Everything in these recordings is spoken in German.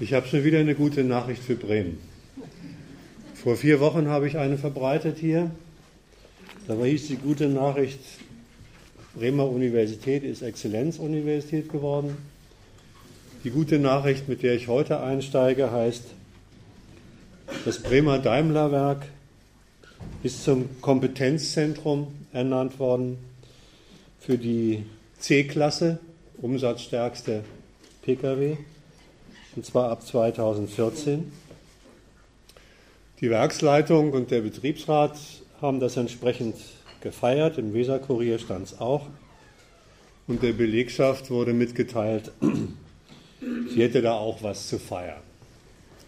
Ich habe schon wieder eine gute Nachricht für Bremen. Vor vier Wochen habe ich eine verbreitet hier. Da hieß die gute Nachricht, Bremer Universität ist Exzellenzuniversität geworden. Die gute Nachricht, mit der ich heute einsteige, heißt, das Bremer Daimlerwerk ist zum Kompetenzzentrum ernannt worden für die C-Klasse, umsatzstärkste Pkw und zwar ab 2014. Die Werksleitung und der Betriebsrat haben das entsprechend gefeiert. Im Weserkurier stand es auch. Und der Belegschaft wurde mitgeteilt, sie hätte da auch was zu feiern.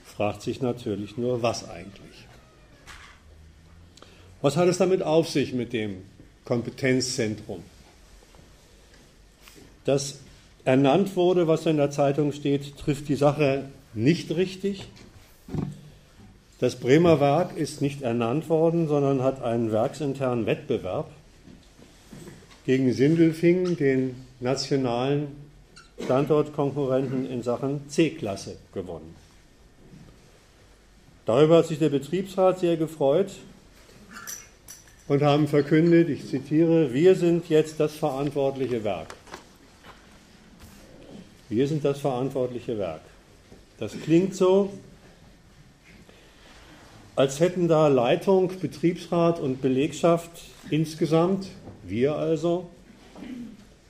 Fragt sich natürlich nur, was eigentlich. Was hat es damit auf sich mit dem Kompetenzzentrum? Das ernannt wurde, was in der Zeitung steht, trifft die Sache nicht richtig. Das Bremer Werk ist nicht ernannt worden, sondern hat einen werksinternen Wettbewerb gegen Sindelfingen, den nationalen Standortkonkurrenten in Sachen C-Klasse gewonnen. Darüber hat sich der Betriebsrat sehr gefreut und haben verkündet, ich zitiere, wir sind jetzt das verantwortliche Werk. Wir sind das verantwortliche Werk. Das klingt so, als hätten da Leitung, Betriebsrat und Belegschaft insgesamt, wir also,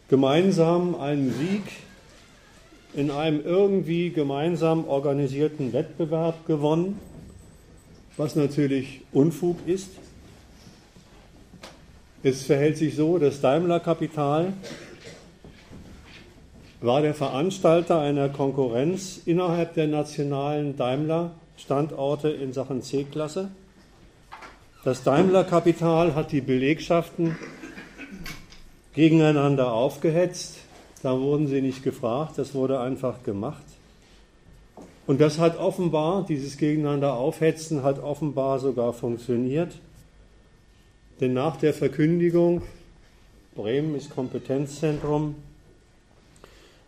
gemeinsam einen Sieg in einem irgendwie gemeinsam organisierten Wettbewerb gewonnen, was natürlich Unfug ist. Es verhält sich so, dass Daimler Kapital war der Veranstalter einer Konkurrenz innerhalb der nationalen Daimler-Standorte in Sachen C-Klasse. Das Daimler-Kapital hat die Belegschaften gegeneinander aufgehetzt. Da wurden sie nicht gefragt, das wurde einfach gemacht. Und das hat offenbar, dieses Gegeneinander aufhetzen, hat offenbar sogar funktioniert. Denn nach der Verkündigung, Bremen ist Kompetenzzentrum,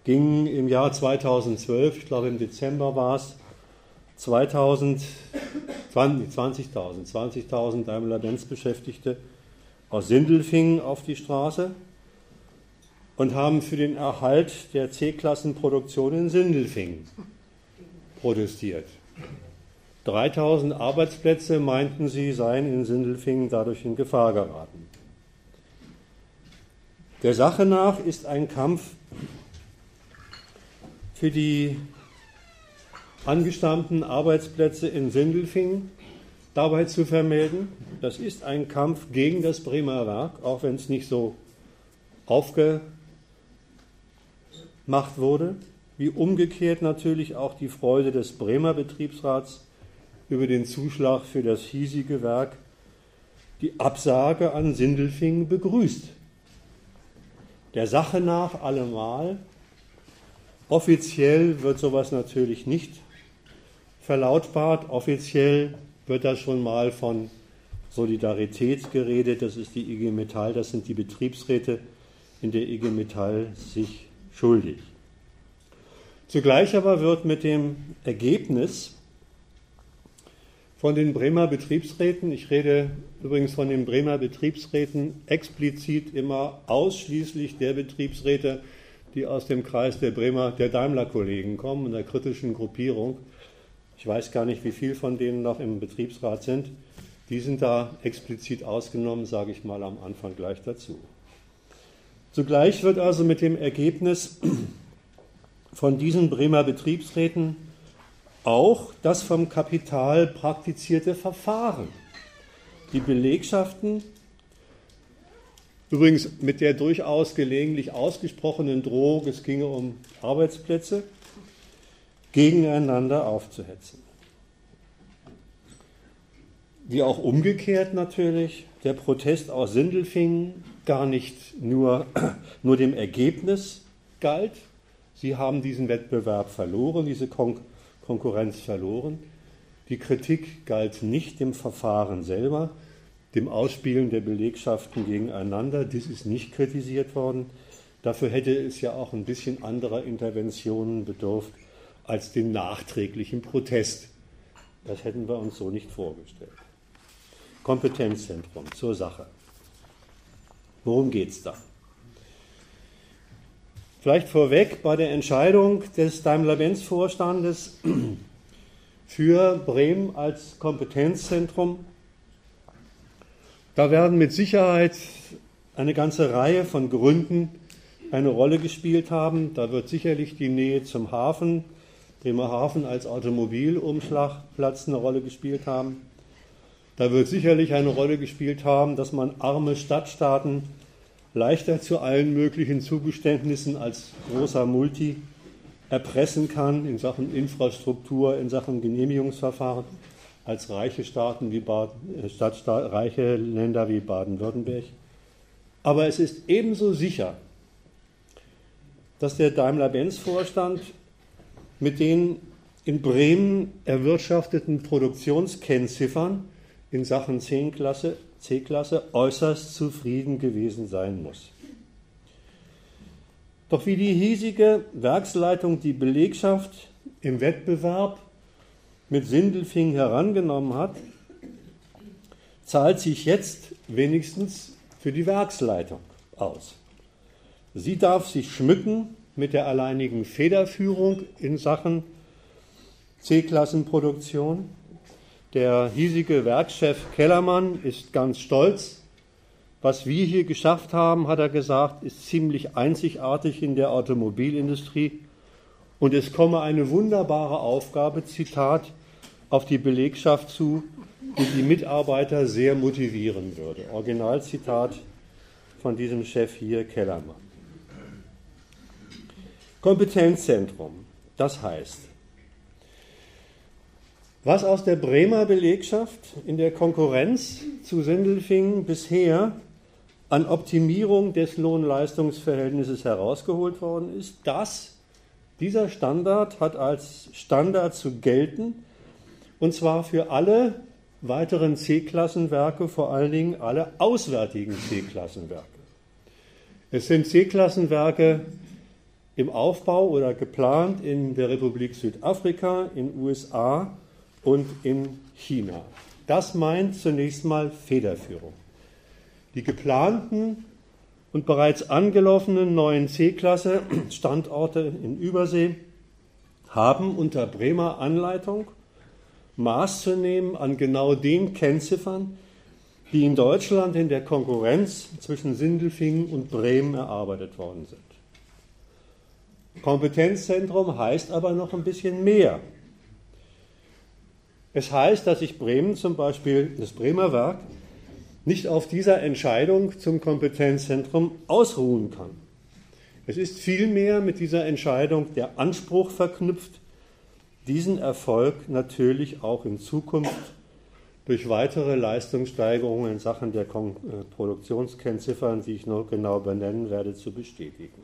ging im Jahr 2012, ich glaube im Dezember war es, 2000, 20.000, 20.000 Daimler-Benz-Beschäftigte aus Sindelfingen auf die Straße und haben für den Erhalt der C-Klassenproduktion in Sindelfingen protestiert. 3000 Arbeitsplätze, meinten sie, seien in Sindelfingen dadurch in Gefahr geraten. Der Sache nach ist ein Kampf für die angestammten Arbeitsplätze in Sindelfingen dabei zu vermelden. Das ist ein Kampf gegen das Bremer Werk, auch wenn es nicht so aufgemacht wurde, wie umgekehrt natürlich auch die Freude des Bremer Betriebsrats über den Zuschlag für das hiesige Werk die Absage an Sindelfingen begrüßt. Der Sache nach allemal Offiziell wird sowas natürlich nicht verlautbart. Offiziell wird da schon mal von Solidarität geredet. Das ist die IG Metall, das sind die Betriebsräte in der IG Metall sich schuldig. Zugleich aber wird mit dem Ergebnis von den Bremer Betriebsräten, ich rede übrigens von den Bremer Betriebsräten explizit immer ausschließlich der Betriebsräte, die aus dem Kreis der Bremer, der Daimler-Kollegen kommen der kritischen Gruppierung. Ich weiß gar nicht, wie viele von denen noch im Betriebsrat sind. Die sind da explizit ausgenommen, sage ich mal am Anfang gleich dazu. Zugleich wird also mit dem Ergebnis von diesen Bremer Betriebsräten auch das vom Kapital praktizierte Verfahren. Die Belegschaften Übrigens mit der durchaus gelegentlich ausgesprochenen Drohung, es ginge um Arbeitsplätze, gegeneinander aufzuhetzen. Wie auch umgekehrt natürlich der Protest aus Sindelfingen gar nicht nur, nur dem Ergebnis galt. Sie haben diesen Wettbewerb verloren, diese Kon Konkurrenz verloren. Die Kritik galt nicht dem Verfahren selber, dem Ausspielen der Belegschaften gegeneinander. Dies ist nicht kritisiert worden. Dafür hätte es ja auch ein bisschen anderer Interventionen bedurft als den nachträglichen Protest. Das hätten wir uns so nicht vorgestellt. Kompetenzzentrum zur Sache. Worum geht es da? Vielleicht vorweg bei der Entscheidung des Daimler-Benz-Vorstandes für Bremen als Kompetenzzentrum. Da werden mit Sicherheit eine ganze Reihe von Gründen eine Rolle gespielt haben. Da wird sicherlich die Nähe zum Hafen, Bremerhaven als Automobilumschlagplatz eine Rolle gespielt haben. Da wird sicherlich eine Rolle gespielt haben, dass man arme Stadtstaaten leichter zu allen möglichen Zugeständnissen als großer Multi erpressen kann in Sachen Infrastruktur, in Sachen Genehmigungsverfahren als reiche Staaten wie Baden, äh, Stadtstaat, reiche Länder wie Baden-Württemberg. Aber es ist ebenso sicher, dass der Daimler-Benz-Vorstand mit den in Bremen erwirtschafteten Produktionskennziffern in Sachen 10 Klasse C-Klasse äußerst zufrieden gewesen sein muss. Doch wie die hiesige Werksleitung die Belegschaft im Wettbewerb mit Sindelfing herangenommen hat, zahlt sich jetzt wenigstens für die Werksleitung aus. Sie darf sich schmücken mit der alleinigen Federführung in Sachen C-Klassenproduktion der hiesige Werkschef Kellermann ist ganz stolz. Was wir hier geschafft haben, hat er gesagt, ist ziemlich einzigartig in der Automobilindustrie. Und es komme eine wunderbare Aufgabe, Zitat, auf die Belegschaft zu, die die Mitarbeiter sehr motivieren würde. Originalzitat von diesem Chef hier, Kellermann. Kompetenzzentrum, das heißt, was aus der Bremer Belegschaft in der Konkurrenz zu Sindelfingen bisher an Optimierung des Lohn-Leistungsverhältnisses herausgeholt worden ist, das, dieser Standard hat als Standard zu gelten, und zwar für alle weiteren C-Klassenwerke, vor allen Dingen alle auswärtigen C-Klassenwerke. Es sind C-Klassenwerke im Aufbau oder geplant in der Republik Südafrika, in USA, und in China. Das meint zunächst mal Federführung. Die geplanten und bereits angelaufenen neuen C-Klasse Standorte in Übersee haben unter Bremer Anleitung Maß zu nehmen an genau den Kennziffern, die in Deutschland in der Konkurrenz zwischen Sindelfingen und Bremen erarbeitet worden sind. Kompetenzzentrum heißt aber noch ein bisschen mehr. Es heißt, dass sich Bremen zum Beispiel, das Bremer Werk, nicht auf dieser Entscheidung zum Kompetenzzentrum ausruhen kann. Es ist vielmehr mit dieser Entscheidung der Anspruch verknüpft, diesen Erfolg natürlich auch in Zukunft durch weitere Leistungssteigerungen in Sachen der äh, Produktionskennziffern, die ich noch genau benennen werde, zu bestätigen.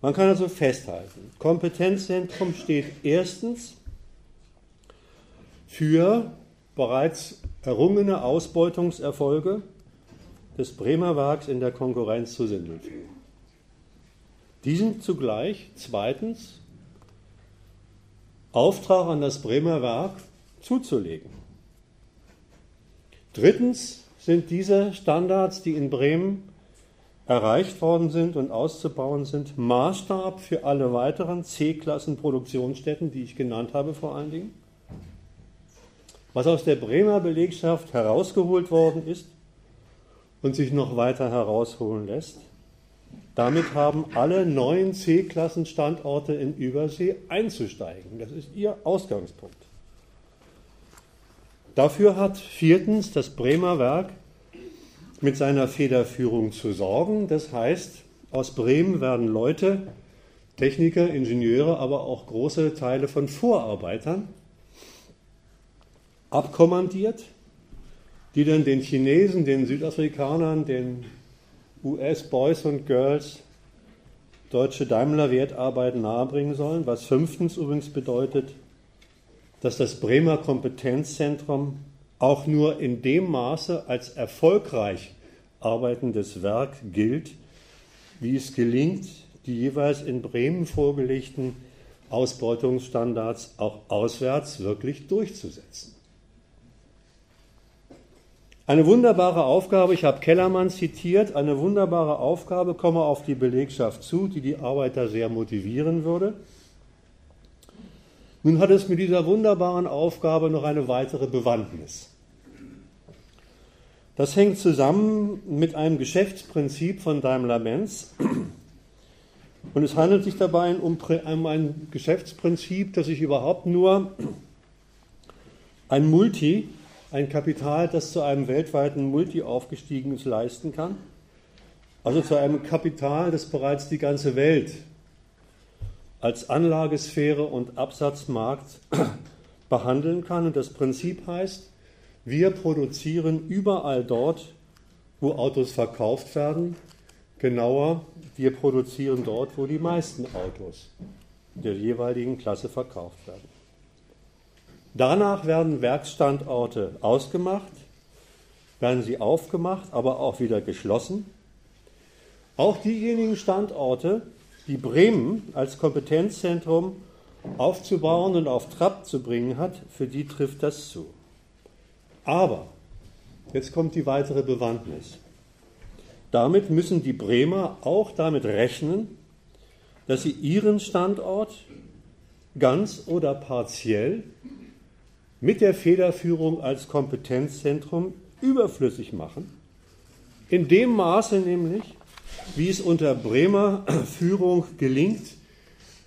Man kann also festhalten, Kompetenzzentrum steht erstens für bereits errungene Ausbeutungserfolge des Bremer Werks in der Konkurrenz zu Sindelfingen. Diesen zugleich zweitens Auftrag an das Bremer Werk zuzulegen. Drittens sind diese Standards, die in Bremen erreicht worden sind und auszubauen sind, Maßstab für alle weiteren C-Klassen Produktionsstätten, die ich genannt habe vor allen Dingen. Was aus der Bremer Belegschaft herausgeholt worden ist und sich noch weiter herausholen lässt, damit haben alle neuen C-Klassen-Standorte in Übersee einzusteigen. Das ist ihr Ausgangspunkt. Dafür hat viertens das Bremer Werk mit seiner Federführung zu sorgen. Das heißt, aus Bremen werden Leute, Techniker, Ingenieure, aber auch große Teile von Vorarbeitern abkommandiert, die dann den Chinesen, den Südafrikanern, den US-Boys und Girls deutsche Daimler-Wertarbeit nahebringen sollen, was fünftens übrigens bedeutet, dass das Bremer Kompetenzzentrum auch nur in dem Maße als erfolgreich arbeitendes Werk gilt, wie es gelingt, die jeweils in Bremen vorgelegten Ausbeutungsstandards auch auswärts wirklich durchzusetzen. Eine wunderbare Aufgabe, ich habe Kellermann zitiert, eine wunderbare Aufgabe, komme auf die Belegschaft zu, die die Arbeiter sehr motivieren würde. Nun hat es mit dieser wunderbaren Aufgabe noch eine weitere Bewandtnis. Das hängt zusammen mit einem Geschäftsprinzip von Daimler-Benz. Und es handelt sich dabei um ein Geschäftsprinzip, das sich überhaupt nur ein Multi, ein Kapital, das zu einem weltweiten Multi aufgestiegen ist, leisten kann. Also zu einem Kapital, das bereits die ganze Welt als Anlagesphäre und Absatzmarkt behandeln kann. Und das Prinzip heißt, wir produzieren überall dort, wo Autos verkauft werden. Genauer, wir produzieren dort, wo die meisten Autos der jeweiligen Klasse verkauft werden. Danach werden Werksstandorte ausgemacht, werden sie aufgemacht, aber auch wieder geschlossen. Auch diejenigen Standorte, die Bremen als Kompetenzzentrum aufzubauen und auf Trab zu bringen hat, für die trifft das zu. Aber, jetzt kommt die weitere Bewandtnis. Damit müssen die Bremer auch damit rechnen, dass sie ihren Standort ganz oder partiell mit der Federführung als Kompetenzzentrum überflüssig machen, in dem Maße nämlich, wie es unter Bremer Führung gelingt,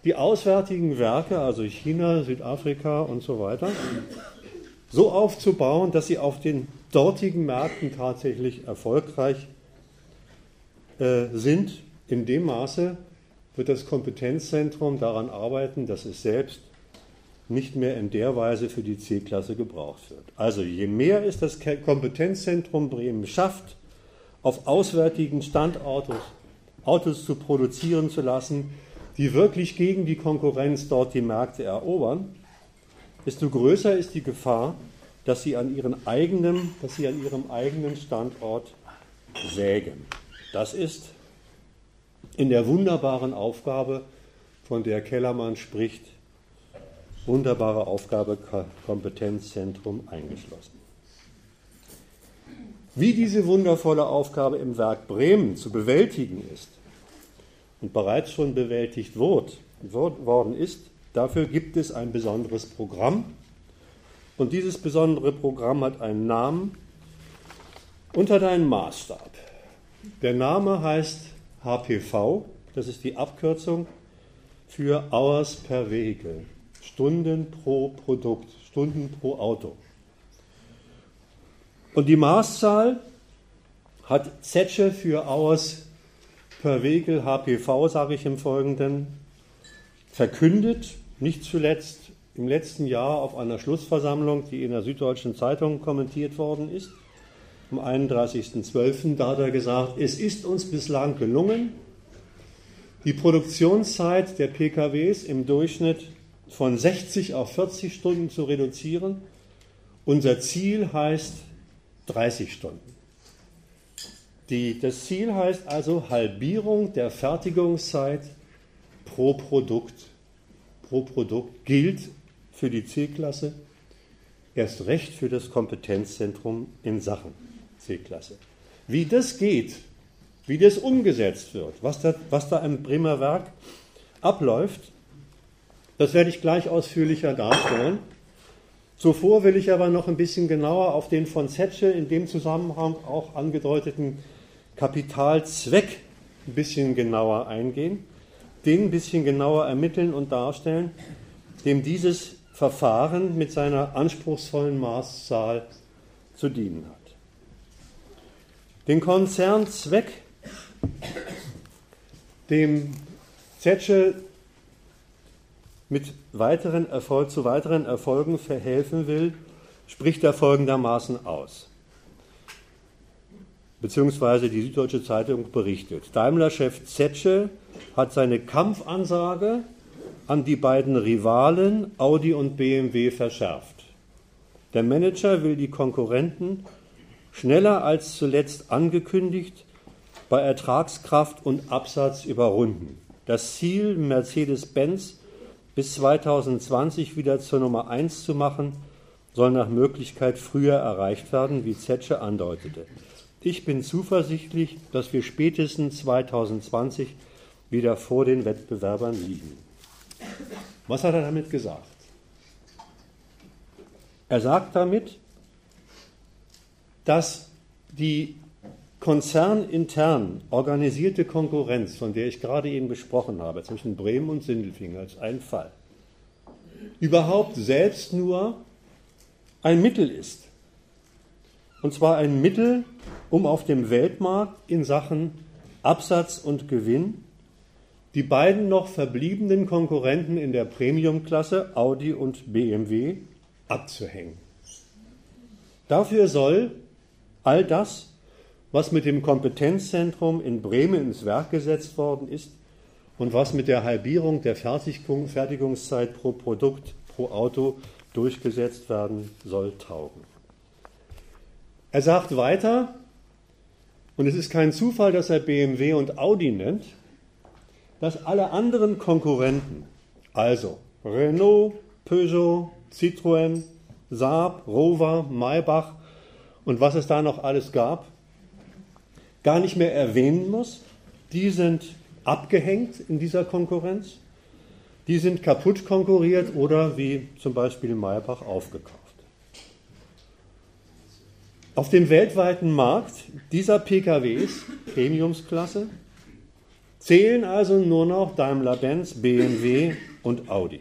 die auswärtigen Werke, also China, Südafrika und so weiter, so aufzubauen, dass sie auf den dortigen Märkten tatsächlich erfolgreich äh, sind. In dem Maße wird das Kompetenzzentrum daran arbeiten, dass es selbst nicht mehr in der Weise für die C-Klasse gebraucht wird. Also je mehr es das Kompetenzzentrum Bremen schafft, auf auswärtigen Standorten Autos zu produzieren zu lassen, die wirklich gegen die Konkurrenz dort die Märkte erobern, desto größer ist die Gefahr, dass sie an, ihren eigenen, dass sie an ihrem eigenen Standort sägen. Das ist in der wunderbaren Aufgabe, von der Kellermann spricht, wunderbare Aufgabe Kompetenzzentrum eingeschlossen. Wie diese wundervolle Aufgabe im Werk Bremen zu bewältigen ist und bereits schon bewältigt wird, worden ist, dafür gibt es ein besonderes Programm. Und dieses besondere Programm hat einen Namen unter deinem Maßstab. Der Name heißt HPV, das ist die Abkürzung für Hours per Vehicle. Stunden pro Produkt, Stunden pro Auto. Und die Maßzahl hat Zetsche für Hours per Vehicle, HPV, sage ich im Folgenden, verkündet, nicht zuletzt im letzten Jahr auf einer Schlussversammlung, die in der Süddeutschen Zeitung kommentiert worden ist, am 31.12. Da hat er gesagt, es ist uns bislang gelungen, die Produktionszeit der PKWs im Durchschnitt von 60 auf 40 Stunden zu reduzieren. Unser Ziel heißt 30 Stunden. Die, das Ziel heißt also Halbierung der Fertigungszeit pro Produkt. Pro Produkt gilt für die C-Klasse, erst recht für das Kompetenzzentrum in Sachen C-Klasse. Wie das geht, wie das umgesetzt wird, was da, was da im Bremer Werk abläuft, das werde ich gleich ausführlicher darstellen. Zuvor will ich aber noch ein bisschen genauer auf den von Zetsche in dem Zusammenhang auch angedeuteten Kapitalzweck ein bisschen genauer eingehen, den ein bisschen genauer ermitteln und darstellen, dem dieses Verfahren mit seiner anspruchsvollen Maßzahl zu dienen hat. Den Konzernzweck, dem Zetsche mit weiteren Erfolg, zu weiteren Erfolgen verhelfen will, spricht er folgendermaßen aus. Beziehungsweise die Süddeutsche Zeitung berichtet. Daimler-Chef Zetsche hat seine Kampfansage an die beiden Rivalen Audi und BMW verschärft. Der Manager will die Konkurrenten schneller als zuletzt angekündigt bei Ertragskraft und Absatz überrunden. Das Ziel Mercedes-Benz bis 2020 wieder zur Nummer 1 zu machen, soll nach Möglichkeit früher erreicht werden, wie Zetsche andeutete. Ich bin zuversichtlich, dass wir spätestens 2020 wieder vor den Wettbewerbern liegen. Was hat er damit gesagt? Er sagt damit, dass die konzernintern organisierte Konkurrenz, von der ich gerade eben gesprochen habe, zwischen Bremen und Sindelfingen als ein Fall, überhaupt selbst nur ein Mittel ist. Und zwar ein Mittel, um auf dem Weltmarkt in Sachen Absatz und Gewinn die beiden noch verbliebenen Konkurrenten in der Premiumklasse Audi und BMW abzuhängen. Dafür soll all das was mit dem Kompetenzzentrum in Bremen ins Werk gesetzt worden ist und was mit der Halbierung der Fertigungszeit pro Produkt, pro Auto durchgesetzt werden soll, taugen. Er sagt weiter, und es ist kein Zufall, dass er BMW und Audi nennt, dass alle anderen Konkurrenten, also Renault, Peugeot, Citroën, Saab, Rover, Maybach und was es da noch alles gab, gar nicht mehr erwähnen muss. Die sind abgehängt in dieser Konkurrenz. Die sind kaputt konkurriert oder wie zum Beispiel Maybach aufgekauft. Auf dem weltweiten Markt dieser PKWs, Premiumsklasse, zählen also nur noch Daimler-Benz, BMW und Audi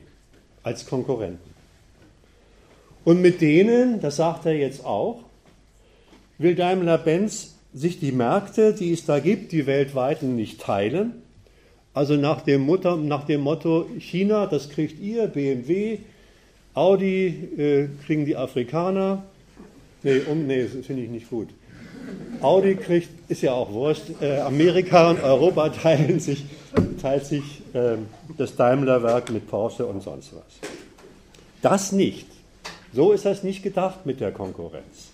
als Konkurrenten. Und mit denen, das sagt er jetzt auch, will Daimler-Benz sich die Märkte, die es da gibt, die weltweiten nicht teilen. Also nach dem, Mutter, nach dem Motto China, das kriegt ihr, BMW, Audi äh, kriegen die Afrikaner. Nee, um, nee das finde ich nicht gut. Audi kriegt, ist ja auch wurscht, äh, Amerika und Europa teilen sich, teilt sich äh, das Daimler-Werk mit Porsche und sonst was. Das nicht. So ist das nicht gedacht mit der Konkurrenz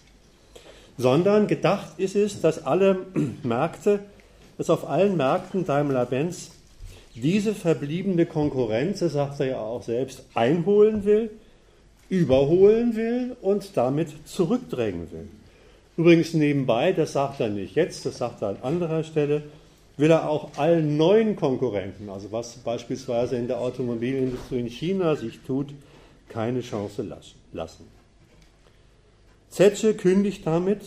sondern gedacht ist es, dass alle Märkte, dass auf allen Märkten Daimler-Benz diese verbliebene Konkurrenz, das sagt er ja auch selbst, einholen will, überholen will und damit zurückdrängen will. Übrigens nebenbei, das sagt er nicht jetzt, das sagt er an anderer Stelle, will er auch allen neuen Konkurrenten, also was beispielsweise in der Automobilindustrie in China sich tut, keine Chance lassen. Zetsche kündigt damit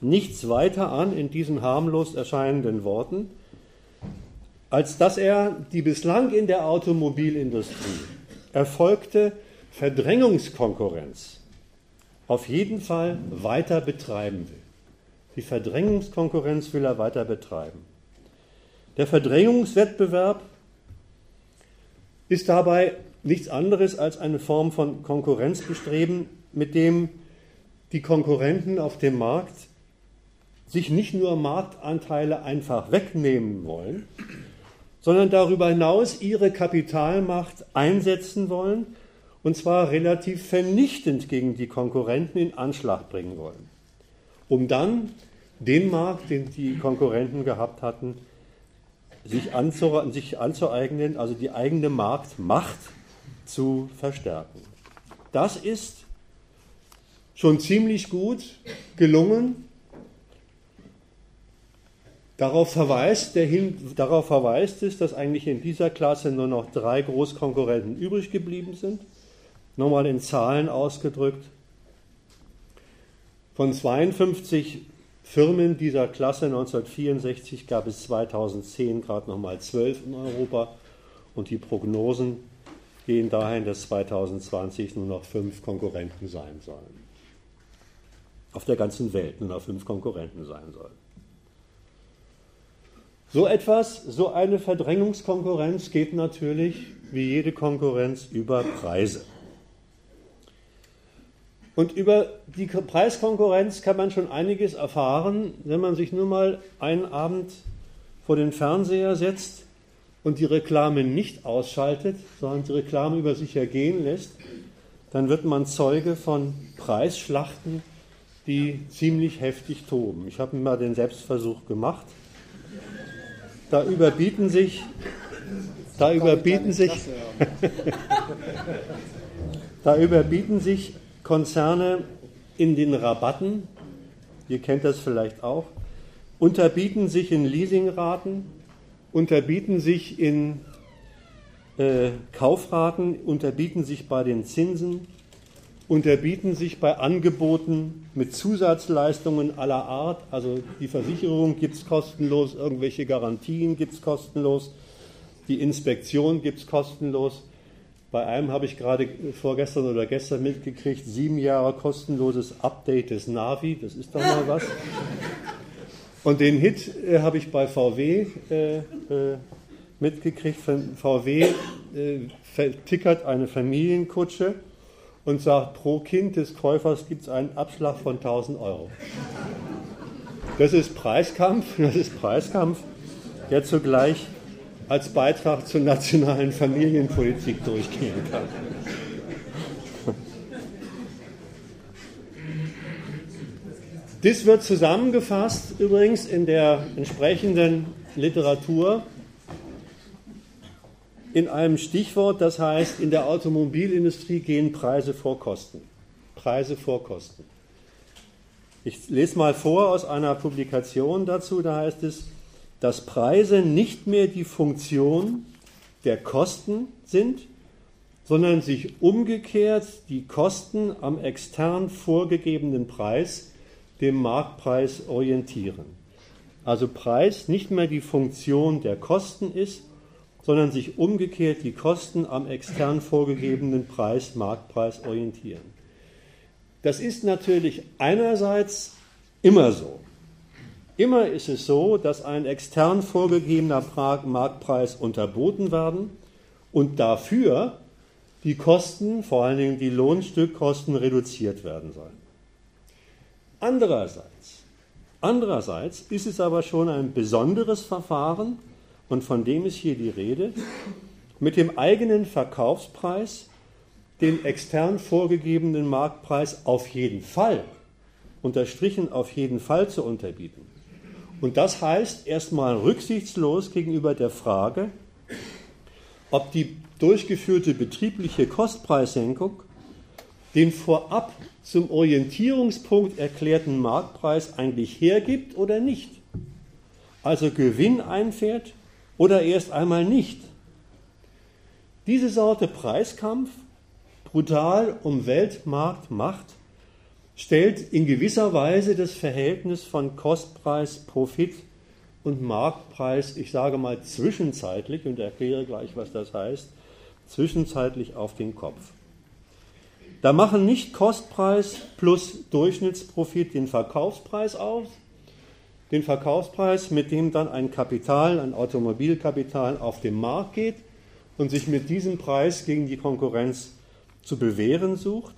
nichts weiter an in diesen harmlos erscheinenden Worten, als dass er die bislang in der Automobilindustrie erfolgte Verdrängungskonkurrenz auf jeden Fall weiter betreiben will. Die Verdrängungskonkurrenz will er weiter betreiben. Der Verdrängungswettbewerb ist dabei nichts anderes als eine Form von Konkurrenzbestreben, mit dem die Konkurrenten auf dem Markt sich nicht nur Marktanteile einfach wegnehmen wollen, sondern darüber hinaus ihre Kapitalmacht einsetzen wollen, und zwar relativ vernichtend gegen die Konkurrenten in Anschlag bringen wollen, um dann den Markt, den die Konkurrenten gehabt hatten, sich, anzu, sich anzueignen, also die eigene Marktmacht zu verstärken. Das ist schon ziemlich gut gelungen. Darauf verweist, Hin darauf verweist es, dass eigentlich in dieser Klasse nur noch drei Großkonkurrenten übrig geblieben sind. Nochmal in Zahlen ausgedrückt. Von 52 Firmen dieser Klasse 1964 gab es 2010 gerade nochmal zwölf in Europa und die Prognosen gehen dahin, dass 2020 nur noch fünf Konkurrenten sein sollen auf der ganzen Welt nur noch fünf Konkurrenten sein sollen. So etwas, so eine Verdrängungskonkurrenz geht natürlich wie jede Konkurrenz über Preise. Und über die Preiskonkurrenz kann man schon einiges erfahren, wenn man sich nur mal einen Abend vor den Fernseher setzt und die Reklame nicht ausschaltet, sondern die Reklame über sich ergehen lässt, dann wird man Zeuge von Preisschlachten die ziemlich heftig toben. Ich habe mal den Selbstversuch gemacht. Da überbieten sich da überbieten sich, da überbieten sich Konzerne in den Rabatten, ihr kennt das vielleicht auch, unterbieten sich in Leasingraten, unterbieten sich in äh, Kaufraten, unterbieten sich bei den Zinsen, unterbieten sich bei Angeboten mit Zusatzleistungen aller Art. Also die Versicherung gibt es kostenlos, irgendwelche Garantien gibt es kostenlos, die Inspektion gibt es kostenlos. Bei einem habe ich gerade vorgestern oder gestern mitgekriegt, sieben Jahre kostenloses Update des Navi, das ist doch mal was. Und den Hit äh, habe ich bei VW äh, äh, mitgekriegt. VW äh, vertickert eine Familienkutsche und sagt, pro Kind des Käufers gibt es einen Abschlag von 1000 Euro. Das ist Preiskampf, das ist Preiskampf, der zugleich als Beitrag zur nationalen Familienpolitik durchgehen kann. Das wird zusammengefasst übrigens in der entsprechenden Literatur in einem Stichwort, das heißt, in der Automobilindustrie gehen Preise vor Kosten. Preise vor Kosten. Ich lese mal vor aus einer Publikation dazu, da heißt es, dass Preise nicht mehr die Funktion der Kosten sind, sondern sich umgekehrt die Kosten am extern vorgegebenen Preis, dem Marktpreis, orientieren. Also Preis nicht mehr die Funktion der Kosten ist, sondern sich umgekehrt die Kosten am extern vorgegebenen Preis, Marktpreis orientieren. Das ist natürlich einerseits immer so. Immer ist es so, dass ein extern vorgegebener Marktpreis unterboten werden und dafür die Kosten, vor allen Dingen die Lohnstückkosten, reduziert werden sollen. Andererseits, andererseits ist es aber schon ein besonderes Verfahren, und von dem ist hier die Rede, mit dem eigenen Verkaufspreis den extern vorgegebenen Marktpreis auf jeden Fall, unterstrichen auf jeden Fall zu unterbieten. Und das heißt erstmal rücksichtslos gegenüber der Frage, ob die durchgeführte betriebliche Kostpreissenkung den vorab zum Orientierungspunkt erklärten Marktpreis eigentlich hergibt oder nicht. Also Gewinn einfährt oder erst einmal nicht. Diese Sorte Preiskampf, brutal um Weltmarktmacht, stellt in gewisser Weise das Verhältnis von Kostpreis, Profit und Marktpreis, ich sage mal zwischenzeitlich und erkläre gleich, was das heißt, zwischenzeitlich auf den Kopf. Da machen nicht Kostpreis plus Durchschnittsprofit den Verkaufspreis aus, den Verkaufspreis, mit dem dann ein Kapital, ein Automobilkapital auf den Markt geht und sich mit diesem Preis gegen die Konkurrenz zu bewähren sucht,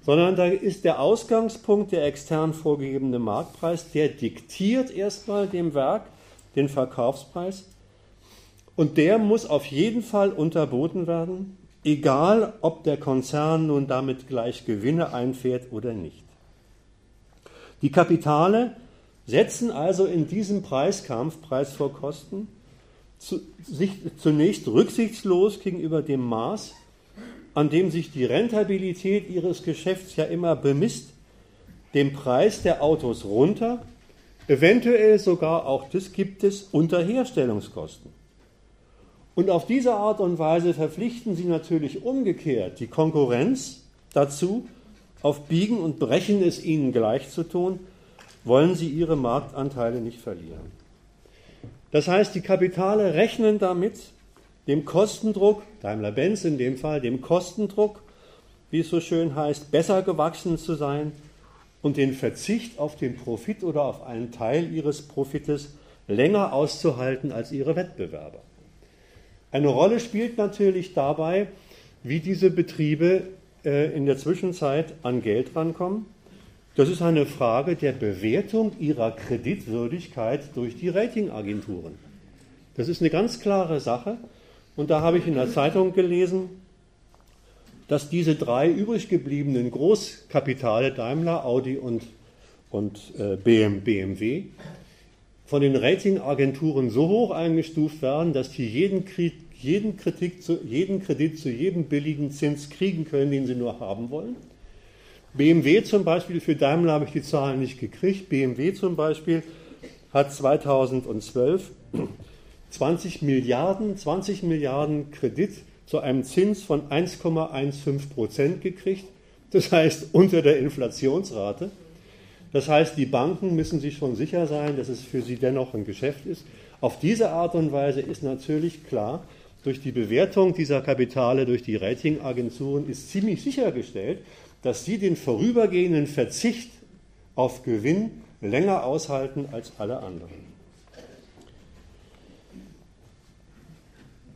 sondern da ist der Ausgangspunkt der extern vorgegebene Marktpreis, der diktiert erstmal dem Werk den Verkaufspreis und der muss auf jeden Fall unterboten werden, egal ob der Konzern nun damit gleich Gewinne einfährt oder nicht. Die Kapitale setzen also in diesem Preiskampf, Preis vor Kosten, zu, sich zunächst rücksichtslos gegenüber dem Maß, an dem sich die Rentabilität ihres Geschäfts ja immer bemisst, dem Preis der Autos runter, eventuell sogar auch das gibt es unter Herstellungskosten. Und auf diese Art und Weise verpflichten sie natürlich umgekehrt die Konkurrenz dazu, auf Biegen und Brechen es ihnen gleich zu tun, wollen sie ihre Marktanteile nicht verlieren. Das heißt, die Kapitale rechnen damit, dem Kostendruck, Daimler-Benz in dem Fall, dem Kostendruck, wie es so schön heißt, besser gewachsen zu sein und den Verzicht auf den Profit oder auf einen Teil ihres Profites länger auszuhalten als ihre Wettbewerber. Eine Rolle spielt natürlich dabei, wie diese Betriebe äh, in der Zwischenzeit an Geld rankommen das ist eine Frage der Bewertung ihrer Kreditwürdigkeit durch die Ratingagenturen. Das ist eine ganz klare Sache. Und da habe ich in der Zeitung gelesen, dass diese drei übrig gebliebenen Großkapitale, Daimler, Audi und, und äh, BMW, von den Ratingagenturen so hoch eingestuft werden, dass die jeden, jeden Kredit, zu, jeden Kredit zu jedem billigen Zins kriegen können, den sie nur haben wollen. BMW zum Beispiel, für Daimler habe ich die Zahlen nicht gekriegt. BMW zum Beispiel hat 2012 20 Milliarden, 20 Milliarden Kredit zu einem Zins von 1,15 Prozent gekriegt. Das heißt unter der Inflationsrate. Das heißt, die Banken müssen sich schon sicher sein, dass es für sie dennoch ein Geschäft ist. Auf diese Art und Weise ist natürlich klar, durch die Bewertung dieser Kapitale durch die Ratingagenturen ist ziemlich sichergestellt, dass sie den vorübergehenden Verzicht auf Gewinn länger aushalten als alle anderen.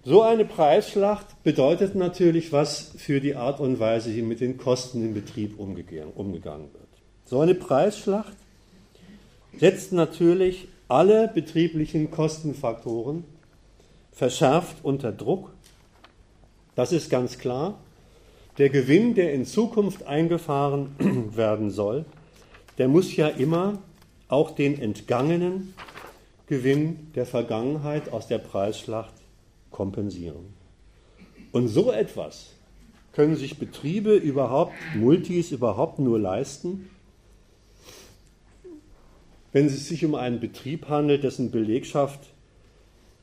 So eine Preisschlacht bedeutet natürlich was für die Art und Weise, wie mit den Kosten im Betrieb umgegangen wird. So eine Preisschlacht setzt natürlich alle betrieblichen Kostenfaktoren verschärft unter Druck. Das ist ganz klar. Der Gewinn, der in Zukunft eingefahren werden soll, der muss ja immer auch den entgangenen Gewinn der Vergangenheit aus der Preisschlacht kompensieren. Und so etwas können sich Betriebe überhaupt, Multis überhaupt nur leisten, wenn es sich um einen Betrieb handelt, dessen Belegschaft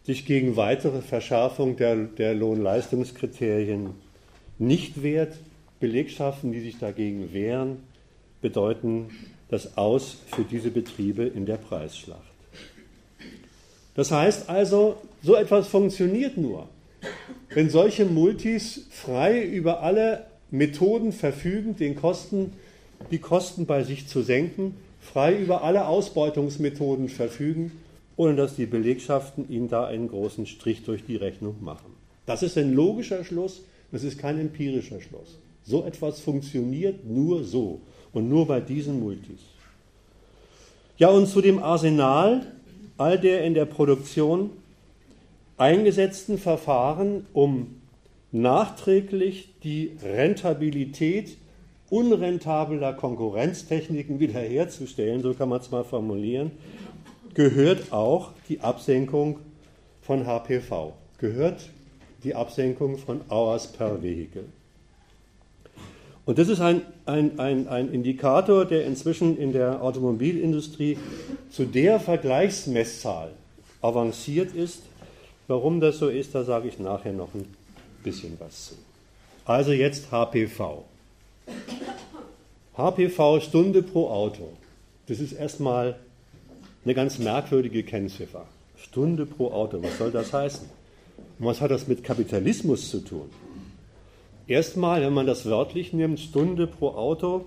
sich gegen weitere Verschärfung der, der Lohnleistungskriterien nicht wehrt. Belegschaften, die sich dagegen wehren, bedeuten das Aus für diese Betriebe in der Preisschlacht. Das heißt also, so etwas funktioniert nur, wenn solche Multis frei über alle Methoden verfügen, den Kosten, die Kosten bei sich zu senken, frei über alle Ausbeutungsmethoden verfügen, ohne dass die Belegschaften ihnen da einen großen Strich durch die Rechnung machen. Das ist ein logischer Schluss, das ist kein empirischer Schluss. So etwas funktioniert nur so und nur bei diesen Multis. Ja, und zu dem Arsenal all der in der Produktion eingesetzten Verfahren, um nachträglich die Rentabilität unrentabler Konkurrenztechniken wiederherzustellen, so kann man es mal formulieren, gehört auch die Absenkung von HPV, gehört die Absenkung von Hours per Vehicle. Und das ist ein, ein, ein, ein Indikator, der inzwischen in der Automobilindustrie zu der Vergleichsmesszahl avanciert ist. Warum das so ist, da sage ich nachher noch ein bisschen was zu. Also jetzt HPV. HPV Stunde pro Auto. Das ist erstmal eine ganz merkwürdige Kennziffer. Stunde pro Auto, was soll das heißen? Und was hat das mit Kapitalismus zu tun? Erstmal, wenn man das wörtlich nimmt, Stunde pro Auto,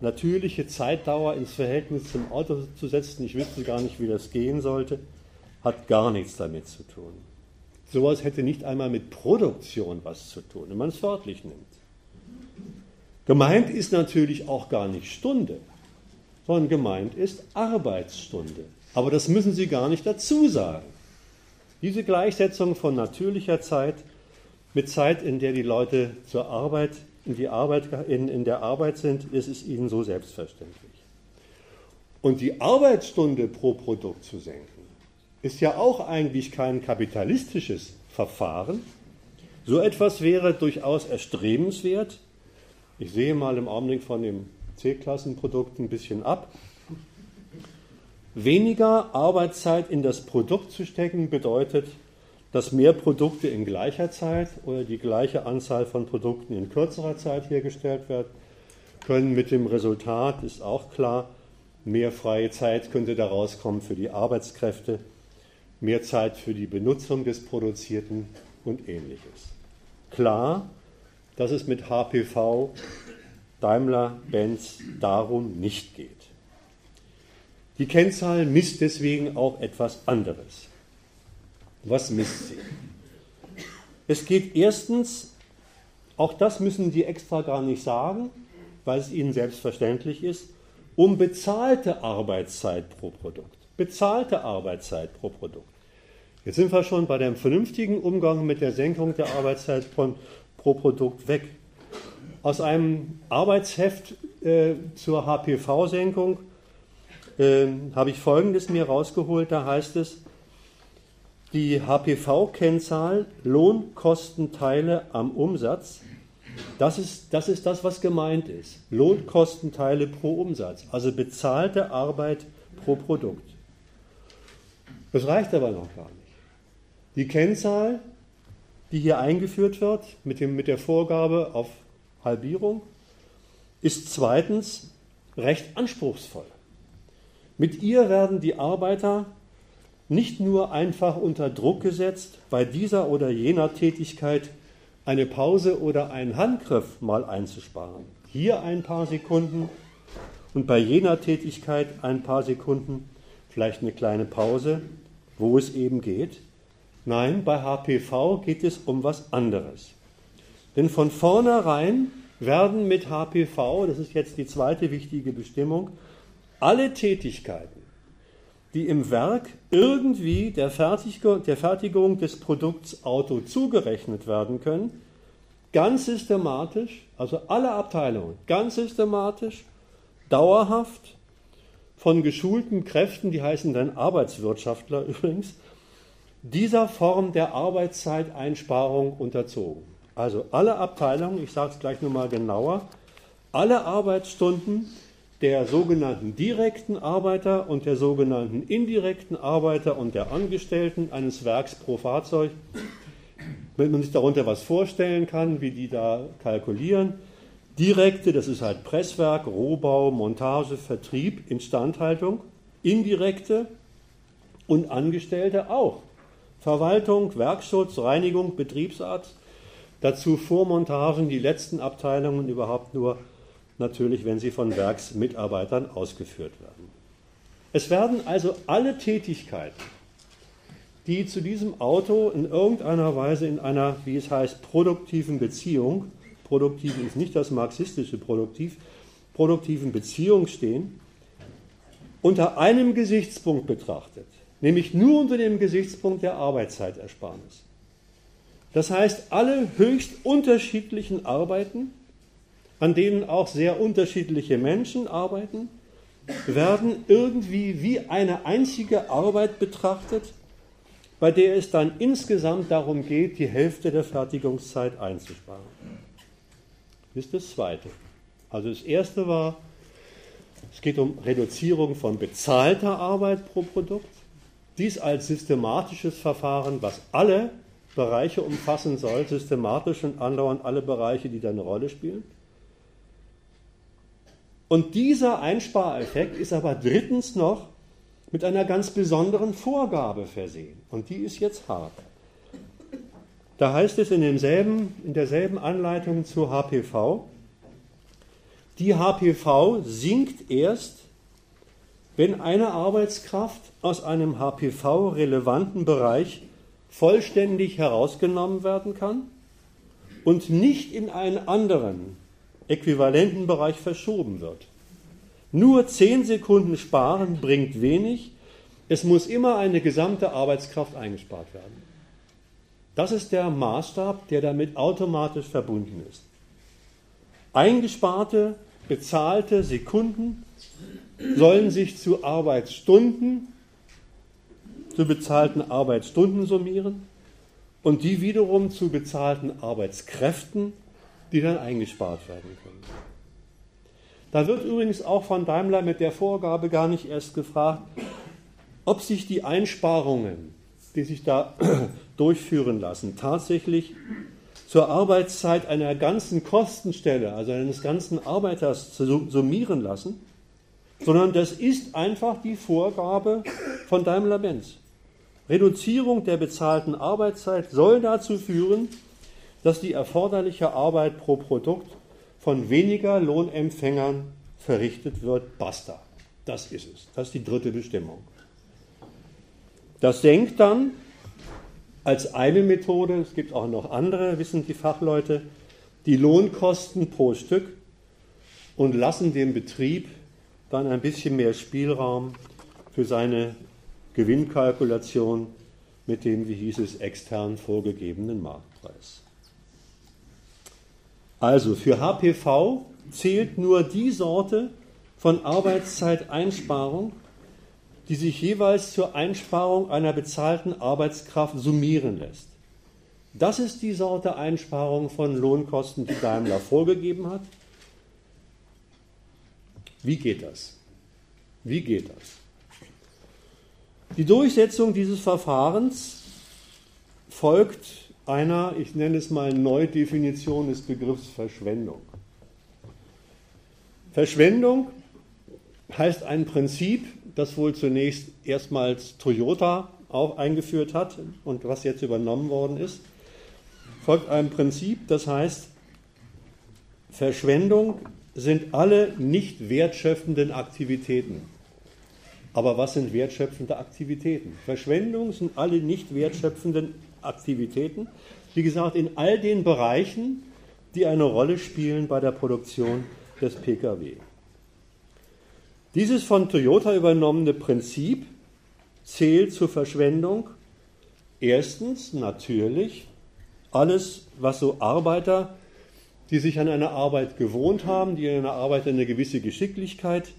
natürliche Zeitdauer ins Verhältnis zum Auto zu setzen, ich wüsste gar nicht, wie das gehen sollte, hat gar nichts damit zu tun. Sowas hätte nicht einmal mit Produktion was zu tun, wenn man es wörtlich nimmt. Gemeint ist natürlich auch gar nicht Stunde, sondern gemeint ist Arbeitsstunde. Aber das müssen Sie gar nicht dazu sagen. Diese Gleichsetzung von natürlicher Zeit mit Zeit, in der die Leute zur Arbeit, in, die Arbeit, in, in der Arbeit sind, ist es ihnen so selbstverständlich. Und die Arbeitsstunde pro Produkt zu senken, ist ja auch eigentlich kein kapitalistisches Verfahren. So etwas wäre durchaus erstrebenswert. Ich sehe mal im Augenblick von dem C-Klassenprodukt ein bisschen ab. Weniger Arbeitszeit in das Produkt zu stecken bedeutet, dass mehr Produkte in gleicher Zeit oder die gleiche Anzahl von Produkten in kürzerer Zeit hergestellt werden können. Mit dem Resultat ist auch klar, mehr freie Zeit könnte daraus kommen für die Arbeitskräfte, mehr Zeit für die Benutzung des Produzierten und ähnliches. Klar, dass es mit HPV Daimler-Benz darum nicht geht. Die Kennzahl misst deswegen auch etwas anderes. Was misst sie? Es geht erstens, auch das müssen Sie extra gar nicht sagen, weil es Ihnen selbstverständlich ist, um bezahlte Arbeitszeit pro Produkt. Bezahlte Arbeitszeit pro Produkt. Jetzt sind wir schon bei dem vernünftigen Umgang mit der Senkung der Arbeitszeit von, pro Produkt weg. Aus einem Arbeitsheft äh, zur HPV-Senkung äh, habe ich Folgendes mir rausgeholt. Da heißt es, die HPV-Kennzahl Lohnkostenteile am Umsatz. Das ist, das ist das, was gemeint ist. Lohnkostenteile pro Umsatz, also bezahlte Arbeit pro Produkt. Das reicht aber noch gar nicht. Die Kennzahl, die hier eingeführt wird mit, dem, mit der Vorgabe auf Halbierung, ist zweitens recht anspruchsvoll. Mit ihr werden die Arbeiter nicht nur einfach unter Druck gesetzt, bei dieser oder jener Tätigkeit eine Pause oder einen Handgriff mal einzusparen. Hier ein paar Sekunden und bei jener Tätigkeit ein paar Sekunden, vielleicht eine kleine Pause, wo es eben geht. Nein, bei HPV geht es um was anderes. Denn von vornherein werden mit HPV, das ist jetzt die zweite wichtige Bestimmung, alle Tätigkeiten, die im Werk irgendwie der Fertigung, der Fertigung des Produkts Auto zugerechnet werden können, ganz systematisch, also alle Abteilungen, ganz systematisch, dauerhaft von geschulten Kräften, die heißen dann Arbeitswirtschaftler übrigens, dieser Form der Arbeitszeiteinsparung unterzogen. Also alle Abteilungen, ich sage es gleich nochmal genauer, alle Arbeitsstunden der sogenannten direkten Arbeiter und der sogenannten indirekten Arbeiter und der Angestellten eines Werks pro Fahrzeug, wenn man sich darunter was vorstellen kann, wie die da kalkulieren. Direkte, das ist halt Presswerk, Rohbau, Montage, Vertrieb, Instandhaltung. Indirekte und Angestellte auch. Verwaltung, Werkschutz, Reinigung, Betriebsarzt. Dazu Vormontagen, die letzten Abteilungen überhaupt nur natürlich, wenn sie von Werksmitarbeitern ausgeführt werden. Es werden also alle Tätigkeiten, die zu diesem Auto in irgendeiner Weise in einer, wie es heißt, produktiven Beziehung, produktiv ist nicht das marxistische Produktiv, produktiven Beziehung stehen, unter einem Gesichtspunkt betrachtet, nämlich nur unter dem Gesichtspunkt der Arbeitszeitersparnis. Das heißt, alle höchst unterschiedlichen Arbeiten an denen auch sehr unterschiedliche Menschen arbeiten, werden irgendwie wie eine einzige Arbeit betrachtet, bei der es dann insgesamt darum geht, die Hälfte der Fertigungszeit einzusparen. Das ist das Zweite. Also das Erste war, es geht um Reduzierung von bezahlter Arbeit pro Produkt. Dies als systematisches Verfahren, was alle Bereiche umfassen soll, systematisch und andauernd alle Bereiche, die da eine Rolle spielen. Und dieser Einspareffekt ist aber drittens noch mit einer ganz besonderen Vorgabe versehen. Und die ist jetzt hart. Da heißt es in, demselben, in derselben Anleitung zu HPV, die HPV sinkt erst, wenn eine Arbeitskraft aus einem HPV-relevanten Bereich vollständig herausgenommen werden kann und nicht in einen anderen, äquivalenten Bereich verschoben wird. Nur 10 Sekunden sparen bringt wenig. Es muss immer eine gesamte Arbeitskraft eingespart werden. Das ist der Maßstab, der damit automatisch verbunden ist. Eingesparte, bezahlte Sekunden sollen sich zu Arbeitsstunden, zu bezahlten Arbeitsstunden summieren und die wiederum zu bezahlten Arbeitskräften die dann eingespart werden können. Da wird übrigens auch von Daimler mit der Vorgabe gar nicht erst gefragt, ob sich die Einsparungen, die sich da durchführen lassen, tatsächlich zur Arbeitszeit einer ganzen Kostenstelle, also eines ganzen Arbeiters summieren lassen, sondern das ist einfach die Vorgabe von Daimler-Benz. Reduzierung der bezahlten Arbeitszeit soll dazu führen, dass die erforderliche Arbeit pro Produkt von weniger Lohnempfängern verrichtet wird. Basta. Das ist es. Das ist die dritte Bestimmung. Das senkt dann als eine Methode, es gibt auch noch andere, wissen die Fachleute, die Lohnkosten pro Stück und lassen dem Betrieb dann ein bisschen mehr Spielraum für seine Gewinnkalkulation mit dem, wie hieß es, extern vorgegebenen Marktpreis. Also für HPV zählt nur die Sorte von Arbeitszeiteinsparung, die sich jeweils zur Einsparung einer bezahlten Arbeitskraft summieren lässt. Das ist die Sorte Einsparung von Lohnkosten, die Daimler vorgegeben hat. Wie geht das? Wie geht das? Die Durchsetzung dieses Verfahrens folgt einer, ich nenne es mal Neudefinition des Begriffs Verschwendung. Verschwendung heißt ein Prinzip, das wohl zunächst erstmals Toyota auch eingeführt hat und was jetzt übernommen worden ist, folgt einem Prinzip, das heißt, Verschwendung sind alle nicht wertschöpfenden Aktivitäten. Aber was sind wertschöpfende Aktivitäten? Verschwendung sind alle nicht wertschöpfenden Aktivitäten. Wie gesagt, in all den Bereichen, die eine Rolle spielen bei der Produktion des Pkw. Dieses von Toyota übernommene Prinzip zählt zur Verschwendung erstens natürlich alles, was so Arbeiter, die sich an einer Arbeit gewohnt haben, die in einer Arbeit eine gewisse Geschicklichkeit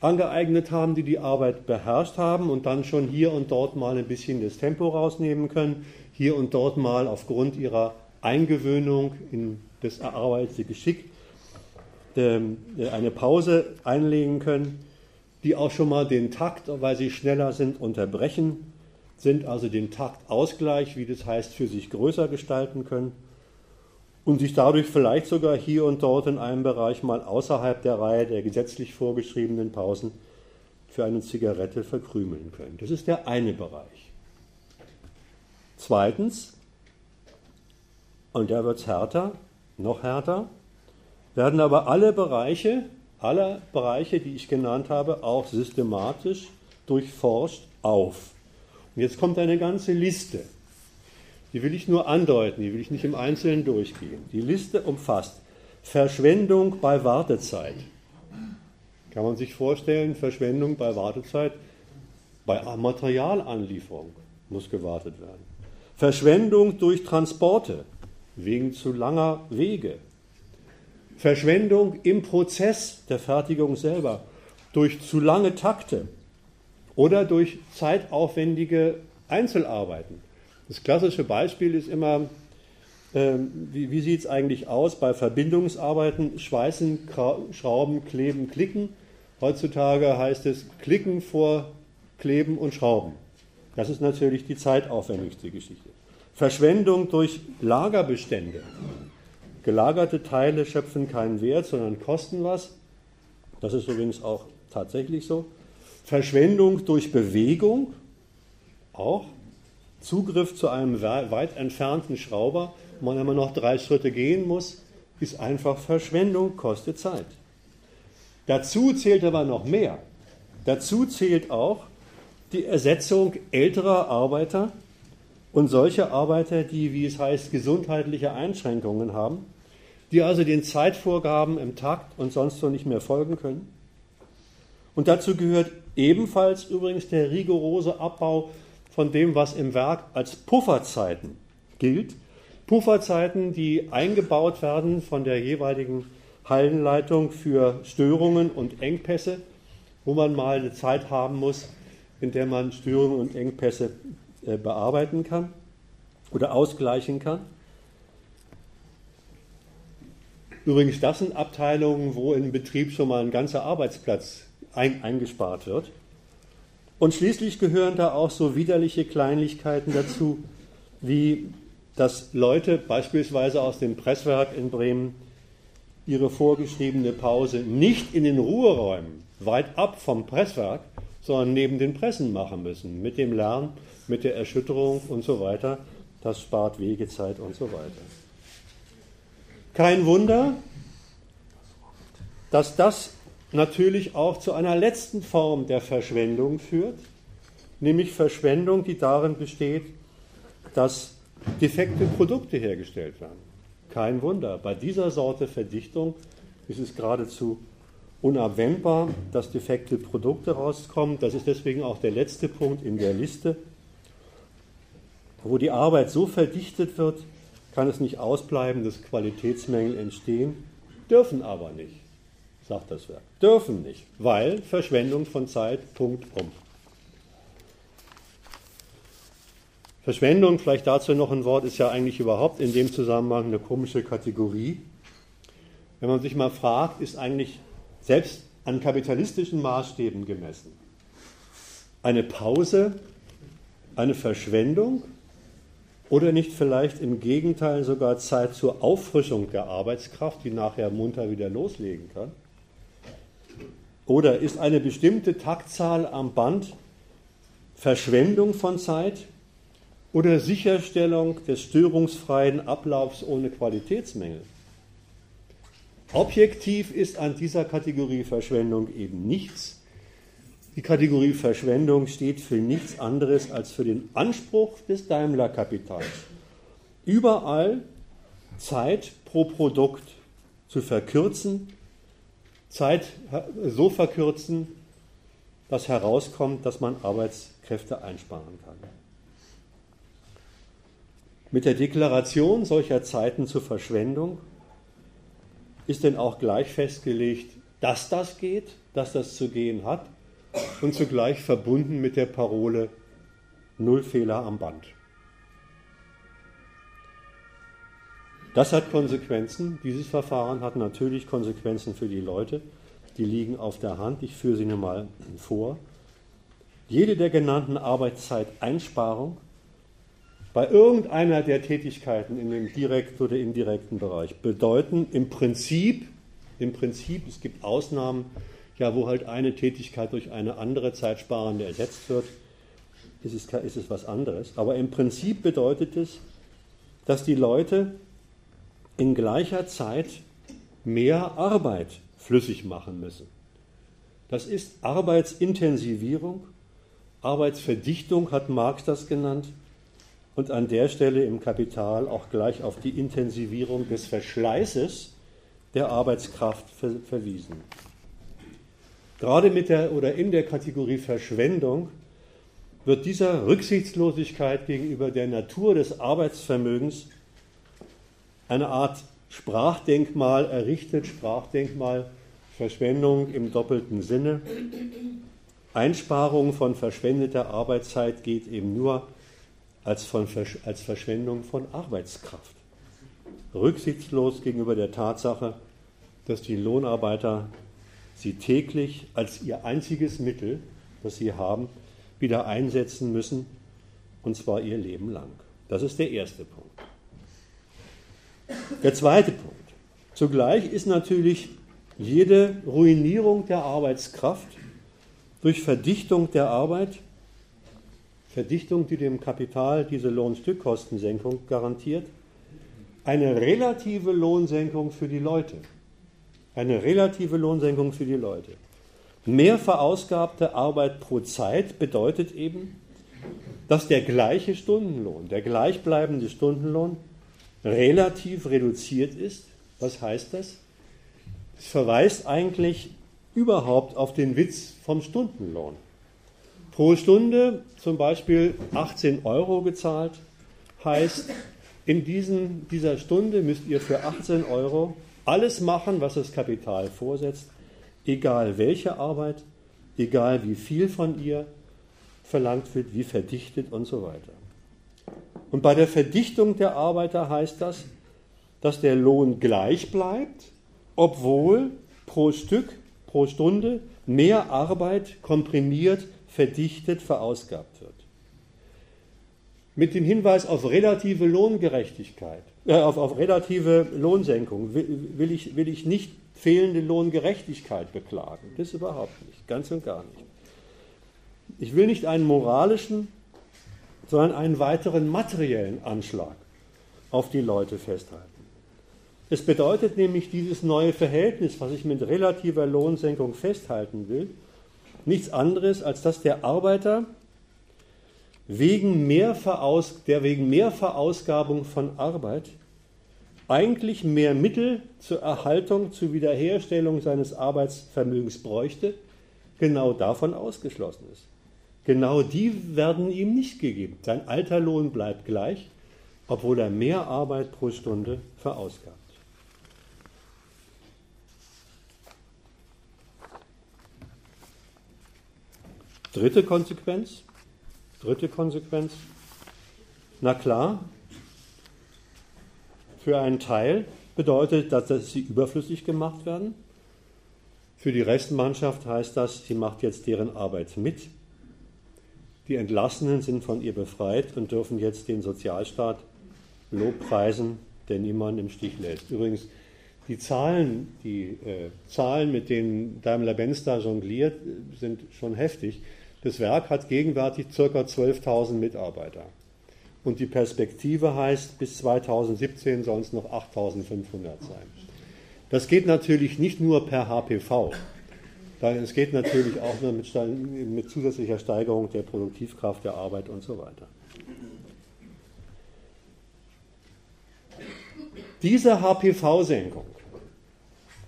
angeeignet haben, die die Arbeit beherrscht haben und dann schon hier und dort mal ein bisschen das Tempo rausnehmen können, hier und dort mal aufgrund ihrer Eingewöhnung in das erarbeitete Geschick ähm, eine Pause einlegen können, die auch schon mal den Takt, weil sie schneller sind, unterbrechen, sind also den Taktausgleich, wie das heißt, für sich größer gestalten können und sich dadurch vielleicht sogar hier und dort in einem Bereich mal außerhalb der Reihe der gesetzlich vorgeschriebenen Pausen für eine Zigarette verkrümeln können. Das ist der eine Bereich. Zweitens, und da wird es härter, noch härter, werden aber alle Bereiche, alle Bereiche, die ich genannt habe, auch systematisch durchforscht auf. Und jetzt kommt eine ganze Liste die will ich nur andeuten, die will ich nicht im Einzelnen durchgehen. Die Liste umfasst Verschwendung bei Wartezeit. Kann man sich vorstellen, Verschwendung bei Wartezeit? Bei Materialanlieferung muss gewartet werden. Verschwendung durch Transporte wegen zu langer Wege. Verschwendung im Prozess der Fertigung selber durch zu lange Takte oder durch zeitaufwendige Einzelarbeiten. Das klassische Beispiel ist immer, ähm, wie, wie sieht es eigentlich aus bei Verbindungsarbeiten? Schweißen, Schrauben, Kleben, Klicken. Heutzutage heißt es Klicken vor Kleben und Schrauben. Das ist natürlich die zeitaufwendigste Geschichte. Verschwendung durch Lagerbestände. Gelagerte Teile schöpfen keinen Wert, sondern kosten was. Das ist übrigens auch tatsächlich so. Verschwendung durch Bewegung, auch. Zugriff zu einem weit entfernten Schrauber, wo man immer noch drei Schritte gehen muss, ist einfach Verschwendung, kostet Zeit. Dazu zählt aber noch mehr. Dazu zählt auch die Ersetzung älterer Arbeiter und solcher Arbeiter, die, wie es heißt, gesundheitliche Einschränkungen haben, die also den Zeitvorgaben im Takt und sonst so nicht mehr folgen können. Und dazu gehört ebenfalls übrigens der rigorose Abbau von dem, was im Werk als Pufferzeiten gilt. Pufferzeiten, die eingebaut werden von der jeweiligen Hallenleitung für Störungen und Engpässe, wo man mal eine Zeit haben muss, in der man Störungen und Engpässe äh, bearbeiten kann oder ausgleichen kann. Übrigens, das sind Abteilungen, wo im Betrieb schon mal ein ganzer Arbeitsplatz eingespart wird. Und schließlich gehören da auch so widerliche Kleinlichkeiten dazu, wie dass Leute beispielsweise aus dem Presswerk in Bremen ihre vorgeschriebene Pause nicht in den Ruheräumen weit ab vom Presswerk, sondern neben den Pressen machen müssen, mit dem Lärm, mit der Erschütterung und so weiter. Das spart Wegezeit und so weiter. Kein Wunder, dass das natürlich auch zu einer letzten Form der Verschwendung führt, nämlich Verschwendung, die darin besteht, dass defekte Produkte hergestellt werden. Kein Wunder, bei dieser Sorte Verdichtung ist es geradezu unabwendbar, dass defekte Produkte rauskommen. Das ist deswegen auch der letzte Punkt in der Liste. Wo die Arbeit so verdichtet wird, kann es nicht ausbleiben, dass Qualitätsmängel entstehen, dürfen aber nicht. Sagt das Werk. Dürfen nicht, weil Verschwendung von Zeit, Punkt um. Verschwendung, vielleicht dazu noch ein Wort, ist ja eigentlich überhaupt in dem Zusammenhang eine komische Kategorie. Wenn man sich mal fragt, ist eigentlich selbst an kapitalistischen Maßstäben gemessen eine Pause, eine Verschwendung oder nicht vielleicht im Gegenteil sogar Zeit zur Auffrischung der Arbeitskraft, die nachher munter wieder loslegen kann? Oder ist eine bestimmte Taktzahl am Band Verschwendung von Zeit oder Sicherstellung des störungsfreien Ablaufs ohne Qualitätsmängel? Objektiv ist an dieser Kategorie Verschwendung eben nichts. Die Kategorie Verschwendung steht für nichts anderes als für den Anspruch des Daimler-Kapitals, überall Zeit pro Produkt zu verkürzen, Zeit so verkürzen, dass herauskommt, dass man Arbeitskräfte einsparen kann. Mit der Deklaration solcher Zeiten zur Verschwendung ist denn auch gleich festgelegt, dass das geht, dass das zu gehen hat und zugleich verbunden mit der Parole Null Fehler am Band. Das hat Konsequenzen. Dieses Verfahren hat natürlich Konsequenzen für die Leute. Die liegen auf der Hand. Ich führe sie nur mal vor. Jede der genannten Arbeitszeiteinsparung bei irgendeiner der Tätigkeiten in dem direkten oder indirekten Bereich bedeuten im Prinzip, im Prinzip, es gibt Ausnahmen, ja, wo halt eine Tätigkeit durch eine andere zeitsparende ersetzt wird, ist es, ist es was anderes. Aber im Prinzip bedeutet es, dass die Leute in gleicher Zeit mehr Arbeit flüssig machen müssen. Das ist Arbeitsintensivierung, Arbeitsverdichtung hat Marx das genannt und an der Stelle im Kapital auch gleich auf die Intensivierung des Verschleißes der Arbeitskraft verwiesen. Gerade mit der oder in der Kategorie Verschwendung wird dieser Rücksichtslosigkeit gegenüber der Natur des Arbeitsvermögens eine Art Sprachdenkmal errichtet, Sprachdenkmal Verschwendung im doppelten Sinne. Einsparung von verschwendeter Arbeitszeit geht eben nur als, von, als Verschwendung von Arbeitskraft. Rücksichtslos gegenüber der Tatsache, dass die Lohnarbeiter sie täglich als ihr einziges Mittel, das sie haben, wieder einsetzen müssen, und zwar ihr Leben lang. Das ist der erste Punkt. Der zweite Punkt. Zugleich ist natürlich jede Ruinierung der Arbeitskraft durch Verdichtung der Arbeit, Verdichtung, die dem Kapital diese Lohnstückkostensenkung garantiert, eine relative Lohnsenkung für die Leute. Eine relative Lohnsenkung für die Leute. Mehr verausgabte Arbeit pro Zeit bedeutet eben, dass der gleiche Stundenlohn, der gleichbleibende Stundenlohn relativ reduziert ist. Was heißt das? Es verweist eigentlich überhaupt auf den Witz vom Stundenlohn. Pro Stunde zum Beispiel 18 Euro gezahlt, heißt, in diesen, dieser Stunde müsst ihr für 18 Euro alles machen, was das Kapital vorsetzt, egal welche Arbeit, egal wie viel von ihr verlangt wird, wie verdichtet und so weiter. Und bei der Verdichtung der Arbeiter heißt das, dass der Lohn gleich bleibt, obwohl pro Stück, pro Stunde mehr Arbeit komprimiert, verdichtet, verausgabt wird. Mit dem Hinweis auf relative Lohngerechtigkeit äh, auf, auf relative Lohnsenkung will, will, ich, will ich nicht fehlende Lohngerechtigkeit beklagen. Das überhaupt nicht, ganz und gar nicht. Ich will nicht einen moralischen, sondern einen weiteren materiellen Anschlag auf die Leute festhalten. Es bedeutet nämlich dieses neue Verhältnis, was ich mit relativer Lohnsenkung festhalten will, nichts anderes, als dass der Arbeiter wegen Mehrveraus der wegen Mehrverausgabung von Arbeit eigentlich mehr Mittel zur Erhaltung, zur Wiederherstellung seines Arbeitsvermögens bräuchte, genau davon ausgeschlossen ist. Genau die werden ihm nicht gegeben. Sein alter Lohn bleibt gleich, obwohl er mehr Arbeit pro Stunde verausgabt. Dritte Konsequenz, dritte Konsequenz, na klar, für einen Teil bedeutet das, dass sie überflüssig gemacht werden. Für die Restmannschaft heißt das, sie macht jetzt deren Arbeit mit die Entlassenen sind von ihr befreit und dürfen jetzt den Sozialstaat Lobpreisen, der niemanden im Stich lässt. Übrigens, die Zahlen, die äh, Zahlen, mit denen Daimler-Benz da jongliert, sind schon heftig. Das Werk hat gegenwärtig ca. 12.000 Mitarbeiter. Und die Perspektive heißt, bis 2017 sollen es noch 8.500 sein. Das geht natürlich nicht nur per HPV. Es geht natürlich auch mit, mit zusätzlicher Steigerung der Produktivkraft der Arbeit und so weiter. Diese HPV-Senkung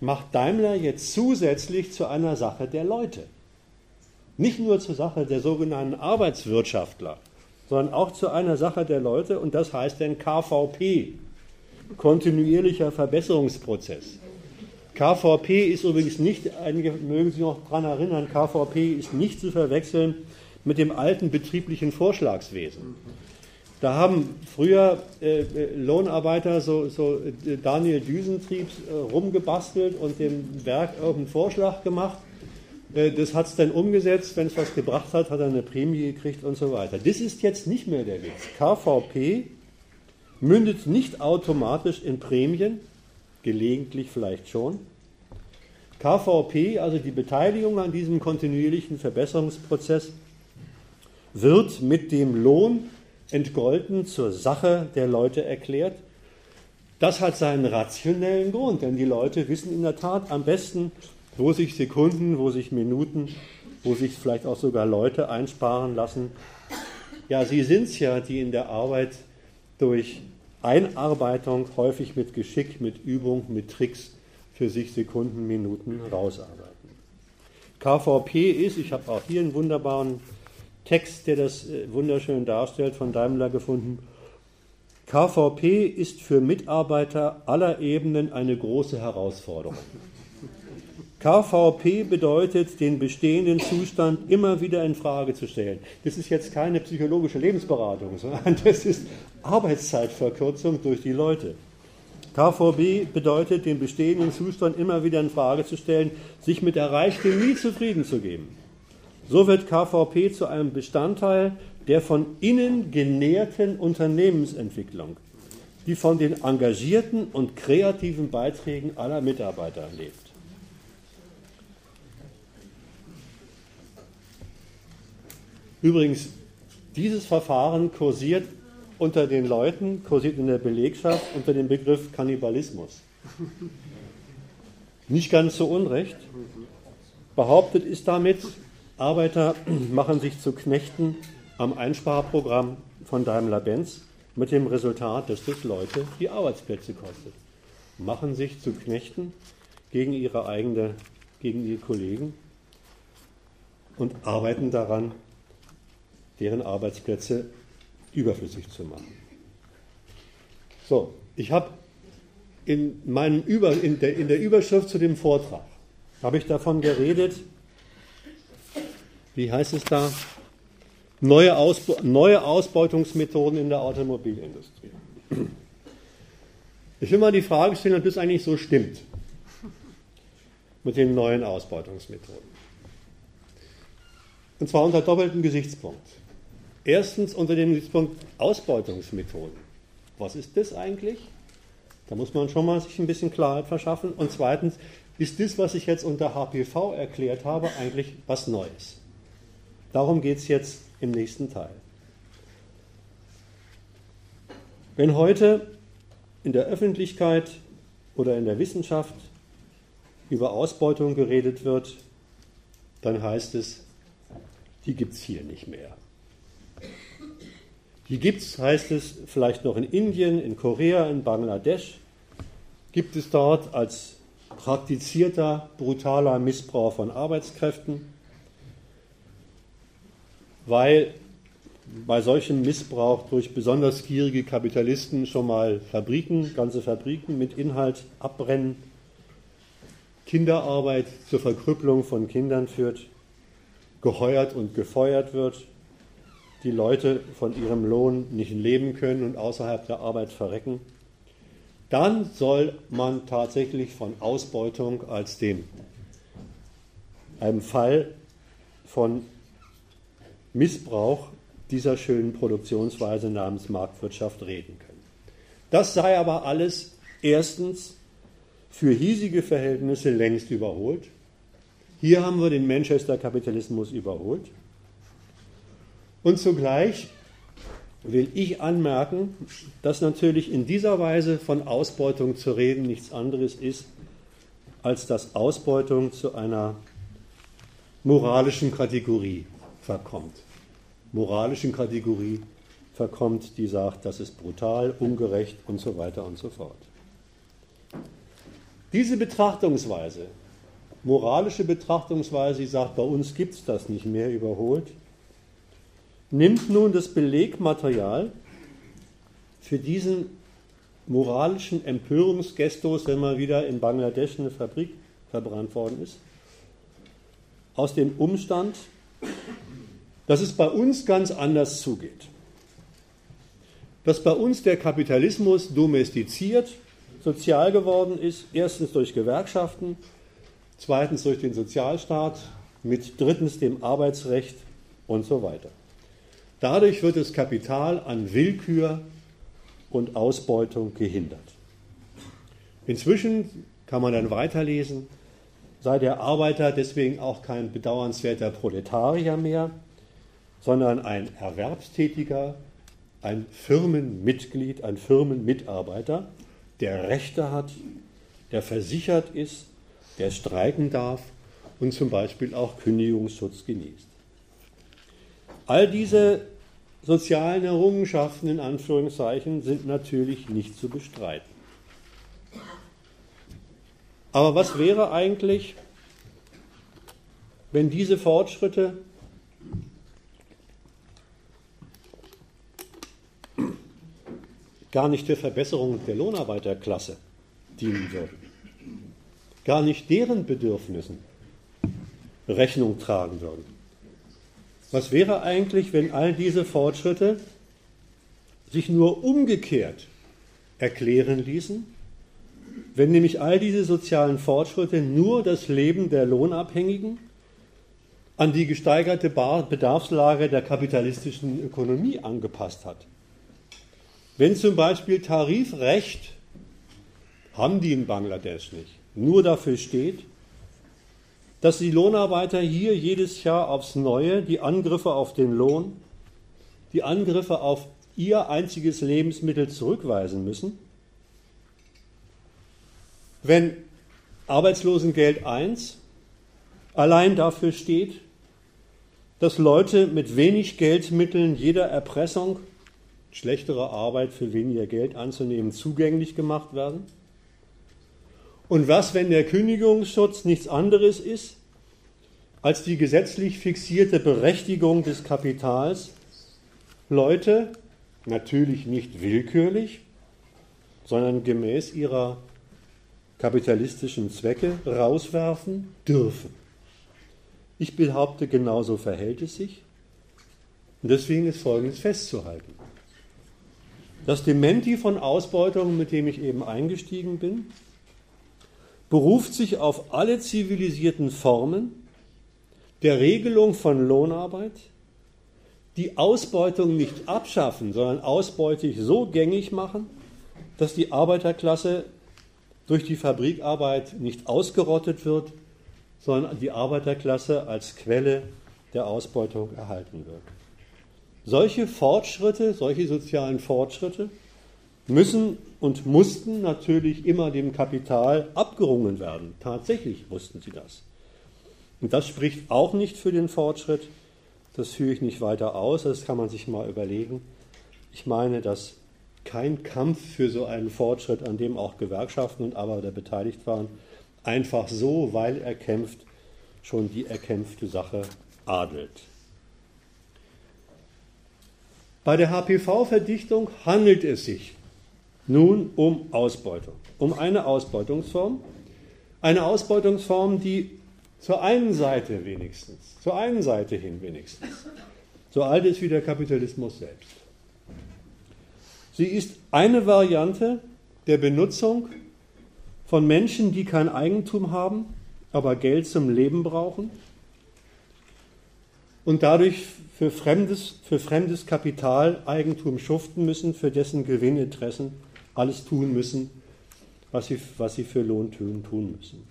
macht Daimler jetzt zusätzlich zu einer Sache der Leute. Nicht nur zur Sache der sogenannten Arbeitswirtschaftler, sondern auch zu einer Sache der Leute und das heißt dann KVP, kontinuierlicher Verbesserungsprozess. KVP ist übrigens nicht, einige mögen sich noch daran erinnern, KVP ist nicht zu verwechseln mit dem alten betrieblichen Vorschlagswesen. Da haben früher äh, Lohnarbeiter so, so äh, Daniel Düsentriebs äh, rumgebastelt und dem Werk irgendeinen Vorschlag gemacht äh, das hat es dann umgesetzt, wenn es was gebracht hat, hat er eine Prämie gekriegt und so weiter. Das ist jetzt nicht mehr der Witz. KVP mündet nicht automatisch in Prämien, gelegentlich vielleicht schon. KVP, also die Beteiligung an diesem kontinuierlichen Verbesserungsprozess, wird mit dem Lohn entgolten zur Sache der Leute erklärt. Das hat seinen rationellen Grund, denn die Leute wissen in der Tat am besten, wo sich Sekunden, wo sich Minuten, wo sich vielleicht auch sogar Leute einsparen lassen. Ja, sie sind es ja, die in der Arbeit durch Einarbeitung, häufig mit Geschick, mit Übung, mit Tricks für sich Sekunden, Minuten rausarbeiten. KVP ist, ich habe auch hier einen wunderbaren Text, der das äh, wunderschön darstellt, von Daimler gefunden. KVP ist für Mitarbeiter aller Ebenen eine große Herausforderung. KVP bedeutet, den bestehenden Zustand immer wieder in Frage zu stellen. Das ist jetzt keine psychologische Lebensberatung, sondern das ist Arbeitszeitverkürzung durch die Leute. KVB bedeutet, den bestehenden Zustand immer wieder in Frage zu stellen, sich mit Erreichtem nie zufrieden zu geben. So wird KVP zu einem Bestandteil der von innen genährten Unternehmensentwicklung, die von den engagierten und kreativen Beiträgen aller Mitarbeiter lebt. Übrigens, dieses Verfahren kursiert unter den Leuten, kursiert in der Belegschaft unter dem Begriff Kannibalismus. Nicht ganz so unrecht. Behauptet ist damit, Arbeiter machen sich zu Knechten am Einsparprogramm von Daimler-Benz mit dem Resultat, dass das Leute die Arbeitsplätze kostet. Machen sich zu Knechten gegen ihre eigene, gegen ihre Kollegen und arbeiten daran, deren Arbeitsplätze überflüssig zu machen. So, ich habe in, meinem Über, in, der, in der Überschrift zu dem Vortrag, habe ich davon geredet, wie heißt es da, neue, Ausbe neue Ausbeutungsmethoden in der Automobilindustrie. Ich will mal die Frage stellen, ob das eigentlich so stimmt mit den neuen Ausbeutungsmethoden. Und zwar unter doppeltem Gesichtspunkt. Erstens unter dem Gesichtspunkt Ausbeutungsmethoden. Was ist das eigentlich? Da muss man schon mal sich ein bisschen Klarheit verschaffen. Und zweitens, ist das, was ich jetzt unter HPV erklärt habe, eigentlich was Neues? Darum geht es jetzt im nächsten Teil. Wenn heute in der Öffentlichkeit oder in der Wissenschaft über Ausbeutung geredet wird, dann heißt es, die gibt es hier nicht mehr. Die gibt es, heißt es, vielleicht noch in Indien, in Korea, in Bangladesch. Gibt es dort als praktizierter, brutaler Missbrauch von Arbeitskräften, weil bei solchem Missbrauch durch besonders gierige Kapitalisten schon mal Fabriken, ganze Fabriken mit Inhalt abbrennen, Kinderarbeit zur Verkrüppelung von Kindern führt. geheuert und gefeuert wird, die Leute von ihrem Lohn nicht leben können und außerhalb der Arbeit verrecken, dann soll man tatsächlich von Ausbeutung als dem einem Fall von Missbrauch dieser schönen Produktionsweise namens Marktwirtschaft reden können. Das sei aber alles erstens für hiesige Verhältnisse längst überholt. Hier haben wir den Manchester-Kapitalismus überholt. Und zugleich will ich anmerken, dass natürlich in dieser Weise von Ausbeutung zu reden nichts anderes ist, als dass Ausbeutung zu einer moralischen Kategorie verkommt. Moralischen Kategorie verkommt, die sagt, das ist brutal, ungerecht und so weiter und so fort. Diese Betrachtungsweise, moralische Betrachtungsweise, die sagt, bei uns gibt es das nicht mehr, überholt, nimmt nun das Belegmaterial für diesen moralischen Empörungsgestus, wenn mal wieder in Bangladesch eine Fabrik verbrannt worden ist, aus dem Umstand, dass es bei uns ganz anders zugeht. Dass bei uns der Kapitalismus domestiziert, sozial geworden ist, erstens durch Gewerkschaften, zweitens durch den Sozialstaat, mit drittens dem Arbeitsrecht und so weiter. Dadurch wird das Kapital an Willkür und Ausbeutung gehindert. Inzwischen kann man dann weiterlesen, sei der Arbeiter deswegen auch kein bedauernswerter Proletarier mehr, sondern ein Erwerbstätiger, ein Firmenmitglied, ein Firmenmitarbeiter, der Rechte hat, der versichert ist, der streiken darf und zum Beispiel auch Kündigungsschutz genießt. All diese sozialen Errungenschaften in Anführungszeichen sind natürlich nicht zu bestreiten. Aber was wäre eigentlich, wenn diese Fortschritte gar nicht der Verbesserung der Lohnarbeiterklasse dienen würden, gar nicht deren Bedürfnissen Rechnung tragen würden? Was wäre eigentlich, wenn all diese Fortschritte sich nur umgekehrt erklären ließen? Wenn nämlich all diese sozialen Fortschritte nur das Leben der Lohnabhängigen an die gesteigerte Bedarfslage der kapitalistischen Ökonomie angepasst hat. Wenn zum Beispiel Tarifrecht, haben die in Bangladesch nicht, nur dafür steht, dass die Lohnarbeiter hier jedes Jahr aufs Neue die Angriffe auf den Lohn, die Angriffe auf ihr einziges Lebensmittel zurückweisen müssen. Wenn Arbeitslosengeld 1 allein dafür steht, dass Leute mit wenig Geldmitteln jeder Erpressung, schlechtere Arbeit für weniger Geld anzunehmen, zugänglich gemacht werden, und was, wenn der Kündigungsschutz nichts anderes ist als die gesetzlich fixierte Berechtigung des Kapitals, Leute, natürlich nicht willkürlich, sondern gemäß ihrer kapitalistischen Zwecke rauswerfen dürfen. Ich behaupte, genauso verhält es sich. Und deswegen ist Folgendes festzuhalten. Das Dementi von Ausbeutung, mit dem ich eben eingestiegen bin, beruft sich auf alle zivilisierten Formen der Regelung von Lohnarbeit, die Ausbeutung nicht abschaffen, sondern ausbeutig so gängig machen, dass die Arbeiterklasse durch die Fabrikarbeit nicht ausgerottet wird, sondern die Arbeiterklasse als Quelle der Ausbeutung erhalten wird. Solche Fortschritte, solche sozialen Fortschritte müssen und mussten natürlich immer dem Kapital abgerungen werden. Tatsächlich mussten sie das. Und das spricht auch nicht für den Fortschritt. Das führe ich nicht weiter aus, das kann man sich mal überlegen. Ich meine, dass kein Kampf für so einen Fortschritt, an dem auch Gewerkschaften und Arbeiter beteiligt waren, einfach so, weil er kämpft, schon die erkämpfte Sache adelt. Bei der HPV-Verdichtung handelt es sich nun um Ausbeutung, um eine Ausbeutungsform, eine Ausbeutungsform, die Zur einen Seite wenigstens, zur einen Seite hin wenigstens. So alt ist wie der Kapitalismus selbst. Sie ist eine Variante der Benutzung von Menschen, die kein Eigentum haben, aber Geld zum Leben brauchen und dadurch für fremdes, für fremdes Kapital Eigentum schuften müssen, für dessen Gewinninteressen alles tun müssen, was sie, was sie für Lohn tun, müssen.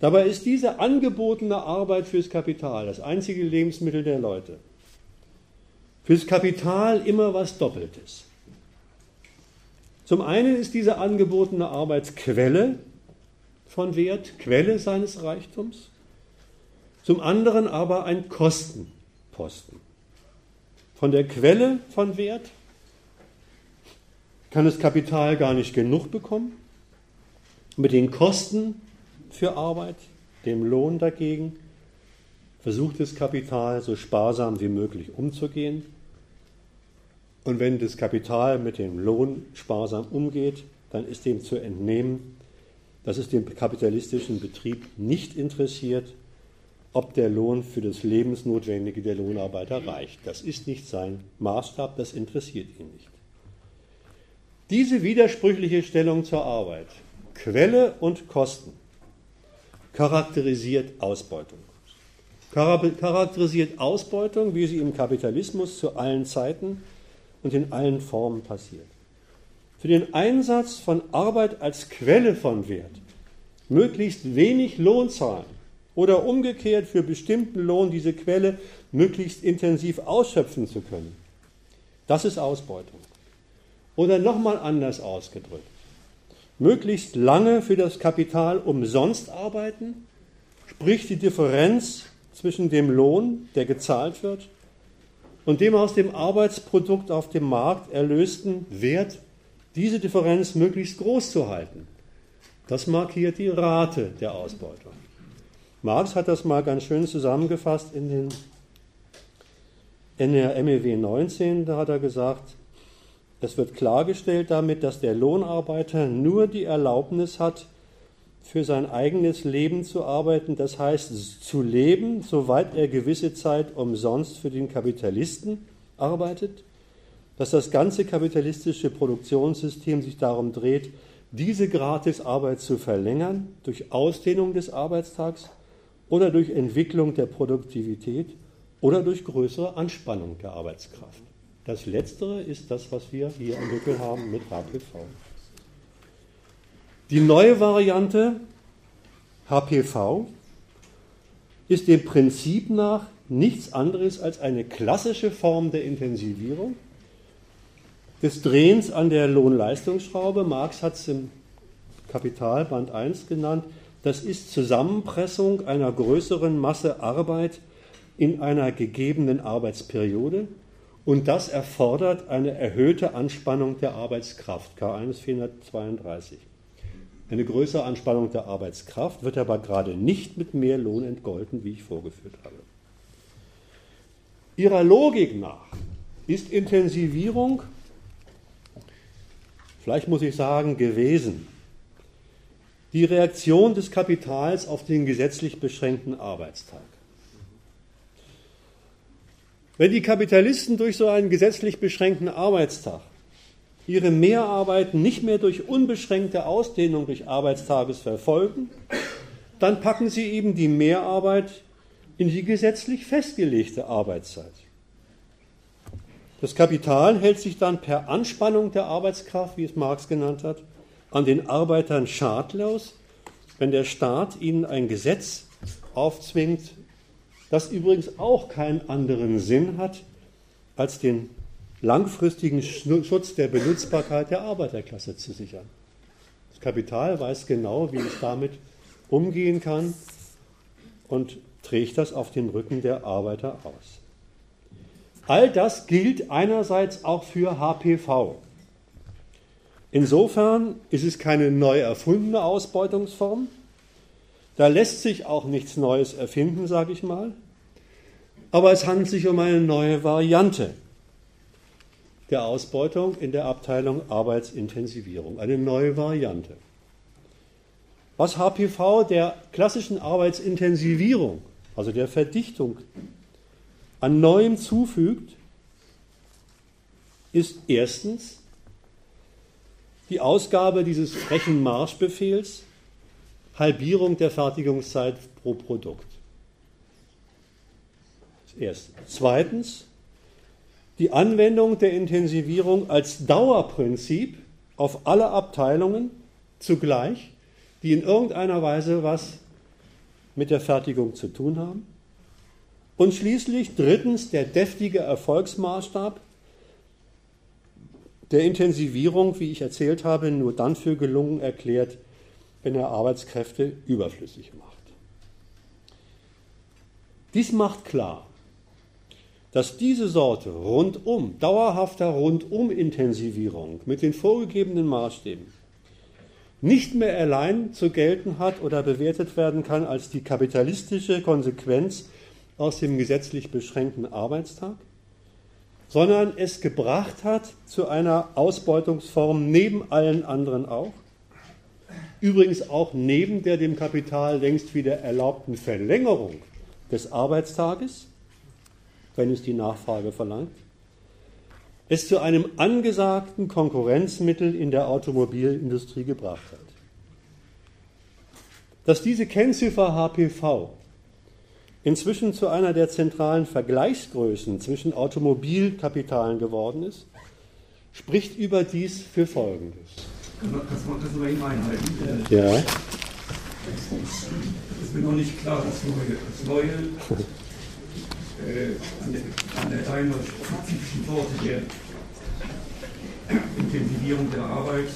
Dabei ist diese angebotene Arbeit fürs Kapital das einzige Lebensmittel der Leute. Fürs Kapital immer was Doppeltes. Zum einen ist diese angebotene Arbeit Quelle von Wert, Quelle seines Reichtums. Zum anderen aber ein Kostenposten. Von der Quelle von Wert kann das Kapital gar nicht genug bekommen. Mit den Kosten für Arbeit, dem Lohn dagegen, versucht das Kapital so sparsam wie möglich umzugehen. Und wenn das Kapital mit dem Lohn sparsam umgeht, dann ist dem zu entnehmen, dass es dem kapitalistischen Betrieb nicht interessiert, ob der Lohn für das Lebensnotwendige der Lohnarbeiter reicht. Das ist nicht sein Maßstab, das interessiert ihn nicht. Diese widersprüchliche Stellung zur Arbeit, Quelle und Kosten, charakterisiert Ausbeutung. Charakterisiert Ausbeutung, wie sie im Kapitalismus zu allen Zeiten und in allen Formen passiert. Für den Einsatz von Arbeit als Quelle von Wert möglichst wenig Lohn zahlen oder umgekehrt für bestimmten Lohn diese Quelle möglichst intensiv ausschöpfen zu können. Das ist Ausbeutung. Oder nochmal anders ausgedrückt. Möglichst lange für das Kapital umsonst arbeiten, sprich die Differenz zwischen dem Lohn, der gezahlt wird, und dem aus dem Arbeitsprodukt auf dem Markt erlösten Wert, diese Differenz möglichst groß zu halten. Das markiert die Rate der Ausbeutung. Marx hat das mal ganz schön zusammengefasst in, den, in der MEW 19. Da hat er gesagt, es wird klargestellt damit, dass der Lohnarbeiter nur die Erlaubnis hat, für sein eigenes Leben zu arbeiten, das heißt zu leben, soweit er gewisse Zeit umsonst für den Kapitalisten arbeitet, dass das ganze kapitalistische Produktionssystem sich darum dreht, diese Gratisarbeit zu verlängern durch Ausdehnung des Arbeitstags oder durch Entwicklung der Produktivität oder durch größere Anspannung der Arbeitskraft. Das Letztere ist das, was wir hier entwickelt haben mit HPV. Die neue Variante HPV ist dem Prinzip nach nichts anderes als eine klassische Form der Intensivierung, des Drehens an der Lohnleistungsschraube. Marx hat es im Kapital Band 1 genannt. Das ist Zusammenpressung einer größeren Masse Arbeit in einer gegebenen Arbeitsperiode und das erfordert eine erhöhte Anspannung der Arbeitskraft, K1 432. Eine größere Anspannung der Arbeitskraft wird aber gerade nicht mit mehr Lohn entgolten, wie ich vorgeführt habe. Ihrer Logik nach ist Intensivierung, vielleicht muss ich sagen, gewesen, die Reaktion des Kapitals auf den gesetzlich beschränkten Arbeitstag. Wenn die Kapitalisten durch so einen gesetzlich beschränkten Arbeitstag ihre Mehrarbeit nicht mehr durch unbeschränkte Ausdehnung durch Arbeitstages verfolgen, dann packen sie eben die Mehrarbeit in die gesetzlich festgelegte Arbeitszeit. Das Kapital hält sich dann per Anspannung der Arbeitskraft, wie es Marx genannt hat, an den Arbeitern schadlos, wenn der Staat ihnen ein Gesetz aufzwingt, das übrigens auch keinen anderen Sinn hat, als den langfristigen Schutz der Benutzbarkeit der Arbeiterklasse zu sichern. Das Kapital weiß genau, wie es damit umgehen kann und trägt das auf den Rücken der Arbeiter aus. All das gilt einerseits auch für HPV. Insofern ist es keine neu erfundene Ausbeutungsform. Da lässt sich auch nichts Neues erfinden, sage ich mal. Aber es handelt sich um eine neue Variante der Ausbeutung in der Abteilung Arbeitsintensivierung, eine neue Variante. Was HPV der klassischen Arbeitsintensivierung, also der Verdichtung, an Neuem zufügt, ist erstens die Ausgabe dieses frechen Marschbefehls, Halbierung der Fertigungszeit pro Produkt. Erstens. Zweitens, die Anwendung der Intensivierung als Dauerprinzip auf alle Abteilungen zugleich, die in irgendeiner Weise was mit der Fertigung zu tun haben. Und schließlich drittens der deftige Erfolgsmaßstab der Intensivierung, wie ich erzählt habe, nur dann für gelungen erklärt, wenn er Arbeitskräfte überflüssig macht. Dies macht klar, dass diese Sorte rundum, dauerhafter Rundum-Intensivierung mit den vorgegebenen Maßstäben nicht mehr allein zu gelten hat oder bewertet werden kann als die kapitalistische Konsequenz aus dem gesetzlich beschränkten Arbeitstag, sondern es gebracht hat zu einer Ausbeutungsform neben allen anderen auch, übrigens auch neben der dem Kapital längst wieder erlaubten Verlängerung des Arbeitstages, wenn es die Nachfrage verlangt, es zu einem angesagten Konkurrenzmittel in der Automobilindustrie gebracht hat. Dass diese Kennziffer HPV inzwischen zu einer der zentralen Vergleichsgrößen zwischen Automobilkapitalen geworden ist, spricht überdies für Folgendes. Kannst du das mal eben einhalten? Ja. Das ist mir noch nicht klar, das Neue. Das Neue äh, an, der, an der spezifischen Worte der Intensivierung der Arbeit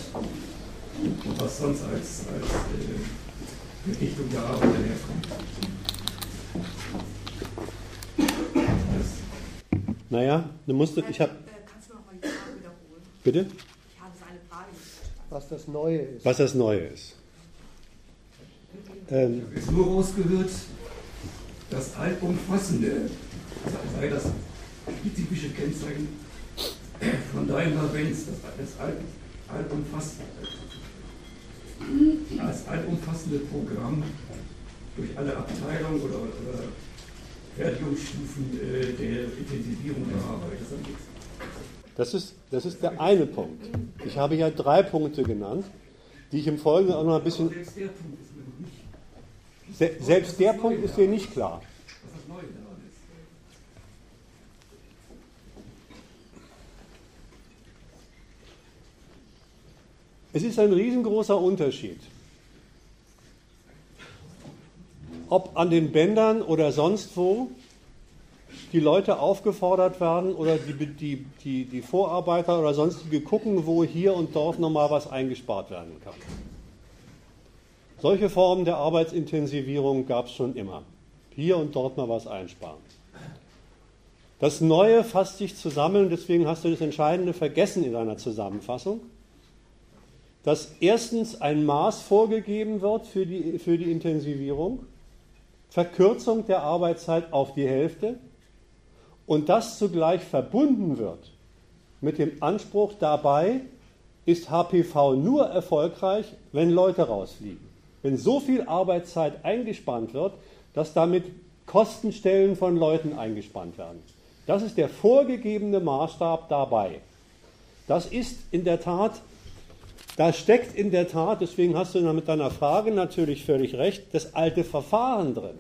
und was sonst als, als äh, Richtung der Arbeit daherkommt. Naja, du musst, ich habe. Kannst du noch mal die Frage wiederholen? Bitte? Ich habe seine Frage nicht verstanden. Was das Neue ist. Was das Neue ist. Ähm, Ich habe jetzt nur rausgehört, das allumfassende, sei das spezifische Kennzeichen von Daimler-Benz, das, das all, allumfassende, das allumfassende Programm durch alle Abteilungen oder, oder Fertigungsstufen äh, der Intensivierung der Arbeit. Das hat nichts. Das, ist, das ist der eine Punkt. Ich habe ja drei Punkte genannt, die ich im Folgenden auch noch ein bisschen. Selbst der Punkt ist mir nicht, klar. Es ist ein riesengroßer Unterschied, ob an den Bändern oder sonst wo die Leute aufgefordert werden oder die, die, die, die Vorarbeiter oder sonstige gucken, wo hier und dort nochmal was eingespart werden kann. Solche Formen der Arbeitsintensivierung gab es schon immer. Hier und dort mal was einsparen. Das Neue fasst sich zusammen, deswegen hast du das Entscheidende vergessen in deiner Zusammenfassung dass erstens ein Maß vorgegeben wird für die, für die Intensivierung, Verkürzung der Arbeitszeit auf die Hälfte und das zugleich verbunden wird mit dem Anspruch dabei, ist HPV nur erfolgreich, wenn Leute rausfliegen. Wenn so viel Arbeitszeit eingespannt wird, dass damit Kostenstellen von Leuten eingespannt werden. Das ist der vorgegebene Maßstab dabei. Das ist in der Tat da steckt in der Tat, deswegen hast du mit deiner Frage natürlich völlig recht, das alte Verfahren drin.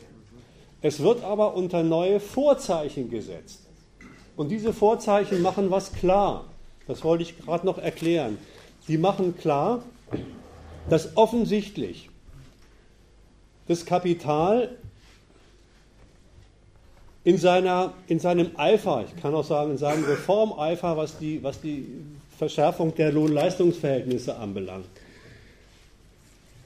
Es wird aber unter neue Vorzeichen gesetzt. Und diese Vorzeichen machen was klar. Das wollte ich gerade noch erklären. Die machen klar, dass offensichtlich das Kapital in, seiner, in seinem Eifer, ich kann auch sagen in seinem Reformeifer, was die, was die Verschärfung der Lohn-Leistungsverhältnisse anbelangt,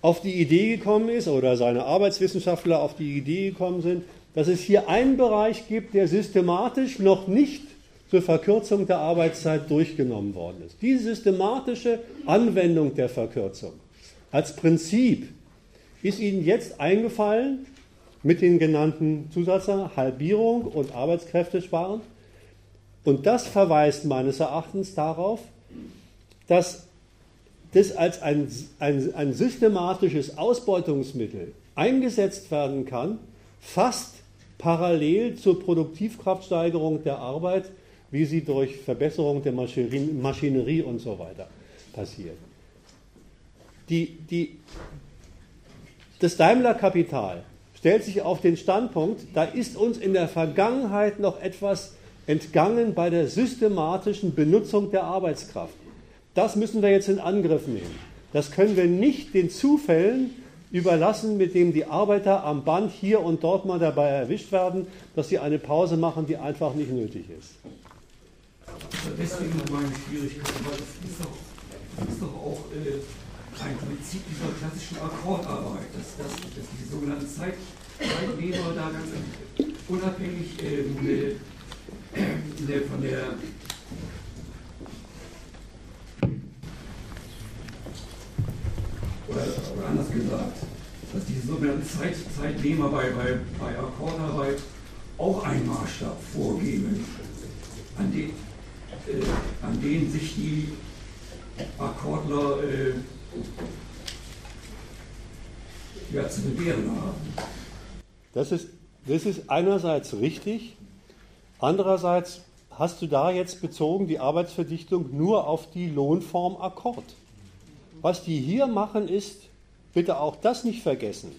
auf die Idee gekommen ist oder seine Arbeitswissenschaftler auf die Idee gekommen sind, dass es hier einen Bereich gibt, der systematisch noch nicht zur Verkürzung der Arbeitszeit durchgenommen worden ist. Diese systematische Anwendung der Verkürzung als Prinzip ist Ihnen jetzt eingefallen mit den genannten Zusatzern Halbierung und Arbeitskräftesparen. Und das verweist meines Erachtens darauf, dass das als ein, ein, ein systematisches Ausbeutungsmittel eingesetzt werden kann, fast parallel zur Produktivkraftsteigerung der Arbeit, wie sie durch Verbesserung der Maschinerie und so weiter passiert. Die, die, das Daimler-Kapital stellt sich auf den Standpunkt, da ist uns in der Vergangenheit noch etwas entgangen bei der systematischen Benutzung der Arbeitskraft. Das müssen wir jetzt in Angriff nehmen. Das können wir nicht den Zufällen überlassen, mit dem die Arbeiter am Band hier und dort mal dabei erwischt werden, dass sie eine Pause machen, die einfach nicht nötig ist. Also deswegen meine Schwierigkeiten, weil das ist doch, das ist doch auch äh, ein Prinzip dieser klassischen Akkordarbeit, dass, dass, dass die sogenannten Zeit, Zeitnehmer da ganz unabhängig äh, äh, von der oder, anders gesagt, dass diese sogenannten Zeit, Zeitnehmer bei, bei, bei Akkordarbeit auch einen Maßstab vorgeben, an den, äh, an den sich die Akkordler äh, ja, zu bewähren haben. Das ist, das ist einerseits richtig, andererseits hast du da jetzt bezogen die Arbeitsverdichtung nur auf die Lohnform Akkord. Was die hier machen ist, bitte auch das nicht vergessen,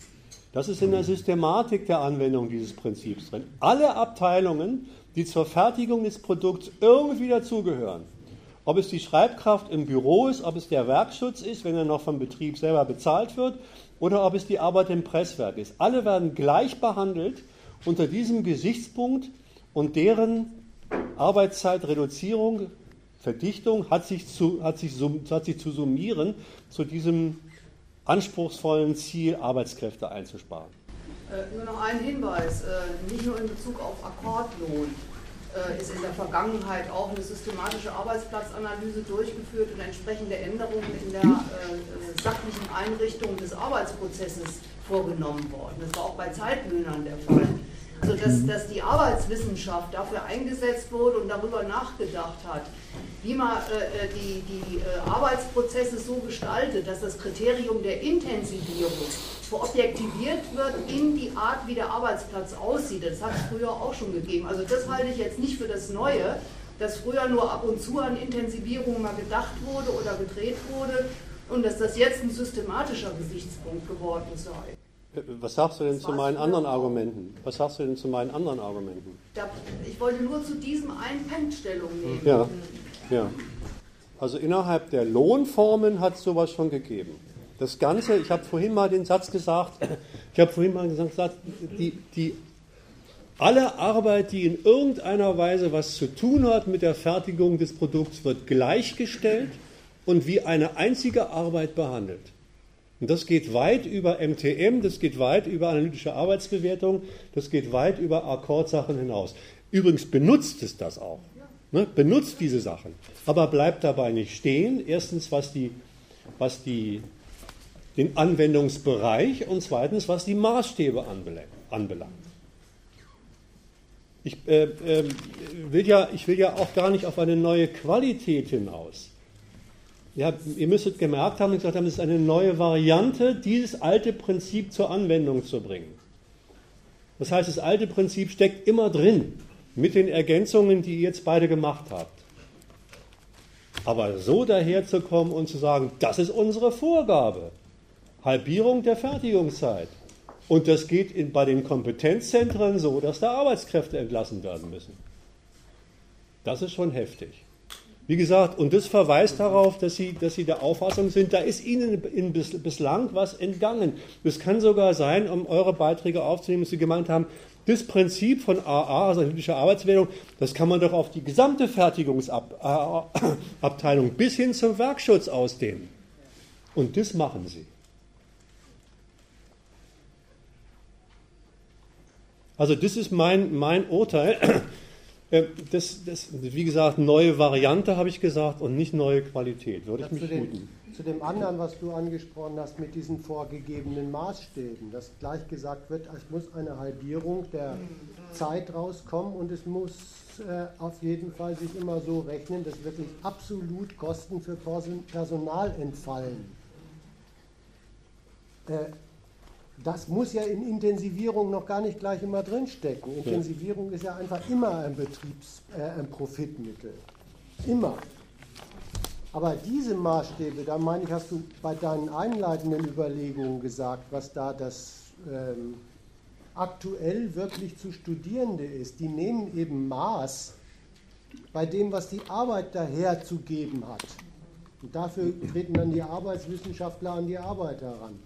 das ist in der Systematik der Anwendung dieses Prinzips drin. Alle Abteilungen, die zur Fertigung des Produkts irgendwie dazugehören, ob es die Schreibkraft im Büro ist, ob es der Werkschutz ist, wenn er noch vom Betrieb selber bezahlt wird, oder ob es die Arbeit im Presswerk ist. Alle werden gleich behandelt unter diesem Gesichtspunkt und deren Arbeitszeitreduzierung Verdichtung hat sich zu, hat sich, hat sich zu summieren zu diesem anspruchsvollen Ziel, Arbeitskräfte einzusparen. Äh, nur noch ein Hinweis, äh, nicht nur in Bezug auf Akkordlohn äh, ist in der Vergangenheit auch eine systematische Arbeitsplatzanalyse durchgeführt und entsprechende Änderungen in der äh, sachlichen Einrichtung des Arbeitsprozesses vorgenommen worden. Das war auch bei Zeitlöhnern der Fall. Also dass, dass die Arbeitswissenschaft dafür eingesetzt wurde und darüber nachgedacht hat, wie man äh, äh, die, die äh, Arbeitsprozesse so gestaltet, dass das Kriterium der Intensivierung objektiviert wird in die Art, wie der Arbeitsplatz aussieht. Das hat es früher auch schon gegeben. Also das halte ich jetzt nicht für das Neue, dass früher nur ab und zu an Intensivierung mal gedacht wurde oder gedreht wurde und dass das jetzt ein systematischer Gesichtspunkt geworden sei. Was sagst du denn zu meinen anderen Argumenten? Was sagst du denn zu meinen anderen Argumenten? Ich wollte nur zu diesem einen Punkt Stellung nehmen. Ja. Ja. Also innerhalb der Lohnformen hat es sowas schon gegeben. Das Ganze, ich habe vorhin mal den Satz gesagt, ich habe vorhin mal gesagt, die, die, alle Arbeit, die in irgendeiner Weise was zu tun hat mit der Fertigung des Produkts, wird gleichgestellt und wie eine einzige Arbeit behandelt. Und das geht weit über MTM, das geht weit über analytische Arbeitsbewertung, das geht weit über Akkordsachen hinaus. Übrigens benutzt es das auch. Ne, benutzt diese Sachen, aber bleibt dabei nicht stehen. Erstens, was, die, was die, den Anwendungsbereich und zweitens, was die Maßstäbe anbelangt. Ich, äh, äh, will ja, ich will ja auch gar nicht auf eine neue Qualität hinaus. Ja, ihr müsstet gemerkt haben, gesagt haben, es ist eine neue Variante, dieses alte Prinzip zur Anwendung zu bringen. Das heißt, das alte Prinzip steckt immer drin mit den Ergänzungen, die ihr jetzt beide gemacht habt. Aber so daherzukommen und zu sagen, das ist unsere Vorgabe, Halbierung der Fertigungszeit. Und das geht in, bei den Kompetenzzentren so, dass da Arbeitskräfte entlassen werden müssen. Das ist schon heftig. Wie gesagt, und das verweist darauf, dass Sie, dass Sie der Auffassung sind, da ist Ihnen in, bislang was entgangen. Es kann sogar sein, um eure Beiträge aufzunehmen, dass Sie gemeint haben, das Prinzip von AA, also analytischer Arbeitswählung, das kann man doch auf die gesamte Fertigungsabteilung bis hin zum Werkschutz ausdehnen. Und das machen sie. Also das ist mein, mein Urteil. Äh, das, das, wie gesagt, neue Variante habe ich gesagt und nicht neue Qualität, würde ich mich zu, zu dem anderen, was du angesprochen hast mit diesen vorgegebenen Maßstäben, dass gleich gesagt wird, es muss eine Halbierung der Zeit rauskommen und es muss äh, auf jeden Fall sich immer so rechnen, dass wirklich absolut Kosten für Personal entfallen. Äh, das muss ja in Intensivierung noch gar nicht gleich immer drinstecken. Intensivierung ist ja einfach immer ein Betriebs-, äh, ein Profitmittel. Immer. Aber diese Maßstäbe, da meine ich, hast du bei deinen einleitenden Überlegungen gesagt, was da das ähm, aktuell wirklich zu Studierende ist. Die nehmen eben Maß bei dem, was die Arbeit daher zu geben hat. Und dafür treten dann die Arbeitswissenschaftler an die Arbeit heran.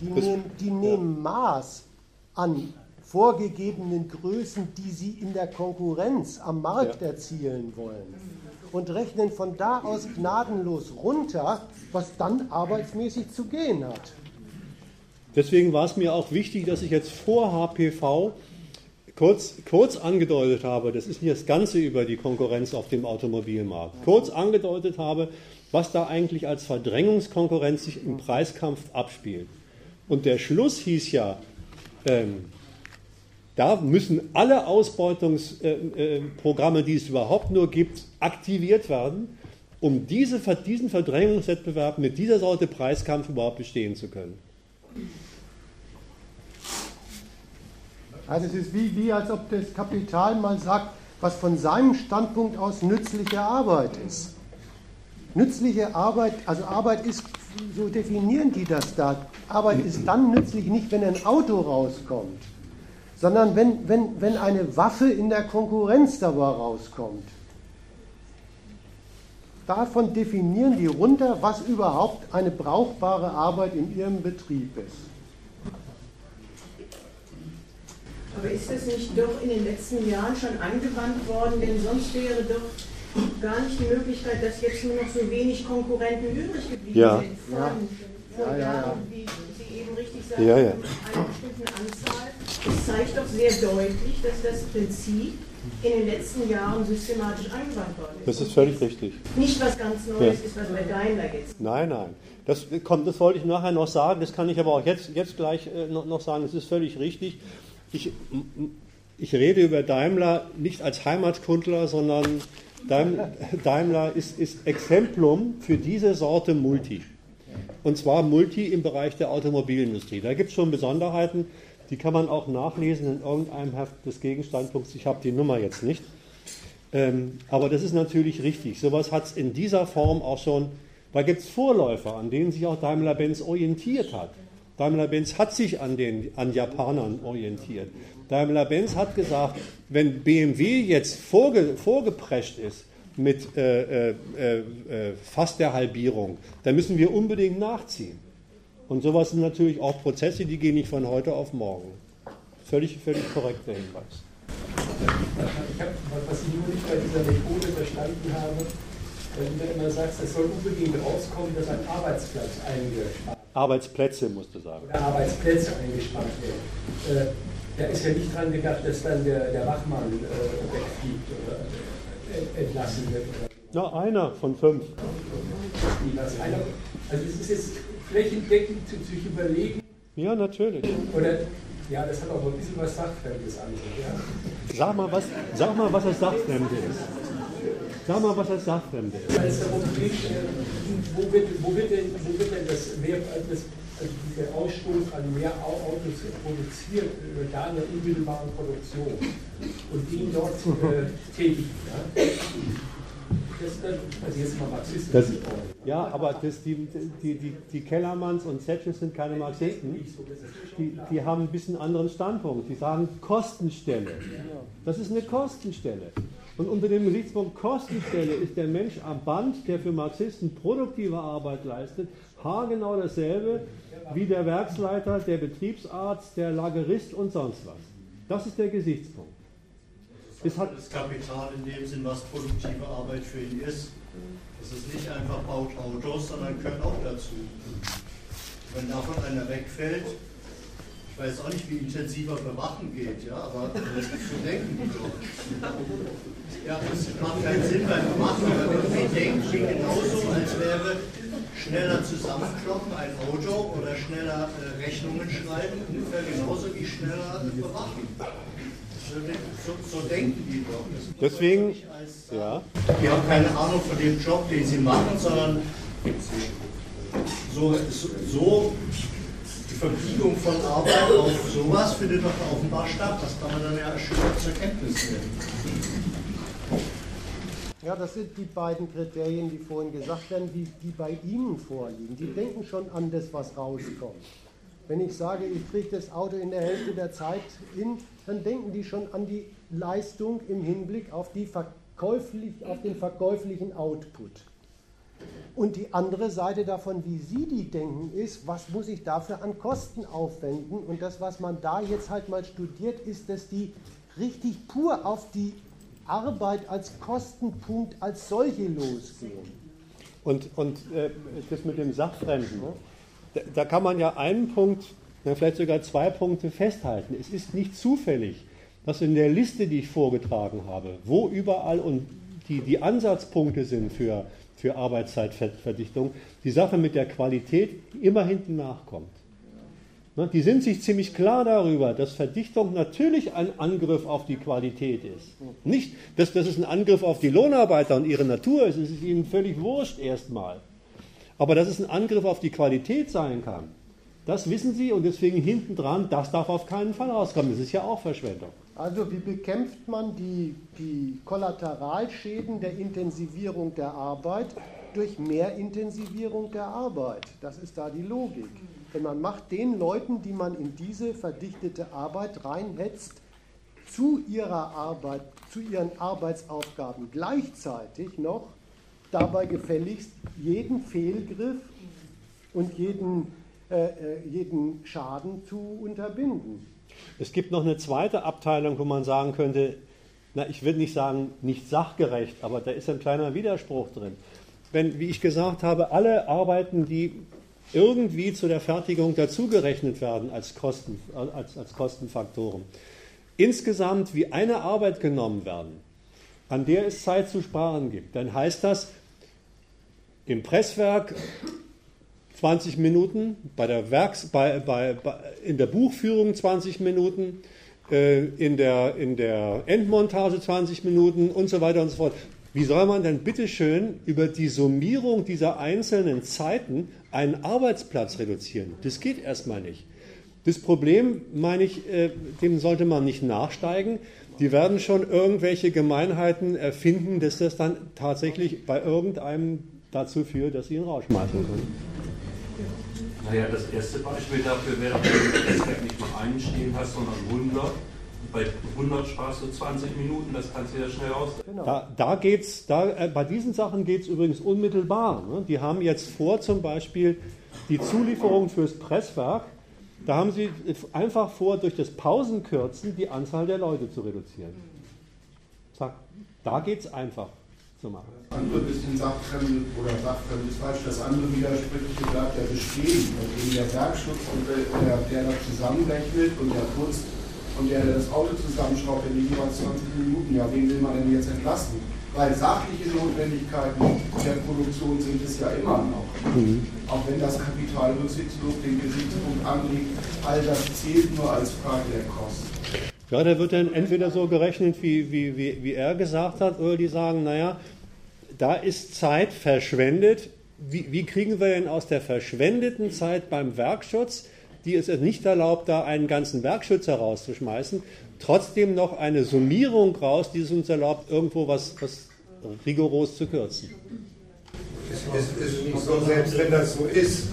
Die, nehmen, die nehmen Maß an vorgegebenen Größen, die sie in der Konkurrenz am Markt erzielen wollen. Und rechnen von da aus gnadenlos runter, was dann arbeitsmäßig zu gehen hat. Deswegen war es mir auch wichtig, dass ich jetzt vor HPV kurz, kurz angedeutet habe, das ist nicht das Ganze über die Konkurrenz auf dem Automobilmarkt, kurz angedeutet habe, was da eigentlich als Verdrängungskonkurrenz sich im Preiskampf abspielt. Und der Schluss hieß ja, ähm, da müssen alle Ausbeutungsprogramme, äh, äh, die es überhaupt nur gibt, aktiviert werden, um diese, diesen Verdrängungswettbewerb mit dieser Sorte Preiskampf überhaupt bestehen zu können. Also es ist wie, wie als ob das Kapital mal sagt, was von seinem Standpunkt aus nützliche Arbeit ist. Nützliche Arbeit, also Arbeit ist, so definieren die das da, Arbeit ist dann nützlich nicht, wenn ein Auto rauskommt, sondern wenn, wenn, wenn eine Waffe in der Konkurrenz dabei rauskommt. Davon definieren die runter, was überhaupt eine brauchbare Arbeit in ihrem Betrieb ist. Aber ist das nicht doch in den letzten Jahren schon angewandt worden? Denn sonst wäre doch gar nicht die Möglichkeit, dass jetzt nur noch so wenig Konkurrenten übrig geblieben ja. sind von, ja. von ja, ja, wie Sie eben richtig sagen, ja, ja. einer bestimmten Anzahl. Das zeigt doch sehr deutlich, dass das Prinzip in den letzten Jahren systematisch angewandt worden ist. Das ist völlig richtig. Nicht was ganz Neues ist, was bei Daimler jetzt. Nein, nein. Das, kommt, das wollte ich nachher noch sagen, das kann ich aber auch jetzt, jetzt gleich äh, noch, noch sagen, das ist völlig richtig ich, ich rede über Daimler nicht als Heimatkundler, sondern Daimler ist, ist Exemplum für diese Sorte Multi. Und zwar Multi im Bereich der Automobilindustrie. Da gibt es schon Besonderheiten, die kann man auch nachlesen in irgendeinem Heft des Gegenstandpunkts. Ich habe die Nummer jetzt nicht. Ähm, aber das ist natürlich richtig. Sowas hat es in dieser Form auch schon, da gibt es Vorläufer, an denen sich auch Daimler-Benz orientiert hat. Daimler-Benz hat sich an den an Japanern orientiert. Daimler-Benz hat gesagt, wenn BMW jetzt vorge, vorgeprescht ist mit äh, äh, äh, fast der Halbierung, dann müssen wir unbedingt nachziehen. Und sowas sind natürlich auch Prozesse, die gehen nicht von heute auf morgen. Völlig, völlig korrekter Hinweis. Ich hab, was ich nur nicht bei dieser Methode verstanden habe, wenn du immer sagst, es soll unbedingt rauskommen, dass ein Arbeitsplatz eingespart Arbeitsplätze, musst du sagen. Oder Arbeitsplätze eingespart werden. Äh, da ist ja nicht dran gedacht, dass dann der, der Wachmann äh, wegfliegt oder äh, entlassen wird. Na, einer von fünf. Also es ist jetzt flächendeckend zu sich überlegen. Ja, natürlich. Oder ja, das hat auch ein bisschen was Sachfremdes an sich. Ja. Sag, mal, was, sag mal, was das Sachfremde ist. Sag mal, was das Sachfremde ist. Weil es darum geht, wo wird, wo wird, denn, wo wird denn das, mehr, das also der Ausstoß an mehr Autos produziert, äh, da in der unmittelbaren Produktion und den dort äh, tätigen. Ja? also jetzt mal Marxisten. Das, ja, aber das, die, die, die, die Kellermanns und Setches sind keine Marxisten. Die, die haben ein bisschen anderen Standpunkt. Die sagen Kostenstelle. Das ist eine Kostenstelle. Und unter dem Gesichtspunkt Kostenstelle ist der Mensch am Band, der für Marxisten produktive Arbeit leistet, haargenau dasselbe wie der Werksleiter, der Betriebsarzt, der Lagerist und sonst was. Das ist der Gesichtspunkt. Es hat das Kapital in dem Sinn, was produktive Arbeit für ihn ist. Das ist nicht einfach baut Autos, sondern gehört auch dazu. Wenn davon einer wegfällt, Ich weiß auch nicht, wie intensiver Bewachen geht, ja, aber äh, so denken die doch. Ja, das macht keinen Sinn beim Bewachen, aber wenn die denken, die genauso, als wäre schneller zusammenkloppen ein Auto oder schneller äh, Rechnungen schreiben, ungefähr genauso wie schneller äh, bewachen. So, so, so, denken die doch. Deswegen, als, ja. Die haben keine Ahnung von dem Job, den sie machen, sondern so, so die Verbiegung von Arbeit auf sowas findet doch offenbar statt. Das kann man dann ja schön zur Kenntnis nehmen. Ja, das sind die beiden Kriterien, die vorhin gesagt werden, die, die bei Ihnen vorliegen. Die denken schon an das, was rauskommt. Wenn ich sage, ich kriege das Auto in der Hälfte der Zeit hin, dann denken die schon an die Leistung im Hinblick auf, die verkäuflich, auf den verkäuflichen Output. Und die andere Seite davon, wie Sie die denken, ist, was muss ich dafür an Kosten aufwenden? Und das, was man da jetzt halt mal studiert, ist, dass die richtig pur auf die Arbeit als Kostenpunkt als solche losgehen. Und, und äh, das mit dem Sachfremden, ne? da, da, kann man ja einen Punkt, ja, vielleicht sogar zwei Punkte festhalten. Es ist nicht zufällig, dass in der Liste, die ich vorgetragen habe, wo überall und die, die Ansatzpunkte sind für, für Arbeitszeitverdichtung, die Sache mit der Qualität immer hinten nachkommt. Ne, die sind sich ziemlich klar darüber, dass Verdichtung natürlich ein Angriff auf die Qualität ist. Nicht, dass das ein Angriff auf die Lohnarbeiter und ihre Natur ist, es ist ihnen völlig wurscht erstmal. Aber dass es ein Angriff auf die Qualität sein kann, das wissen sie und deswegen hinten dran, das darf auf keinen Fall rauskommen. Das ist ja auch Verschwendung. Also wie bekämpft man die, die Kollateralschäden der Intensivierung der Arbeit durch mehr Intensivierung der Arbeit? Das ist da die Logik. Denn man macht den Leuten, die man in diese verdichtete Arbeit reinhetzt, zu ihrer Arbeit, zu ihren Arbeitsaufgaben gleichzeitig noch dabei gefälligst jeden Fehlgriff und jeden, jeden Schaden zu unterbinden. Es gibt noch eine zweite Abteilung, wo man sagen könnte, na, ich will nicht sagen, nicht sachgerecht, aber da ist ein kleiner Widerspruch drin. Wenn, wie ich gesagt habe, alle Arbeiten, die irgendwie zu der Fertigung dazugerechnet werden als, Kosten, als, als Kostenfaktoren. Insgesamt wie eine Arbeit genommen werden, an der es Zeit zu sparen gibt, dann heißt das im Presswerk 20 Minuten, bei der Werks, bei, bei, bei, in der Buchführung 20 Minuten, äh, in, der, in der Endmontage 20 Minuten und so weiter und so fort. Wie soll man denn bitteschön über die Summierung dieser einzelnen Zeiten einen Arbeitsplatz reduzieren? Das geht erstmal nicht. Das Problem, meine ich, äh, dem sollte man nicht nachsteigen. Die werden schon irgendwelche Gemeinheiten erfinden, dass das dann tatsächlich bei irgendeinem dazu führt, dass sie ihn rausschmeißen können. Naja, das erste Beispiel dafür wäre, wenn du nicht mal einen stehen hast, sondern 100 bei 100 sparst du 20 Minuten, das kannst du ja schnell aus. Genau. Da, da geht's, da, äh, bei diesen Sachen geht es übrigens unmittelbar. Ne? Die haben jetzt vor, zum Beispiel die Zulieferung fürs Presswerk, da haben sie einfach vor, durch das Pausenkürzen die Anzahl der Leute zu reduzieren. Da geht es einfach zu machen. Das andere bisschen Sachfremd oder Sachfremd ist falsch, das andere Widersprüchliche bleibt ja bestehen. Und eben der Werkschutz, und der, der da zusammenrechnet und der Kunst und der das Auto zusammenschraubt in jeweils 20 Minuten, ja, wen will man denn jetzt entlasten? Weil sachliche Notwendigkeiten der Produktion sind es ja immer noch. Mhm. Auch wenn das Kapital rücksichtslos den Gesichtspunkt anlegt, all das zählt nur als Frage der Kosten. Ja, da wird dann entweder so gerechnet, wie, wie, wie, wie er gesagt hat, oder die sagen, naja, da ist Zeit verschwendet. Wie, wie kriegen wir denn aus der verschwendeten Zeit beim Werkschutz die es nicht erlaubt, da einen ganzen Werkschutz herauszuschmeißen, trotzdem noch eine Summierung raus, die es uns erlaubt, irgendwo was, was rigoros zu kürzen. Es ist, nicht so, selbst wenn das so ist,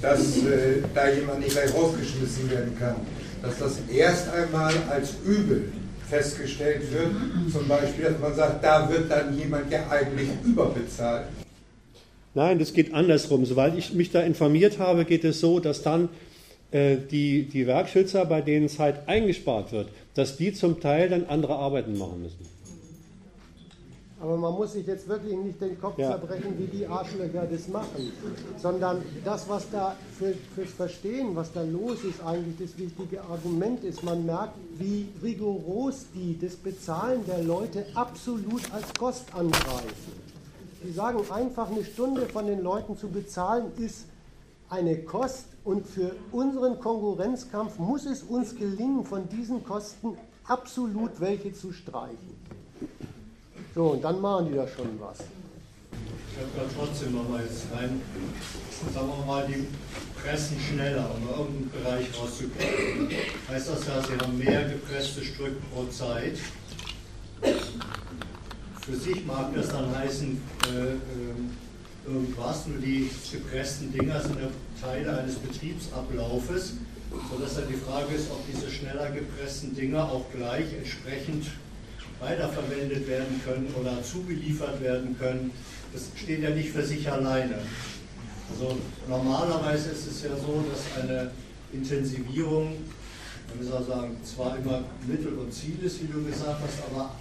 dass äh, da jemand nicht gleich rausgeschmissen werden kann, dass das erst einmal als Übel festgestellt wird, zum Beispiel, dass man sagt, da wird dann jemand ja eigentlich überbezahlt. Nein, das geht andersrum. Soweit ich mich da informiert habe, geht es so, dass dann äh, die, die Werkschützer, bei denen Zeit eingespart wird, dass die zum Teil dann andere Arbeiten machen müssen. Aber man muss sich jetzt wirklich nicht den Kopf Ja. zerbrechen, wie die Arschlöcher das machen, sondern das, was da für, fürs Verstehen, was da los ist, eigentlich das wichtige Argument ist. Man merkt, wie rigoros die das Bezahlen der Leute absolut als Kost angreifen. Die sagen einfach, eine Stunde von den Leuten zu bezahlen ist eine Kost und für unseren Konkurrenzkampf muss es uns gelingen, von diesen Kosten absolut welche zu streichen. So, und dann machen die da schon was. Ich habe da trotzdem noch mal jetzt rein, sagen wir mal, die pressen schneller, um in irgendeinen Bereich rauszukommen. Heißt das ja, sie haben mehr gepresste Stück pro Zeit. Für sich mag das dann heißen, äh, ähm, irgendwas, nur die gepressten Dinger sind ja Teile eines Betriebsablaufes, sodass dann die Frage ist, ob diese schneller gepressten Dinger auch gleich entsprechend weiterverwendet werden können oder zugeliefert werden können. Das steht ja nicht für sich alleine. Also normalerweise ist es ja so, dass eine Intensivierung, man muss auch sagen, zwar immer Mittel und Ziel ist, wie du gesagt hast, aber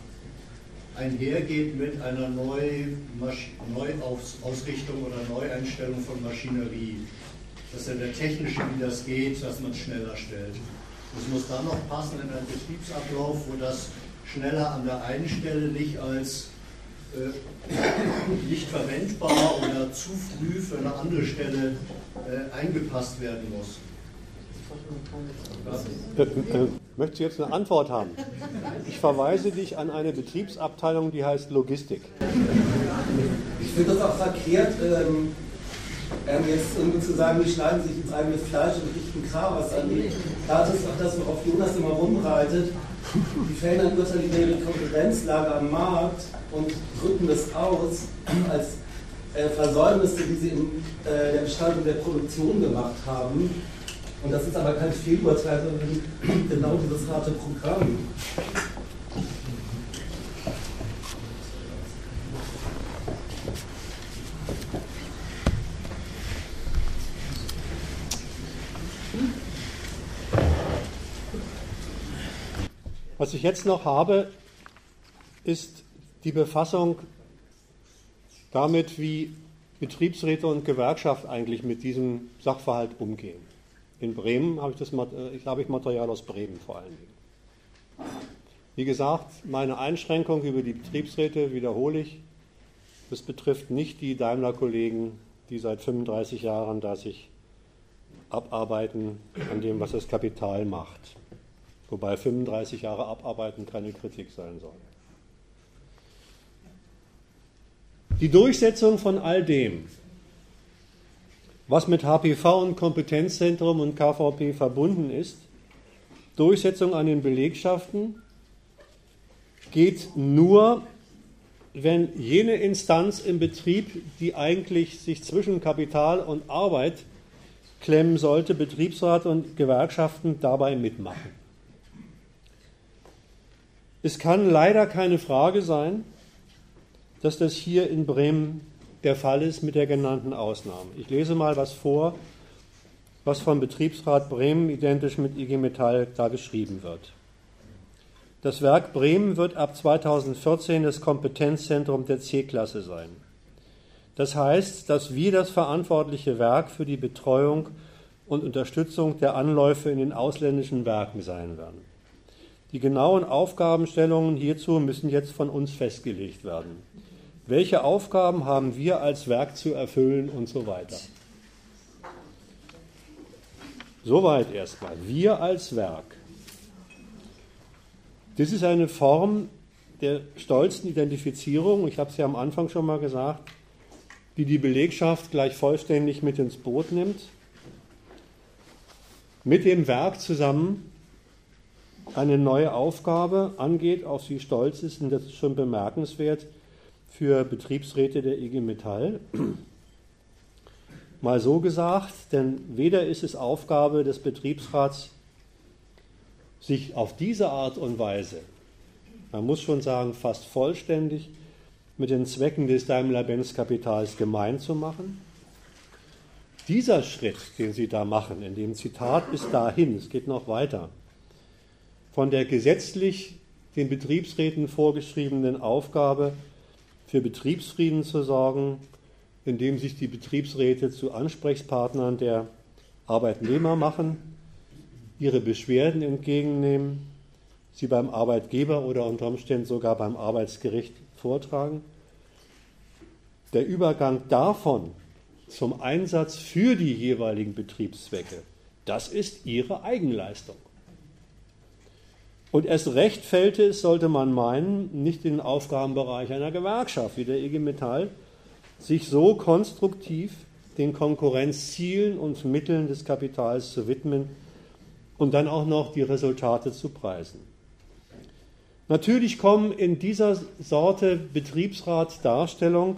einhergeht mit einer Neu Neuausrichtung oder Neueinstellung von Maschinerie. Das ist ja der technische, wie das geht, dass man es schneller stellt. Das muss dann noch passen in einen Betriebsablauf, wo das schneller an der einen Stelle nicht als äh, nicht verwendbar oder zu früh für eine andere Stelle äh, eingepasst werden muss. Äh, äh, Möchtest du jetzt eine Antwort haben? Ich verweise dich an eine Betriebsabteilung, die heißt Logistik. Ich finde das auch verkehrt, ähm, ähm, jetzt irgendwie zu sagen, die schneiden sich ins eigene Fleisch und richten Krawas an. Das ist auch das, worauf Jonas immer rumreitet. Die urteilen über ihre Konkurrenzlage am Markt und drücken das aus als äh, Versäumnisse, die sie in äh, der Gestaltung der Produktion gemacht haben. Und das ist aber kein Fehlurteil, sondern genau dieses harte Programm. Was ich jetzt noch habe, ist die Befassung damit, wie Betriebsräte und Gewerkschaft eigentlich mit diesem Sachverhalt umgehen. In Bremen habe ich, das, ich, habe ich Material aus Bremen vor allen Dingen. Wie gesagt, meine Einschränkung über die Betriebsräte wiederhole ich. Das betrifft nicht die Daimler-Kollegen, die seit 35 Jahren da sich abarbeiten an dem, was das Kapital macht. Wobei 35 Jahre abarbeiten keine Kritik sein soll. Die Durchsetzung von all dem, was mit HPV und Kompetenzzentrum und KVP verbunden ist, Durchsetzung an den Belegschaften, geht nur, wenn jene Instanz im Betrieb, die eigentlich sich zwischen Kapital und Arbeit klemmen sollte, Betriebsrat und Gewerkschaften dabei mitmachen. Es kann leider keine Frage sein, dass das hier in Bremen der Fall ist mit der genannten Ausnahme. Ich lese mal was vor, was vom Betriebsrat Bremen identisch mit IG Metall da geschrieben wird. Das Werk Bremen wird ab 2014 das Kompetenzzentrum der C-Klasse sein. Das heißt, dass wir das verantwortliche Werk für die Betreuung und Unterstützung der Anläufe in den ausländischen Werken sein werden. Die genauen Aufgabenstellungen hierzu müssen jetzt von uns festgelegt werden. Welche Aufgaben haben wir als Werk zu erfüllen und so weiter. Soweit erstmal. Wir als Werk. Das ist eine Form der stolzen Identifizierung, ich habe es ja am Anfang schon mal gesagt, die die Belegschaft gleich vollständig mit ins Boot nimmt, mit dem Werk zusammen eine neue Aufgabe angeht, auf sie stolz ist, und das ist schon bemerkenswert für Betriebsräte der IG Metall. Mal so gesagt, denn weder ist es Aufgabe des Betriebsrats, sich auf diese Art und Weise, man muss schon sagen, fast vollständig mit den Zwecken des Daimler-Benz-Kapitals gemein zu machen. Dieser Schritt, den Sie da machen, in dem Zitat bis dahin, es geht noch weiter, von der gesetzlich den Betriebsräten vorgeschriebenen Aufgabe, für Betriebsfrieden zu sorgen, indem sich die Betriebsräte zu Ansprechpartnern der Arbeitnehmer machen, ihre Beschwerden entgegennehmen, sie beim Arbeitgeber oder unter Umständen sogar beim Arbeitsgericht vortragen. Der Übergang davon zum Einsatz für die jeweiligen Betriebszwecke, das ist ihre Eigenleistung. Und erst recht fällt es, sollte man meinen, nicht in den Aufgabenbereich einer Gewerkschaft wie der IG Metall, sich so konstruktiv den Konkurrenzzielen und Mitteln des Kapitals zu widmen und dann auch noch die Resultate zu preisen. Natürlich kommen in dieser Sorte Betriebsratsdarstellung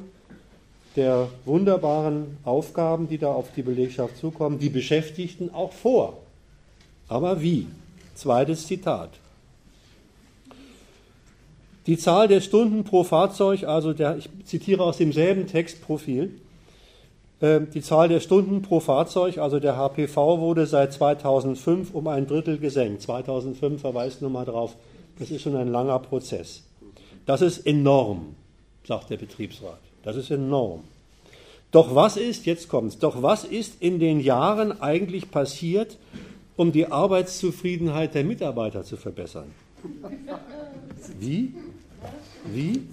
der wunderbaren Aufgaben, die da auf die Belegschaft zukommen, die Beschäftigten auch vor. Aber wie? Zweites Zitat. Die Zahl der Stunden pro Fahrzeug, also der, ich zitiere aus demselben Textprofil, äh, die Zahl der Stunden pro Fahrzeug, also der HPV, wurde seit 2005 um ein Drittel gesenkt. 2005 verweist nur mal drauf, das ist schon ein langer Prozess. Das ist enorm, sagt der Betriebsrat. Das ist enorm. Doch was ist, jetzt kommt's, doch was ist in den Jahren eigentlich passiert, um die Arbeitszufriedenheit der Mitarbeiter zu verbessern? Wie? Wie?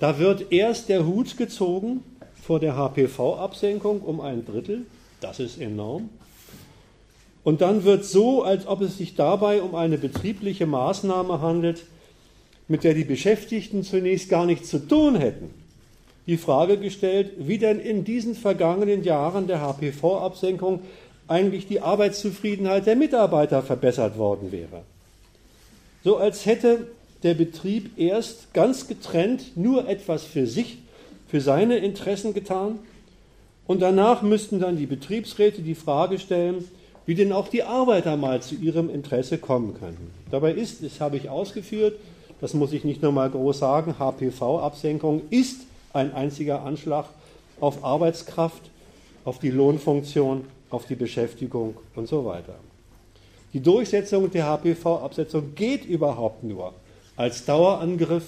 Da wird erst der Hut gezogen vor der HPV-Absenkung um ein Drittel. Das ist enorm. Und dann wird so, als ob es sich dabei um eine betriebliche Maßnahme handelt, mit der die Beschäftigten zunächst gar nichts zu tun hätten, die Frage gestellt, wie denn in diesen vergangenen Jahren der HPV-Absenkung eigentlich die Arbeitszufriedenheit der Mitarbeiter verbessert worden wäre. So als hätte der Betrieb erst ganz getrennt nur etwas für sich, für seine Interessen getan und danach müssten dann die Betriebsräte die Frage stellen, wie denn auch die Arbeiter mal zu ihrem Interesse kommen könnten. Dabei ist, das habe ich ausgeführt, das muss ich nicht nochmal groß sagen, HPV-Absenkung ist ein einziger Anschlag auf Arbeitskraft, auf die Lohnfunktion, auf die Beschäftigung und so weiter. Die Durchsetzung der HPV-Absetzung geht überhaupt nur als Dauerangriff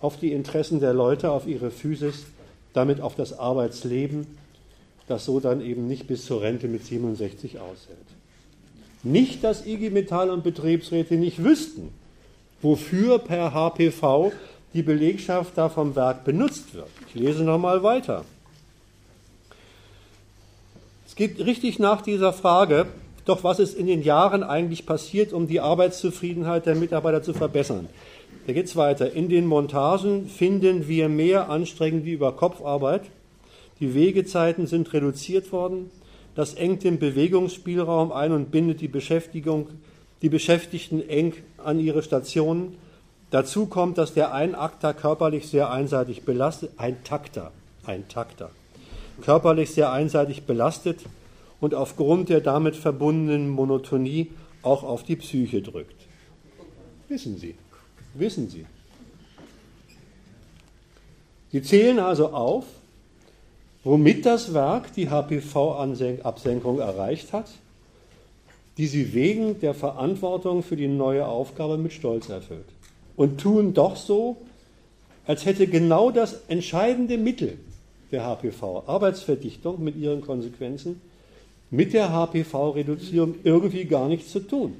auf die Interessen der Leute, auf ihre Physis, damit auf das Arbeitsleben, das so dann eben nicht bis zur Rente mit 67 aushält. Nicht, dass IG Metall und Betriebsräte nicht wüssten, wofür per HPV die Belegschaft da vom Werk benutzt wird. Ich lese nochmal weiter. Es geht richtig nach dieser Frage, doch was ist in den Jahren eigentlich passiert, um die Arbeitszufriedenheit der Mitarbeiter zu verbessern. Da geht es weiter. In den Montagen finden wir mehr anstrengende Überkopfarbeit. Die Wegezeiten sind reduziert worden. Das engt den Bewegungsspielraum ein und bindet die, Beschäftigung, die Beschäftigten eng an ihre Stationen. Dazu kommt, dass der Einakter körperlich sehr einseitig belastet, ein Takter, ein Takter, körperlich sehr einseitig belastet und aufgrund der damit verbundenen Monotonie auch auf die Psyche drückt. Wissen Sie, wissen Sie. Sie zählen also auf, womit das Werk die HPV-Absenkung erreicht hat, die sie wegen der Verantwortung für die neue Aufgabe mit Stolz erfüllt und tun doch so, als hätte genau das entscheidende Mittel der HPV, Arbeitsverdichtung mit ihren Konsequenzen, mit der HPV-Reduzierung irgendwie gar nichts zu tun.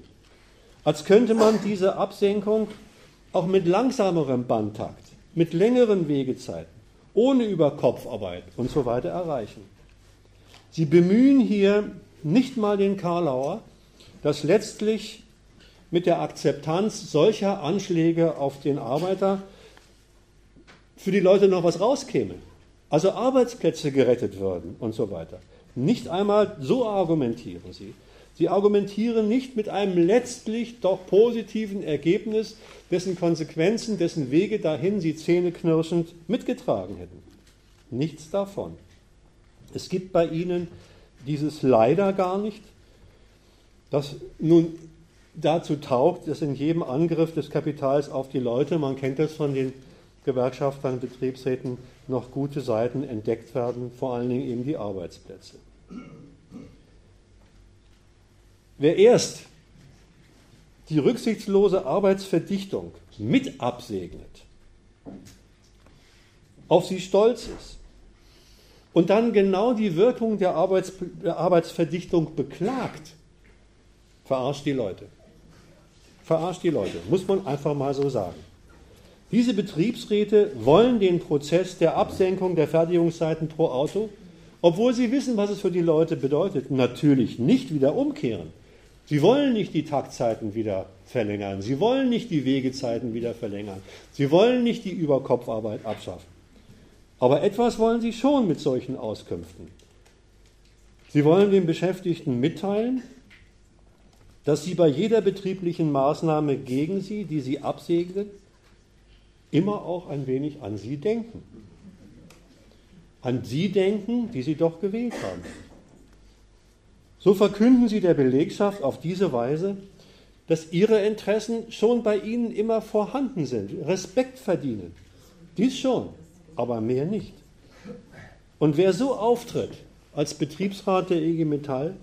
Als könnte man diese Absenkung auch mit langsamerem Bandtakt, mit längeren Wegezeiten, ohne Überkopfarbeit und so weiter erreichen. Sie bemühen hier nicht mal den Karlauer, dass letztlich mit der Akzeptanz solcher Anschläge auf den Arbeiter für die Leute noch was rauskäme. Also Arbeitsplätze gerettet würden und so weiter. Nicht einmal so argumentieren sie. Sie argumentieren nicht mit einem letztlich doch positiven Ergebnis, dessen Konsequenzen, dessen Wege dahin sie zähneknirschend mitgetragen hätten. Nichts davon. Es gibt bei ihnen dieses leider gar nicht, das nun dazu taugt, dass in jedem Angriff des Kapitals auf die Leute, man kennt das von den Gewerkschaftern, Betriebsräten, noch gute Seiten entdeckt werden, vor allen Dingen eben die Arbeitsplätze. Wer erst die rücksichtslose Arbeitsverdichtung mit absegnet, auf sie stolz ist und dann genau die Wirkung der, Arbeits der Arbeitsverdichtung beklagt, verarscht die Leute. Verarscht die Leute, muss man einfach mal so sagen. Diese Betriebsräte wollen den Prozess der Absenkung der Fertigungszeiten pro Auto, obwohl sie wissen, was es für die Leute bedeutet, natürlich nicht wieder umkehren. Sie wollen nicht die Taktzeiten wieder verlängern. Sie wollen nicht die Wegezeiten wieder verlängern. Sie wollen nicht die Überkopfarbeit abschaffen. Aber etwas wollen sie schon mit solchen Auskünften. Sie wollen den Beschäftigten mitteilen, dass sie bei jeder betrieblichen Maßnahme gegen sie, die sie absegnen, immer auch ein wenig an sie denken. An sie denken, die sie doch gewählt haben. So verkünden sie der Belegschaft auf diese Weise, dass ihre Interessen schon bei ihnen immer vorhanden sind, Respekt verdienen. Dies schon, aber mehr nicht. Und wer so auftritt als Betriebsrat der EG Metall,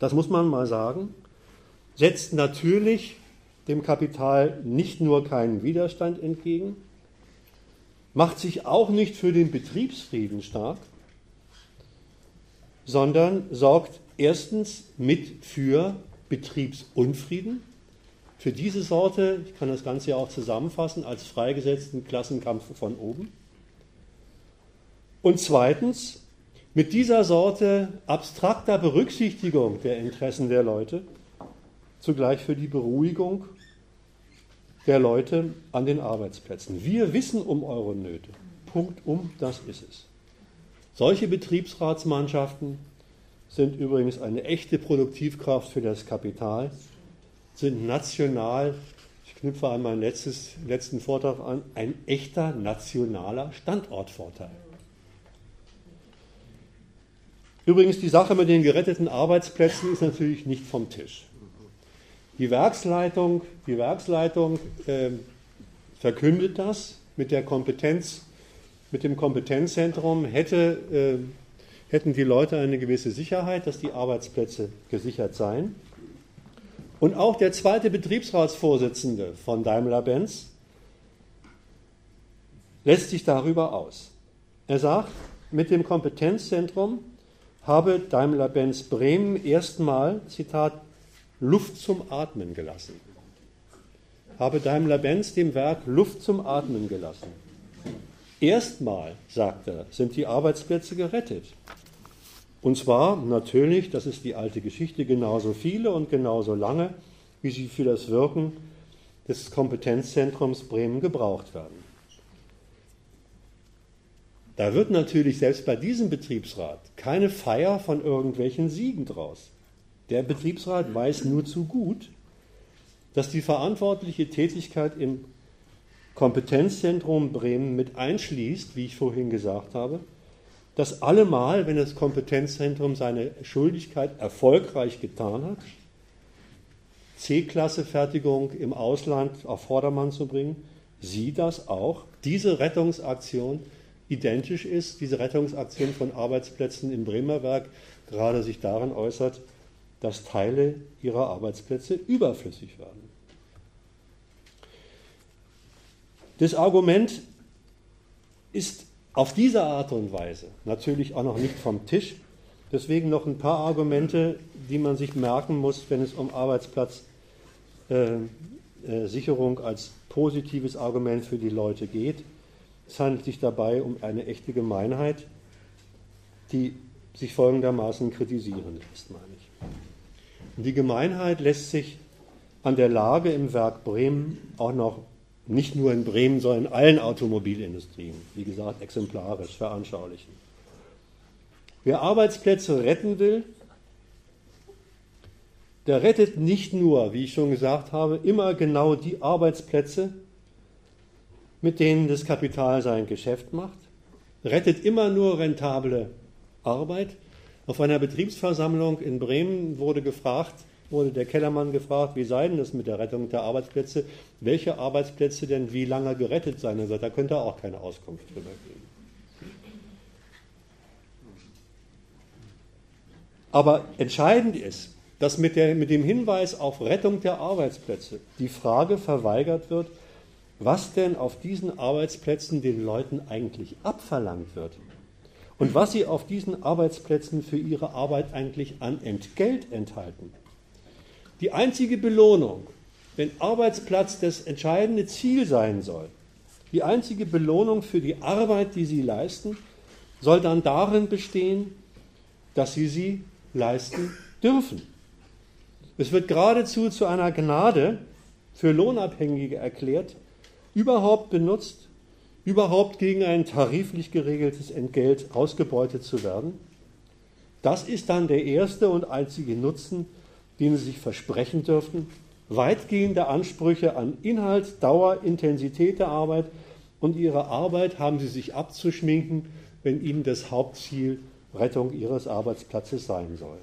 das muss man mal sagen, setzt natürlich dem Kapital nicht nur keinen Widerstand entgegen, macht sich auch nicht für den Betriebsfrieden stark, sondern sorgt erstens mit für Betriebsunfrieden. Für diese Sorte, ich kann das Ganze ja auch zusammenfassen, als freigesetzten Klassenkampf von oben. Und zweitens, mit dieser Sorte abstrakter Berücksichtigung der Interessen der Leute, zugleich für die Beruhigung der Leute an den Arbeitsplätzen. Wir wissen um eure Nöte. Punkt um, das ist es. Solche Betriebsratsmannschaften sind übrigens eine echte Produktivkraft für das Kapital, sind national, ich knüpfe an meinen letztes, letzten Vortrag an, ein echter nationaler Standortvorteil. Übrigens, die Sache mit den geretteten Arbeitsplätzen ist natürlich nicht vom Tisch. Die Werksleitung, die Werksleitung äh, verkündet das mit der Kompetenz, mit dem Kompetenzzentrum hätte, äh, hätten die Leute eine gewisse Sicherheit, dass die Arbeitsplätze gesichert seien. Und auch der zweite Betriebsratsvorsitzende von Daimler-Benz lässt sich darüber aus. Er sagt, mit dem Kompetenzzentrum habe Daimler-Benz Bremen erstmal, Zitat, Luft zum Atmen gelassen. Habe Daimler-Benz dem Werk Luft zum Atmen gelassen. Erstmal, sagt er, sind die Arbeitsplätze gerettet. Und zwar natürlich, das ist die alte Geschichte, genauso viele und genauso lange, wie sie für das Wirken des Kompetenzzentrums Bremen gebraucht werden. Da wird natürlich selbst bei diesem Betriebsrat keine Feier von irgendwelchen Siegen draus. Der Betriebsrat weiß nur zu gut, dass die verantwortliche Tätigkeit im Kompetenzzentrum Bremen mit einschließt, wie ich vorhin gesagt habe, dass allemal, wenn das Kompetenzzentrum seine Schuldigkeit erfolgreich getan hat, C-Klasse-Fertigung im Ausland auf Vordermann zu bringen, sie das auch, diese Rettungsaktion identisch ist, diese Rettungsaktion von Arbeitsplätzen im Bremerwerk gerade sich darin äußert, dass Teile ihrer Arbeitsplätze überflüssig werden. Das Argument ist auf diese Art und Weise natürlich auch noch nicht vom Tisch. Deswegen noch ein paar Argumente, die man sich merken muss, wenn es um Arbeitsplatzsicherung äh, äh, als positives Argument für die Leute geht. Es handelt sich dabei um eine echte Gemeinheit, die sich folgendermaßen kritisieren lässt, meine ich. Und die Gemeinheit lässt sich an der Lage im Werk Bremen auch noch nicht nur in Bremen, sondern in allen Automobilindustrien, wie gesagt, exemplarisch veranschaulichen. Wer Arbeitsplätze retten will, der rettet nicht nur, wie ich schon gesagt habe, immer genau die Arbeitsplätze, mit denen das Kapital sein Geschäft macht, rettet immer nur rentable Arbeit, auf einer Betriebsversammlung in Bremen wurde gefragt, wurde der Kellermann gefragt, wie sei denn das mit der Rettung der Arbeitsplätze, welche Arbeitsplätze denn wie lange gerettet seien. Er sagt, da könnte er auch keine Auskunft drüber geben. Aber entscheidend ist, dass mit, der, mit dem Hinweis auf Rettung der Arbeitsplätze die Frage verweigert wird, was denn auf diesen Arbeitsplätzen den Leuten eigentlich abverlangt wird und was sie auf diesen Arbeitsplätzen für ihre Arbeit eigentlich an Entgelt enthalten. Die einzige Belohnung, wenn Arbeitsplatz das entscheidende Ziel sein soll, die einzige Belohnung für die Arbeit, die sie leisten, soll dann darin bestehen, dass sie sie leisten dürfen. Es wird geradezu zu einer Gnade für Lohnabhängige erklärt, überhaupt benutzt, überhaupt gegen ein tariflich geregeltes Entgelt ausgebeutet zu werden. Das ist dann der erste und einzige Nutzen, den Sie sich versprechen dürften. Weitgehende Ansprüche an Inhalt, Dauer, Intensität der Arbeit und Ihre Arbeit haben Sie sich abzuschminken, wenn Ihnen das Hauptziel Rettung Ihres Arbeitsplatzes sein soll.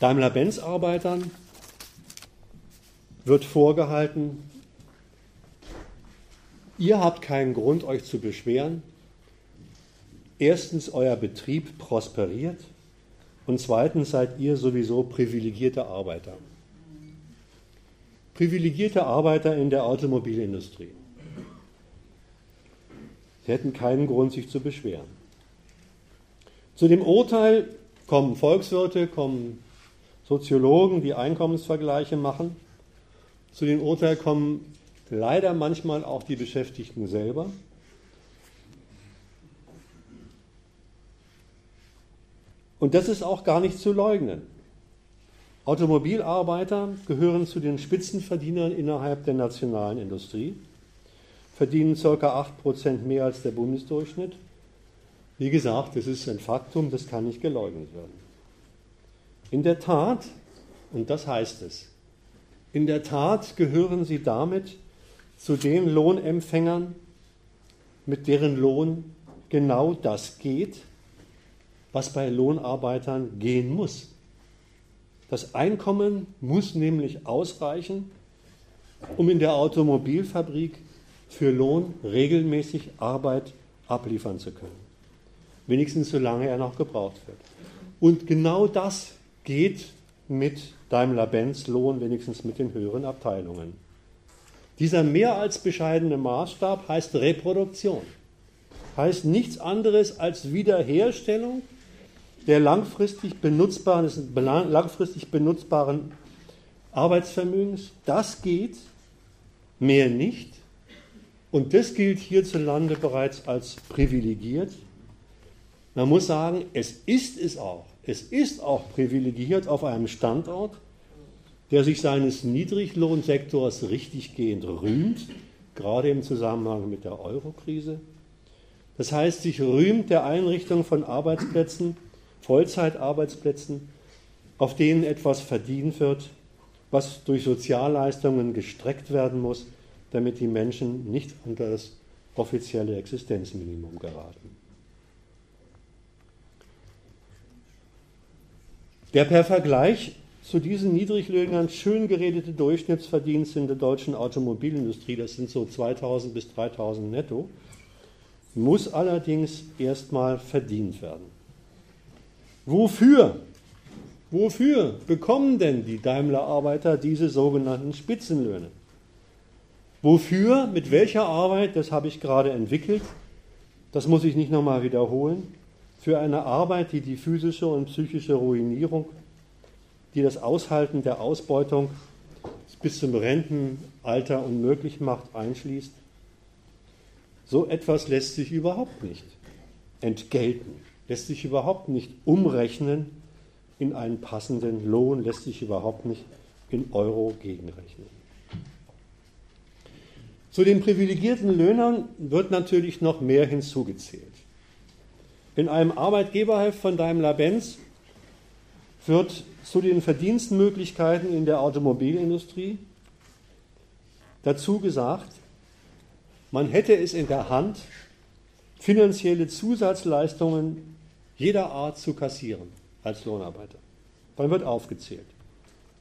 Daimler-Benz-Arbeitern wird vorgehalten, ihr habt keinen Grund, euch zu beschweren. Erstens, euer Betrieb prosperiert und zweitens seid ihr sowieso privilegierte Arbeiter. Privilegierte Arbeiter in der Automobilindustrie. Sie hätten keinen Grund, sich zu beschweren. Zu dem Urteil kommen Volkswirte, kommen Soziologen, die Einkommensvergleiche machen. Zu dem Urteil kommen leider manchmal auch die Beschäftigten selber. Und das ist auch gar nicht zu leugnen. Automobilarbeiter gehören zu den Spitzenverdienern innerhalb der nationalen Industrie, verdienen ca. 8% mehr als der Bundesdurchschnitt. Wie gesagt, das ist ein Faktum, das kann nicht geleugnet werden. In der Tat, und das heißt es, in der Tat gehören sie damit zu den Lohnempfängern, mit deren Lohn genau das geht, was bei Lohnarbeitern gehen muss. Das Einkommen muss nämlich ausreichen, um in der Automobilfabrik für Lohn regelmäßig Arbeit abliefern zu können. Wenigstens solange er noch gebraucht wird. Und genau das geht mit Daimler-Benz Lohn, wenigstens mit den höheren Abteilungen. Dieser mehr als bescheidene Maßstab heißt Reproduktion, heißt nichts anderes als Wiederherstellung der langfristig benutzbaren, langfristig benutzbaren Arbeitsvermögens. Das geht, mehr nicht. Und das gilt hierzulande bereits als privilegiert. Man muss sagen, es ist es auch. Es ist auch privilegiert auf einem Standort, der sich seines Niedriglohnsektors richtiggehend rühmt, gerade im Zusammenhang mit der Eurokrise. Das heißt, sich rühmt der Einrichtung von Arbeitsplätzen, Vollzeitarbeitsplätzen, auf denen etwas verdient wird, was durch Sozialleistungen gestreckt werden muss, damit die Menschen nicht unter das offizielle Existenzminimum geraten. Der per Vergleich zu diesen Niedriglöhnern schön geredete Durchschnittsverdienst in der deutschen Automobilindustrie, das sind so 2000 bis 3000 netto, muss allerdings erstmal verdient werden. Wofür? Wofür bekommen denn die Daimler-Arbeiter diese sogenannten Spitzenlöhne? Wofür, mit welcher Arbeit, das habe ich gerade entwickelt, das muss ich nicht nochmal wiederholen für eine Arbeit, die die physische und psychische Ruinierung, die das Aushalten der Ausbeutung bis zum Rentenalter unmöglich macht, einschließt. So etwas lässt sich überhaupt nicht entgelten, lässt sich überhaupt nicht umrechnen in einen passenden Lohn, lässt sich überhaupt nicht in Euro gegenrechnen. Zu den privilegierten Löhnern wird natürlich noch mehr hinzugezählt. In einem Arbeitgeberheft von Daimler-Benz wird zu den Verdienstmöglichkeiten in der Automobilindustrie dazu gesagt, man hätte es in der Hand, finanzielle Zusatzleistungen jeder Art zu kassieren als Lohnarbeiter. Dann wird aufgezählt.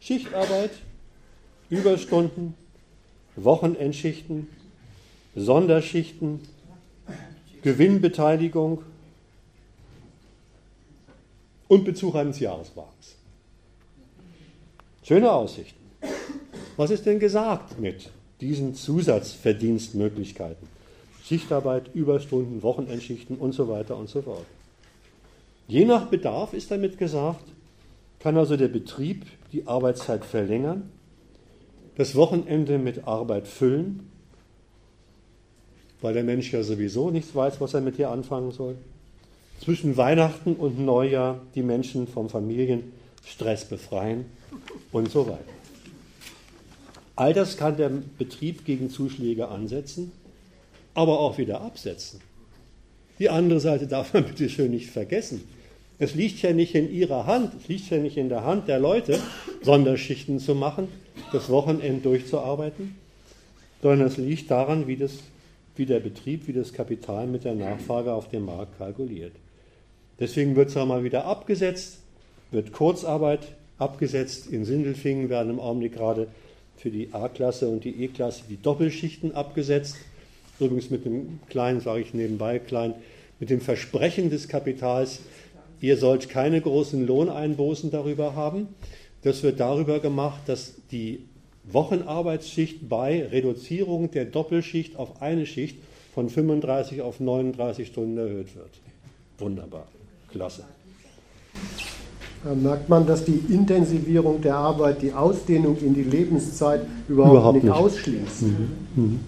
Schichtarbeit, Überstunden, Wochenendschichten, Sonderschichten, Gewinnbeteiligung, und Bezug eines Jahreswagens. Schöne Aussichten. Was ist denn gesagt mit diesen Zusatzverdienstmöglichkeiten? Schichtarbeit, Überstunden, Wochenendschichten und so weiter und so fort. Je nach Bedarf ist damit gesagt, kann also der Betrieb die Arbeitszeit verlängern, das Wochenende mit Arbeit füllen, weil der Mensch ja sowieso nichts weiß, was er mit dir anfangen soll. Zwischen Weihnachten und Neujahr die Menschen vom Familienstress befreien und so weiter. All das kann der Betrieb gegen Zuschläge ansetzen, aber auch wieder absetzen. Die andere Seite darf man bitte schön nicht vergessen. Es liegt ja nicht in ihrer Hand, es liegt ja nicht in der Hand der Leute, Sonderschichten zu machen, das Wochenende durchzuarbeiten, sondern es liegt daran, wie, das, wie der Betrieb, wie das Kapital mit der Nachfrage auf dem Markt kalkuliert. Deswegen wird es auch mal wieder abgesetzt, wird Kurzarbeit abgesetzt. In Sindelfingen werden im Augenblick gerade für die A-Klasse und die E-Klasse die Doppelschichten abgesetzt. Übrigens mit dem kleinen, sage ich nebenbei, klein, mit dem Versprechen des Kapitals, ihr sollt keine großen Lohneinbußen darüber haben. Das wird darüber gemacht, dass die Wochenarbeitsschicht bei Reduzierung der Doppelschicht auf eine Schicht von 35 auf 39 Stunden erhöht wird. Wunderbar, klasse. Da merkt man, dass die Intensivierung der Arbeit die Ausdehnung in die Lebenszeit überhaupt, Überhaupt nicht, nicht. ausschließt. Mhm.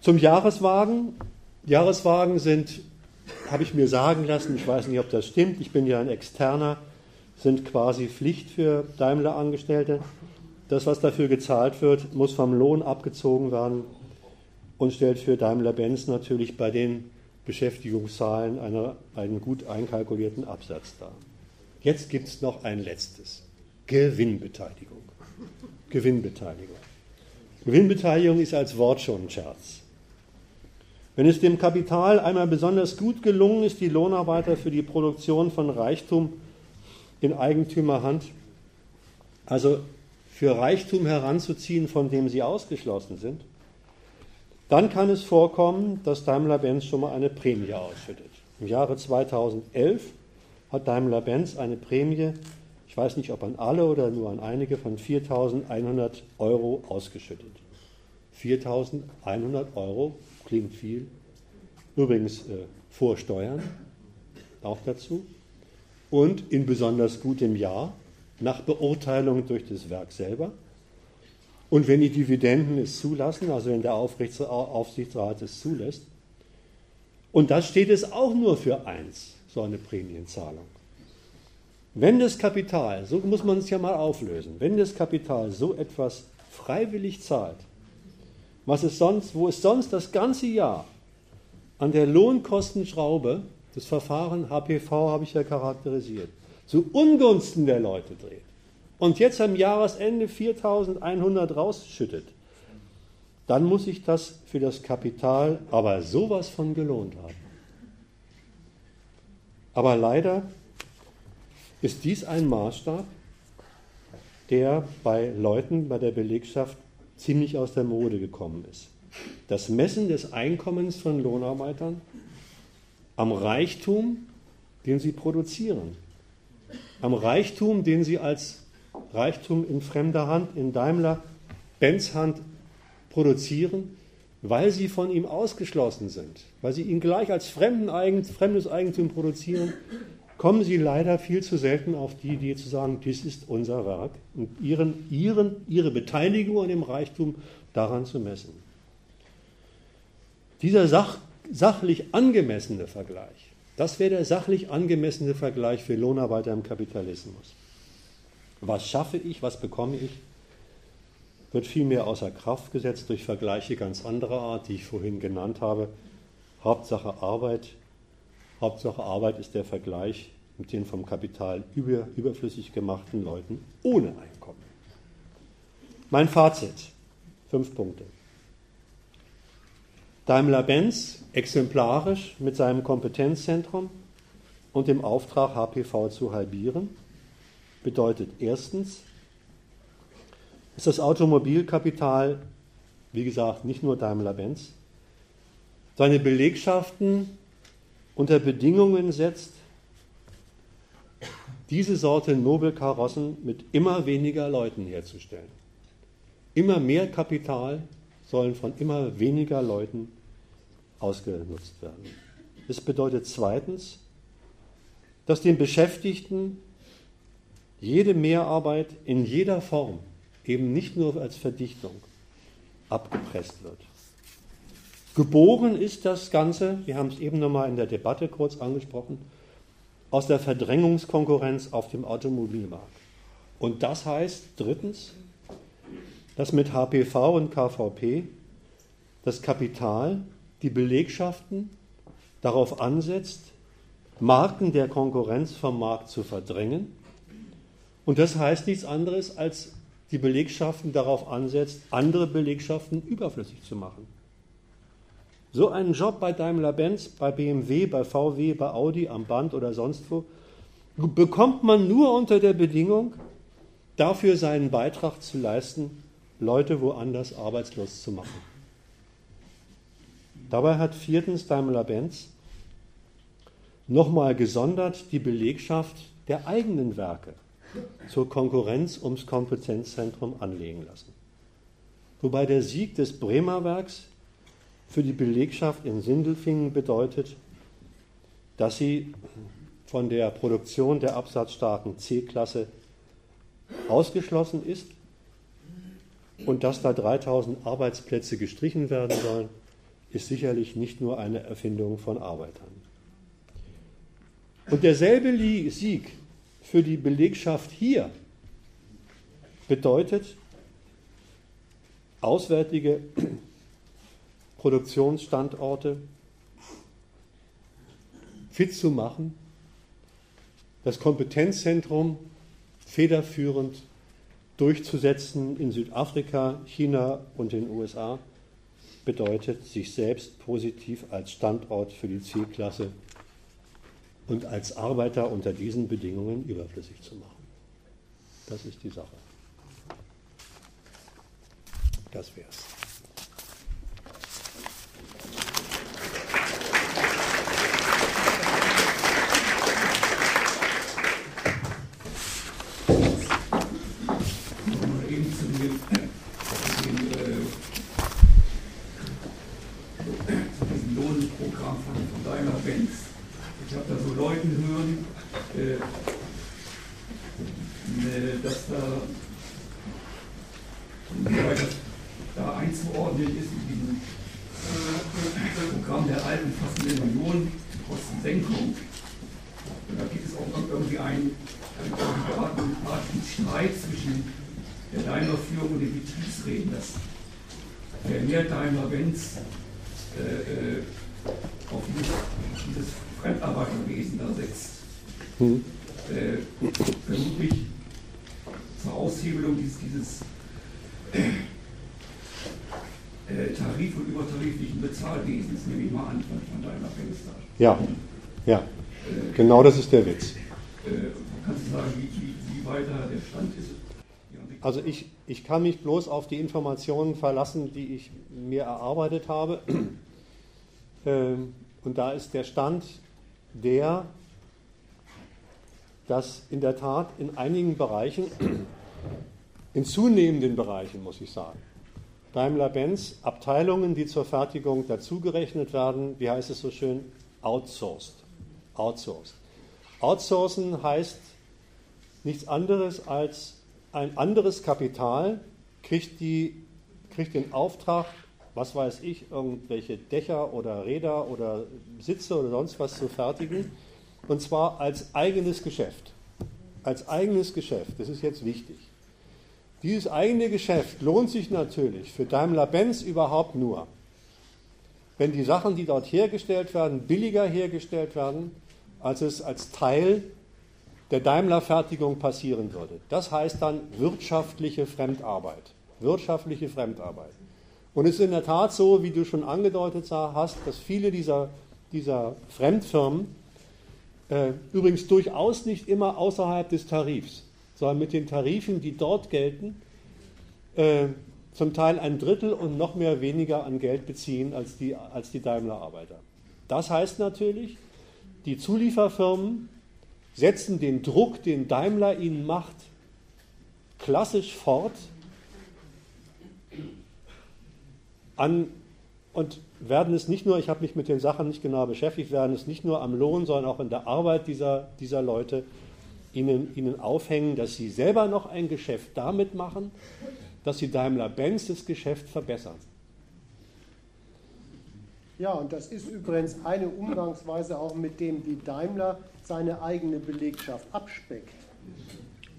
Zum Jahreswagen. Jahreswagen sind, habe ich mir sagen lassen, ich weiß nicht, ob das stimmt, ich bin ja ein Externer, sind quasi Pflicht für Daimler-Angestellte. Das, was dafür gezahlt wird, muss vom Lohn abgezogen werden und stellt für Daimler-Benz natürlich bei den Beschäftigungszahlen eine, einen gut einkalkulierten Absatz dar. Jetzt gibt es noch ein letztes. Gewinnbeteiligung. Gewinnbeteiligung. Gewinnbeteiligung ist als Wort schon ein Scherz. Wenn es dem Kapital einmal besonders gut gelungen ist, die Lohnarbeiter für die Produktion von Reichtum in Eigentümerhand, also für Reichtum heranzuziehen, von dem sie ausgeschlossen sind, dann kann es vorkommen, dass Daimler-Benz schon mal eine Prämie ausschüttet. Im Jahre 2011 hat Daimler-Benz eine Prämie, ich weiß nicht, ob an alle oder nur an einige, von 4.100 Euro ausgeschüttet. 4.100 Euro klingt viel. Übrigens äh, vor Steuern auch dazu. Und in besonders gutem Jahr, nach Beurteilung durch das Werk selber. Und wenn die Dividenden es zulassen, also wenn der Aufsichtsrat es zulässt. Und das steht es auch nur für eins, so eine Prämienzahlung. Wenn das Kapital, so muss man es ja mal auflösen, wenn das Kapital so etwas freiwillig zahlt, was es sonst, wo es sonst das ganze Jahr an der Lohnkostenschraube, das Verfahren HPV habe ich ja charakterisiert, zu Ungunsten der Leute dreht und jetzt am Jahresende 4.100 rausschüttet, dann muss sich das für das Kapital aber sowas von gelohnt haben. Aber leider ist dies ein Maßstab, der bei Leuten, bei der Belegschaft ziemlich aus der Mode gekommen ist. Das Messen des Einkommens von Lohnarbeitern am Reichtum, den sie produzieren, am Reichtum, den sie als Reichtum in fremder Hand, in Daimler, Benz Hand produzieren, weil sie von ihm ausgeschlossen sind, weil sie ihn gleich als fremden Eigen, fremdes Eigentum produzieren, kommen sie leider viel zu selten auf die Idee zu sagen, dies ist unser Werk und ihren, ihren, ihre Beteiligung an dem Reichtum daran zu messen. Dieser sach, sachlich angemessene Vergleich, das wäre der sachlich angemessene Vergleich für Lohnarbeiter im Kapitalismus. Was schaffe ich, was bekomme ich, wird vielmehr außer Kraft gesetzt durch Vergleiche ganz anderer Art, die ich vorhin genannt habe. Hauptsache Arbeit. Hauptsache Arbeit ist der Vergleich mit den vom Kapital über, überflüssig gemachten Leuten ohne Einkommen. Mein Fazit, fünf Punkte. Daimler-Benz exemplarisch mit seinem Kompetenzzentrum und dem Auftrag, HPV zu halbieren, bedeutet erstens, ist das Automobilkapital, wie gesagt, nicht nur Daimler-Benz, seine Belegschaften unter Bedingungen setzt, diese Sorte Nobelkarossen mit immer weniger Leuten herzustellen. Immer mehr Kapital sollen von immer weniger Leuten ausgenutzt werden. Es bedeutet zweitens, dass den Beschäftigten jede Mehrarbeit in jeder Form, eben nicht nur als Verdichtung, abgepresst wird. Geboren ist das Ganze, wir haben es eben nochmal in der Debatte kurz angesprochen, aus der Verdrängungskonkurrenz auf dem Automobilmarkt. Und das heißt drittens, dass mit HPV und KVP das Kapital die Belegschaften darauf ansetzt, Marken der Konkurrenz vom Markt zu verdrängen. Und das heißt nichts anderes, als die Belegschaften darauf ansetzt, andere Belegschaften überflüssig zu machen. So einen Job bei Daimler-Benz, bei BMW, bei VW, bei Audi am Band oder sonst wo bekommt man nur unter der Bedingung, dafür seinen Beitrag zu leisten, Leute woanders arbeitslos zu machen. Dabei hat viertens Daimler-Benz nochmal gesondert die Belegschaft der eigenen Werke zur Konkurrenz ums Kompetenzzentrum anlegen lassen. Wobei der Sieg des Bremer Werks für die Belegschaft in Sindelfingen bedeutet, dass sie von der Produktion der absatzstarken C-Klasse ausgeschlossen ist und dass da 3000 Arbeitsplätze gestrichen werden sollen, ist sicherlich nicht nur eine Erfindung von Arbeitern. Und derselbe Sieg für die Belegschaft hier bedeutet auswärtige Produktionsstandorte fit zu machen, das Kompetenzzentrum federführend durchzusetzen in Südafrika, China und den USA, bedeutet, sich selbst positiv als Standort für die C-Klasse und als Arbeiter unter diesen Bedingungen überflüssig zu machen. Das ist die Sache. Das wär's. Zahlen umfassende Millionen Kostensenkung. Und da gibt es auch irgendwie einen, einen Streit zwischen der Daimler-Führung und den Betriebsräten, dass wer mehr Daimler-Benz äh, äh, auf dieses, dieses Fremdarbeiterwesen da setzt. Hm. Äh, vermutlich zur Aushebelung dieses, dieses Ja, ja. Genau das ist der Witz. Kannst du sagen, wie, wie, wie weiter der Stand ist? Also ich, ich kann mich bloß auf die Informationen verlassen, die ich mir erarbeitet habe. Ähm, und da ist der Stand der, dass in der Tat in einigen Bereichen, in zunehmenden Bereichen muss ich sagen, Daimler-Benz Abteilungen, die zur Fertigung dazugerechnet werden, wie heißt es so schön, outsourced. Outsourced. Outsourcen heißt nichts anderes als ein anderes Kapital kriegt, die, kriegt den Auftrag, was weiß ich, irgendwelche Dächer oder Räder oder Sitze oder sonst was zu fertigen. Und zwar als eigenes Geschäft. Als eigenes Geschäft. Das ist jetzt wichtig. Dieses eigene Geschäft lohnt sich natürlich für Daimler-Benz überhaupt nur, wenn die Sachen, die dort hergestellt werden, billiger hergestellt werden, als es als Teil der Daimler-Fertigung passieren würde. Das heißt dann wirtschaftliche Fremdarbeit. Wirtschaftliche Fremdarbeit. Und es ist in der Tat so, wie du schon angedeutet hast, dass viele dieser, dieser Fremdfirmen äh, übrigens durchaus nicht immer außerhalb des Tarifs, sondern mit den Tarifen, die dort gelten, äh, zum Teil ein Drittel und noch mehr weniger an Geld beziehen als die, als die Daimler-Arbeiter. Das heißt natürlich, die Zulieferfirmen setzen den Druck, den Daimler ihnen macht, klassisch fort an und werden es nicht nur, ich habe mich mit den Sachen nicht genau beschäftigt, werden es nicht nur am Lohn, sondern auch in der Arbeit dieser, dieser Leute ihnen, ihnen aufhängen, dass sie selber noch ein Geschäft damit machen, dass sie Daimler-Benz das Geschäft verbessern. Ja, und das ist übrigens eine Umgangsweise auch mit dem, wie Daimler seine eigene Belegschaft abspeckt.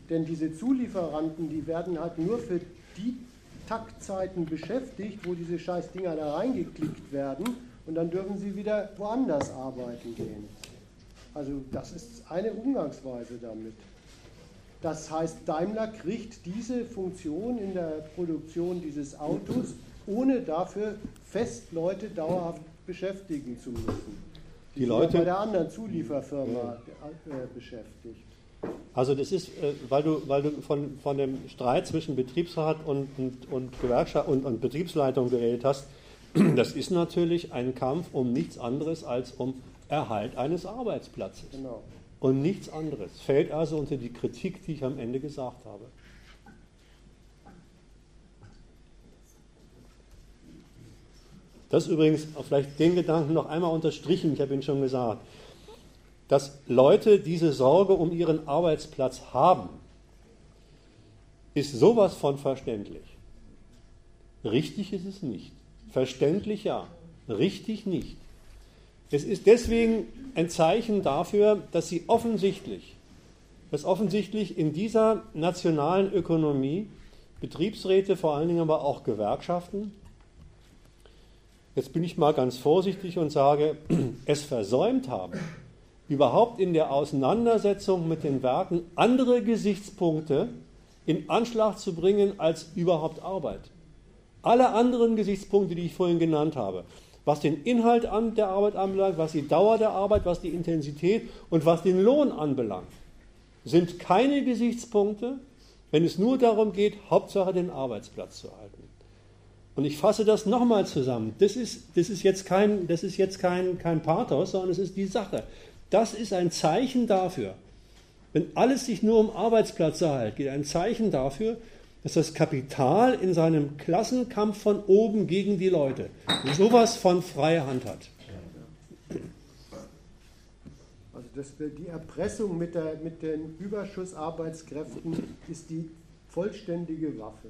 Denn diese Zulieferanten, die werden halt nur für die Taktzeiten beschäftigt, wo diese scheiß Dinger da reingeklickt werden und dann dürfen sie wieder woanders arbeiten gehen. Also das ist eine Umgangsweise damit. Das heißt, Daimler kriegt diese Funktion in der Produktion dieses Autos, ohne dafür fest Leute dauerhaft beschäftigen zu müssen. Die, die Leute bei der anderen Zulieferfirma ja. Äh, beschäftigt. Also das ist, äh, weil du, weil du von, von dem Streit zwischen Betriebsrat und, und, und Gewerkschaft und, und Betriebsleitung geredet hast, das ist natürlich ein Kampf um nichts anderes als um Erhalt eines Arbeitsplatzes. Genau. Und nichts anderes. Fällt also unter die Kritik, die ich am Ende gesagt habe. Das übrigens, vielleicht den Gedanken noch einmal unterstrichen, ich habe ihn schon gesagt dass Leute diese Sorge um ihren Arbeitsplatz haben, ist sowas von verständlich. Richtig ist es nicht. Verständlich ja, richtig nicht. Es ist deswegen ein Zeichen dafür, dass sie offensichtlich, dass offensichtlich in dieser nationalen Ökonomie Betriebsräte, vor allen Dingen aber auch Gewerkschaften, jetzt bin ich mal ganz vorsichtig und sage, es versäumt haben, überhaupt in der Auseinandersetzung mit den Werken andere Gesichtspunkte in Anschlag zu bringen als überhaupt Arbeit. Alle anderen Gesichtspunkte, die ich vorhin genannt habe, was den Inhalt an der Arbeit anbelangt, was die Dauer der Arbeit, was die Intensität und was den Lohn anbelangt, sind keine Gesichtspunkte, wenn es nur darum geht, Hauptsache den Arbeitsplatz zu halten. Und ich fasse das nochmal zusammen. Das ist, das ist jetzt, kein, das ist jetzt kein, kein Pathos, sondern es ist die Sache. Das ist ein Zeichen dafür, wenn alles sich nur um Arbeitsplatzerhalt geht, ein Zeichen dafür, dass das Kapital in seinem Klassenkampf von oben gegen die Leute sowas von freie Hand hat. Also das, die Erpressung mit, der, mit den Überschussarbeitskräften ist die vollständige Waffe.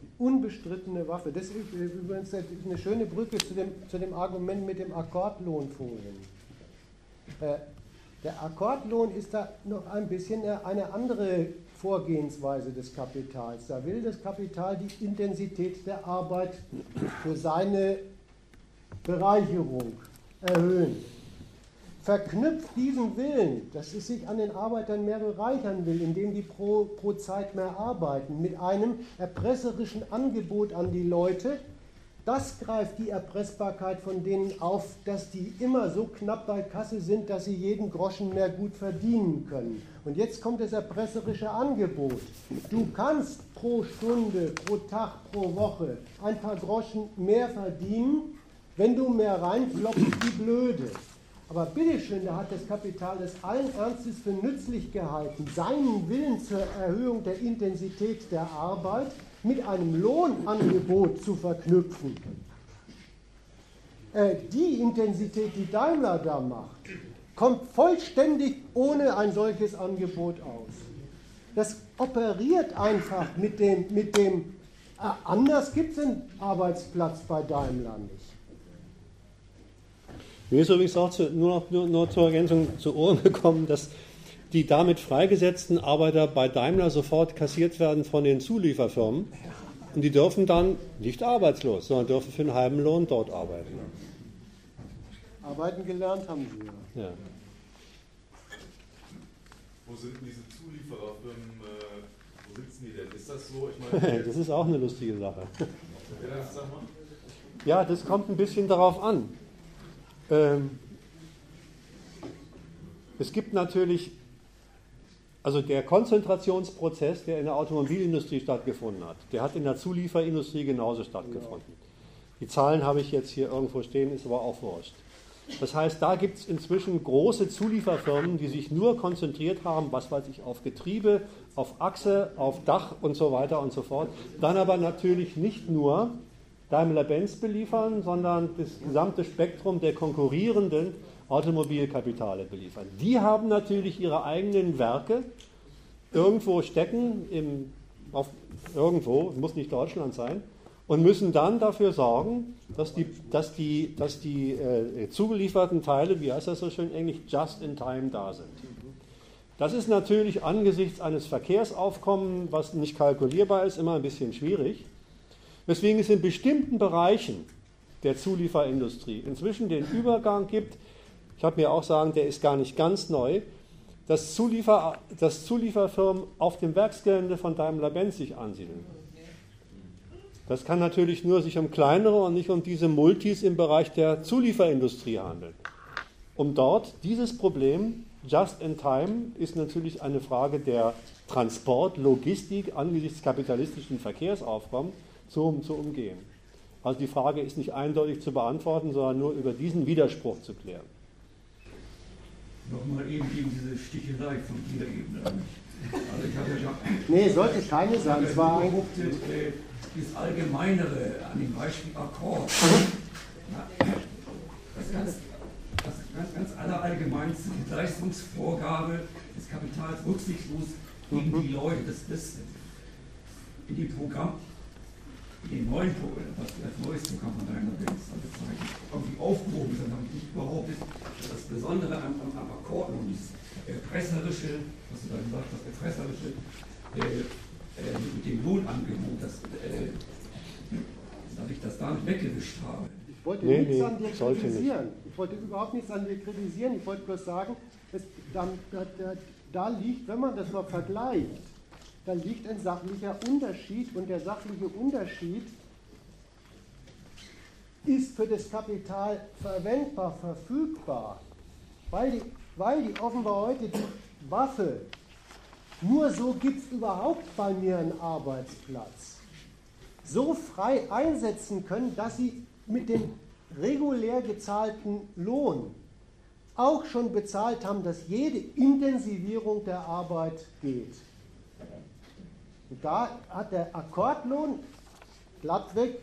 Die unbestrittene Waffe. Das ist übrigens eine schöne Brücke zu dem, zu dem Argument mit dem Akkordlohn vorhin. Äh, der Akkordlohn ist da noch ein bisschen eine andere Vorgehensweise des Kapitals. Da will das Kapital die Intensität der Arbeit für seine Bereicherung erhöhen. Verknüpft diesen Willen, dass es sich an den Arbeitern mehr bereichern will, indem die pro, pro Zeit mehr arbeiten, mit einem erpresserischen Angebot an die Leute, das greift die Erpressbarkeit von denen auf, dass die immer so knapp bei Kasse sind, dass sie jeden Groschen mehr gut verdienen können. Und jetzt kommt das erpresserische Angebot. Du kannst pro Stunde, pro Tag, pro Woche ein paar Groschen mehr verdienen, wenn du mehr reinklopfst wie blöde. Aber bitteschön, da hat das Kapital es allen Ernstes für nützlich gehalten, seinen Willen zur Erhöhung der Intensität der Arbeit mit einem Lohnangebot zu verknüpfen. Äh, die Intensität, die Daimler da macht, kommt vollständig ohne ein solches Angebot aus. Das operiert einfach mit dem, mit dem äh, anders gibt es einen Arbeitsplatz bei Daimler nicht. Mir ist übrigens auch zu, nur, noch, nur, nur zur Ergänzung zu Ohren gekommen, dass die damit freigesetzten Arbeiter bei Daimler sofort kassiert werden von den Zulieferfirmen. Und die dürfen dann nicht arbeitslos, sondern dürfen für einen halben Lohn dort arbeiten. Arbeiten gelernt haben sie ja. ja. Wo sind diese Zuliefererfirmen, äh, wo sitzen die denn? Ist das so? Ich meine, das ist auch eine lustige Sache. Ja, das kommt ein bisschen darauf an. Ähm, es gibt natürlich also der Konzentrationsprozess, der in der Automobilindustrie stattgefunden hat, der hat in der Zulieferindustrie genauso stattgefunden. Die Zahlen habe ich jetzt hier irgendwo stehen, ist aber auch wurscht. Das heißt, da gibt es inzwischen große Zulieferfirmen, die sich nur konzentriert haben, was weiß ich, auf Getriebe, auf Achse, auf Dach und so weiter und so fort. Dann aber natürlich nicht nur Daimler-Benz beliefern, sondern das gesamte Spektrum der konkurrierenden Automobilkapitale beliefern. Die haben natürlich ihre eigenen Werke irgendwo stecken, im, auf, irgendwo, muss nicht Deutschland sein, und müssen dann dafür sorgen, dass die, dass die, dass die äh, zugelieferten Teile, wie heißt das so schön englisch, just in time da sind. Das ist natürlich angesichts eines Verkehrsaufkommens, was nicht kalkulierbar ist, immer ein bisschen schwierig. Weswegen es in bestimmten Bereichen der Zulieferindustrie inzwischen den Übergang gibt, ich habe mir auch sagen, der ist gar nicht ganz neu, dass, Zuliefer, dass Zulieferfirmen auf dem Werksgelände von Daimler-Benz sich ansiedeln. Das kann natürlich nur sich um kleinere und nicht um diese Multis im Bereich der Zulieferindustrie handeln. Um dort dieses Problem just in time ist natürlich eine Frage der Transport, Logistik angesichts kapitalistischen Verkehrsaufkommens zu, zu umgehen. Also die Frage ist nicht eindeutig zu beantworten, sondern nur über diesen Widerspruch zu klären. Nochmal eben gegen diese Stichelei von dieser Ebene. Also ich habe ja Nee, sollte keine sein. Es war behauptet, äh, das Allgemeinere an dem Beispiel Akkord. Das ganz, das ganz, ganz allerallgemeinste, die Leistungsvorgabe des Kapitals rücksichtslos gegen die Leute. Das, das in dem Programm, dem neuen Programm, was als neues Programm von deiner Benz bezeichnet, irgendwie aufgehoben ist, dann habe ich nicht behauptet, das Besondere am, am, am Akkord und das Erpresserische, was du da gesagt hast, Erpresserische, äh, äh, mit dem Lohnangebot, dass, äh, dass ich das damit weggewischt habe. Ich wollte Nee, nichts nee, an dir kritisieren. Ich wollte überhaupt nichts an dir kritisieren. Ich wollte bloß sagen, es, da, da, da liegt, wenn man das mal vergleicht, da liegt ein sachlicher Unterschied und der sachliche Unterschied ist für das Kapital verwendbar, verfügbar, weil die, weil die offenbar heute die Waffe, nur so gibt es überhaupt bei mir einen Arbeitsplatz, so frei einsetzen können, dass sie mit dem regulär gezahlten Lohn auch schon bezahlt haben, dass jede Intensivierung der Arbeit geht. Und da hat der Akkordlohn glattweg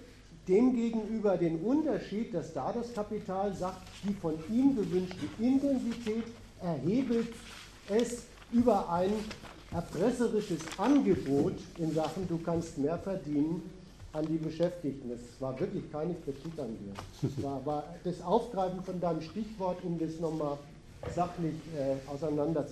demgegenüber den Unterschied, dass da das Kapital sagt, die von ihm gewünschte Intensität erhebelt es über ein erpresserisches Angebot in Sachen, du kannst mehr verdienen, an die Beschäftigten. Das war wirklich keine Kritik an dir. Das war, war das Aufgreifen von deinem Stichwort, um das nochmal sachlich äh, auseinander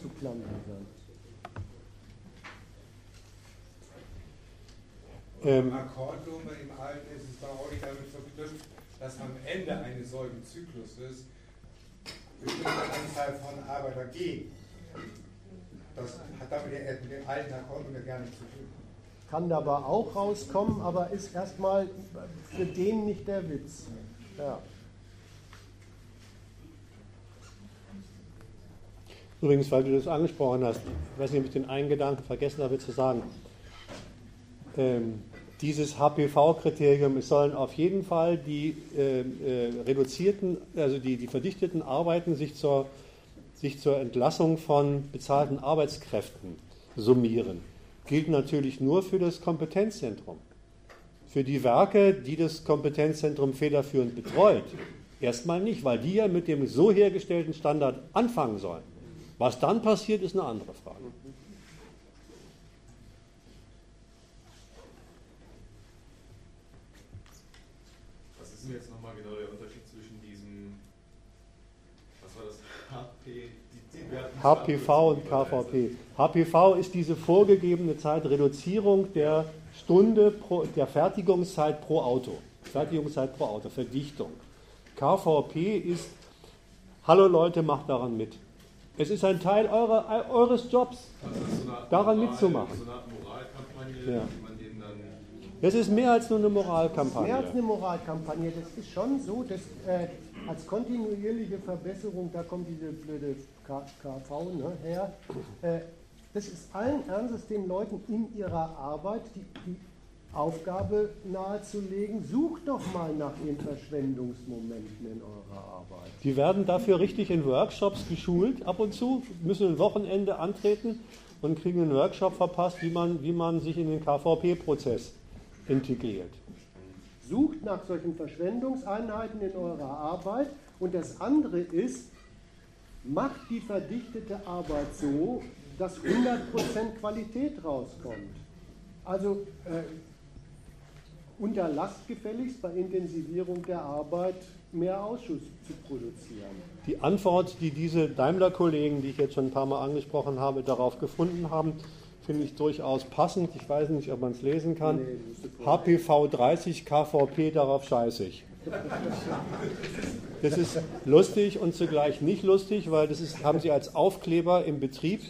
Ähm, Im bei dem Alten ist es baulich damit verknüpft, dass am Ende eines solchen Zykluses bestimmte Anzahl von Arbeiter gehen. Das hat damit mit dem alten Akkordlohn ja gar nichts zu tun. Kann dabei auch rauskommen, aber ist erstmal für den nicht der Witz. Ja. Übrigens, weil du das angesprochen hast, ich weiß nicht, ob ich den einen Gedanken vergessen habe zu sagen. Ähm, dieses HPV-Kriterium, es sollen auf jeden Fall die äh, äh, reduzierten, also die, die verdichteten Arbeiten sich zur, sich zur Entlassung von bezahlten Arbeitskräften summieren. Gilt natürlich nur für das Kompetenzzentrum. Für die Werke, die das Kompetenzzentrum federführend betreut, erstmal nicht, weil die ja mit dem so hergestellten Standard anfangen sollen. Was dann passiert, ist eine andere Frage. Was ist denn jetzt nochmal genau der Unterschied zwischen diesem, was war das, HP, die, die Werten HPV und KVP. HPV ist diese vorgegebene Zeit Reduzierung der Stunde pro, der Fertigungszeit pro Auto. Fertigungszeit pro Auto, Verdichtung. KVP ist, hallo Leute, macht daran mit. Es ist ein Teil eurer, eures Jobs, Also das ist daran Moral- mitzumachen. So eine Moralkampagne, Das ist mehr als nur Mehr als eine Moralkampagne. Das ist schon so, dass äh, als kontinuierliche Verbesserung, da kommt diese blöde KV ne, her, äh, das ist allen Ernstes den Leuten in ihrer Arbeit, die, die Aufgabe nahezulegen, sucht doch mal nach den Verschwendungsmomenten in eurer Arbeit. Die werden dafür richtig in Workshops geschult, ab und zu, müssen ein Wochenende antreten und kriegen einen Workshop verpasst, wie man, wie man sich in den KVP-Prozess integriert. Sucht nach solchen Verschwendungseinheiten in eurer Arbeit und das andere ist, macht die verdichtete Arbeit so, dass 100% Qualität rauskommt. Also äh, unterlasst gefälligst bei Intensivierung der Arbeit mehr Ausschuss zu produzieren. Die Antwort, die diese Daimler-Kollegen, die ich jetzt schon ein paar Mal angesprochen habe, darauf gefunden haben, finde ich durchaus passend. Ich weiß nicht, ob man es lesen kann. Nee, HPV 30 KVP, darauf scheiße ich. Das ist lustig und zugleich nicht lustig, weil das ist, haben sie als Aufkleber im Betrieb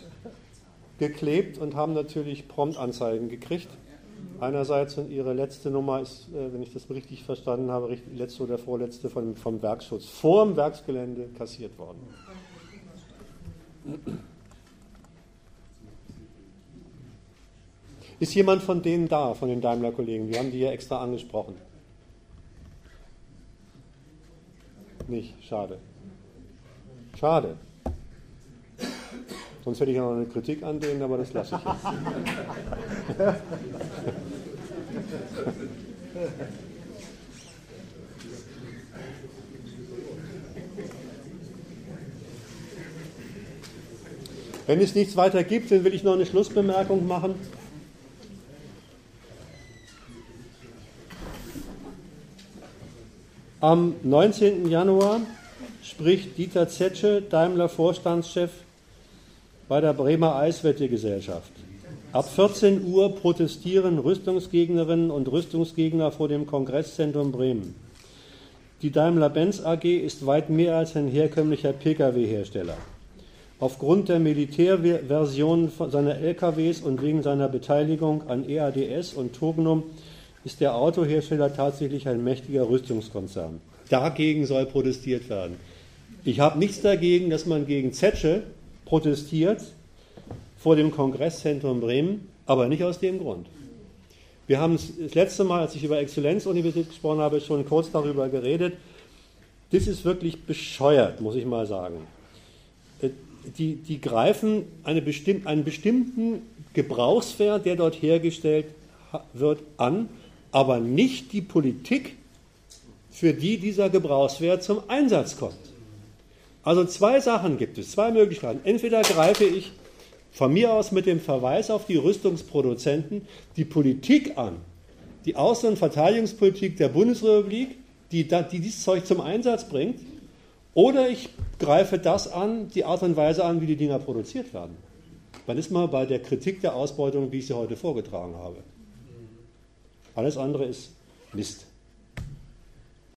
geklebt und haben natürlich Promptanzeigen gekriegt. Einerseits und ihre letzte Nummer ist, äh, wenn ich das richtig verstanden habe, letzte oder vorletzte vom, vom Werkschutz vor dem Werksgelände kassiert worden. Ist jemand von denen da, von den Daimler-Kollegen? Wir haben die ja extra angesprochen. Nicht, schade. Schade. Sonst hätte ich ja noch eine Kritik an denen, aber das lasse ich jetzt. Wenn es nichts weiter gibt, dann will ich noch eine Schlussbemerkung machen. Am 19. Januar spricht Dieter Zetsche, Daimler-Vorstandschef, bei der Bremer Eiswettegesellschaft. Ab 14 Uhr protestieren Rüstungsgegnerinnen und Rüstungsgegner vor dem Kongresszentrum Bremen. Die Daimler-Benz AG ist weit mehr als ein herkömmlicher Pkw-Hersteller. Aufgrund der Militärversion seiner LKWs und wegen seiner Beteiligung an EADS und Tognum ist der Autohersteller tatsächlich ein mächtiger Rüstungskonzern. Dagegen soll protestiert werden. Ich habe nichts dagegen, dass man gegen Zetsche protestiert vor dem Kongresszentrum Bremen, aber nicht aus dem Grund. Wir haben das letzte Mal, als ich über Exzellenzuniversität gesprochen habe, schon kurz darüber geredet. Das ist wirklich bescheuert, muss ich mal sagen. Äh, die, die greifen eine bestimm einen bestimmten Gebrauchswert, der dort hergestellt wird, an, aber nicht die Politik, für die dieser Gebrauchswert zum Einsatz kommt. Also zwei Sachen gibt es, zwei Möglichkeiten. Entweder greife ich von mir aus mit dem Verweis auf die Rüstungsproduzenten die Politik an, die Außen- und Verteidigungspolitik der Bundesrepublik, die, die dieses Zeug zum Einsatz bringt, oder ich greife das an, die Art und Weise an, wie die Dinger produziert werden. Dann ist man bei der Kritik der Ausbeutung, wie ich sie heute vorgetragen habe. Alles andere ist Mist.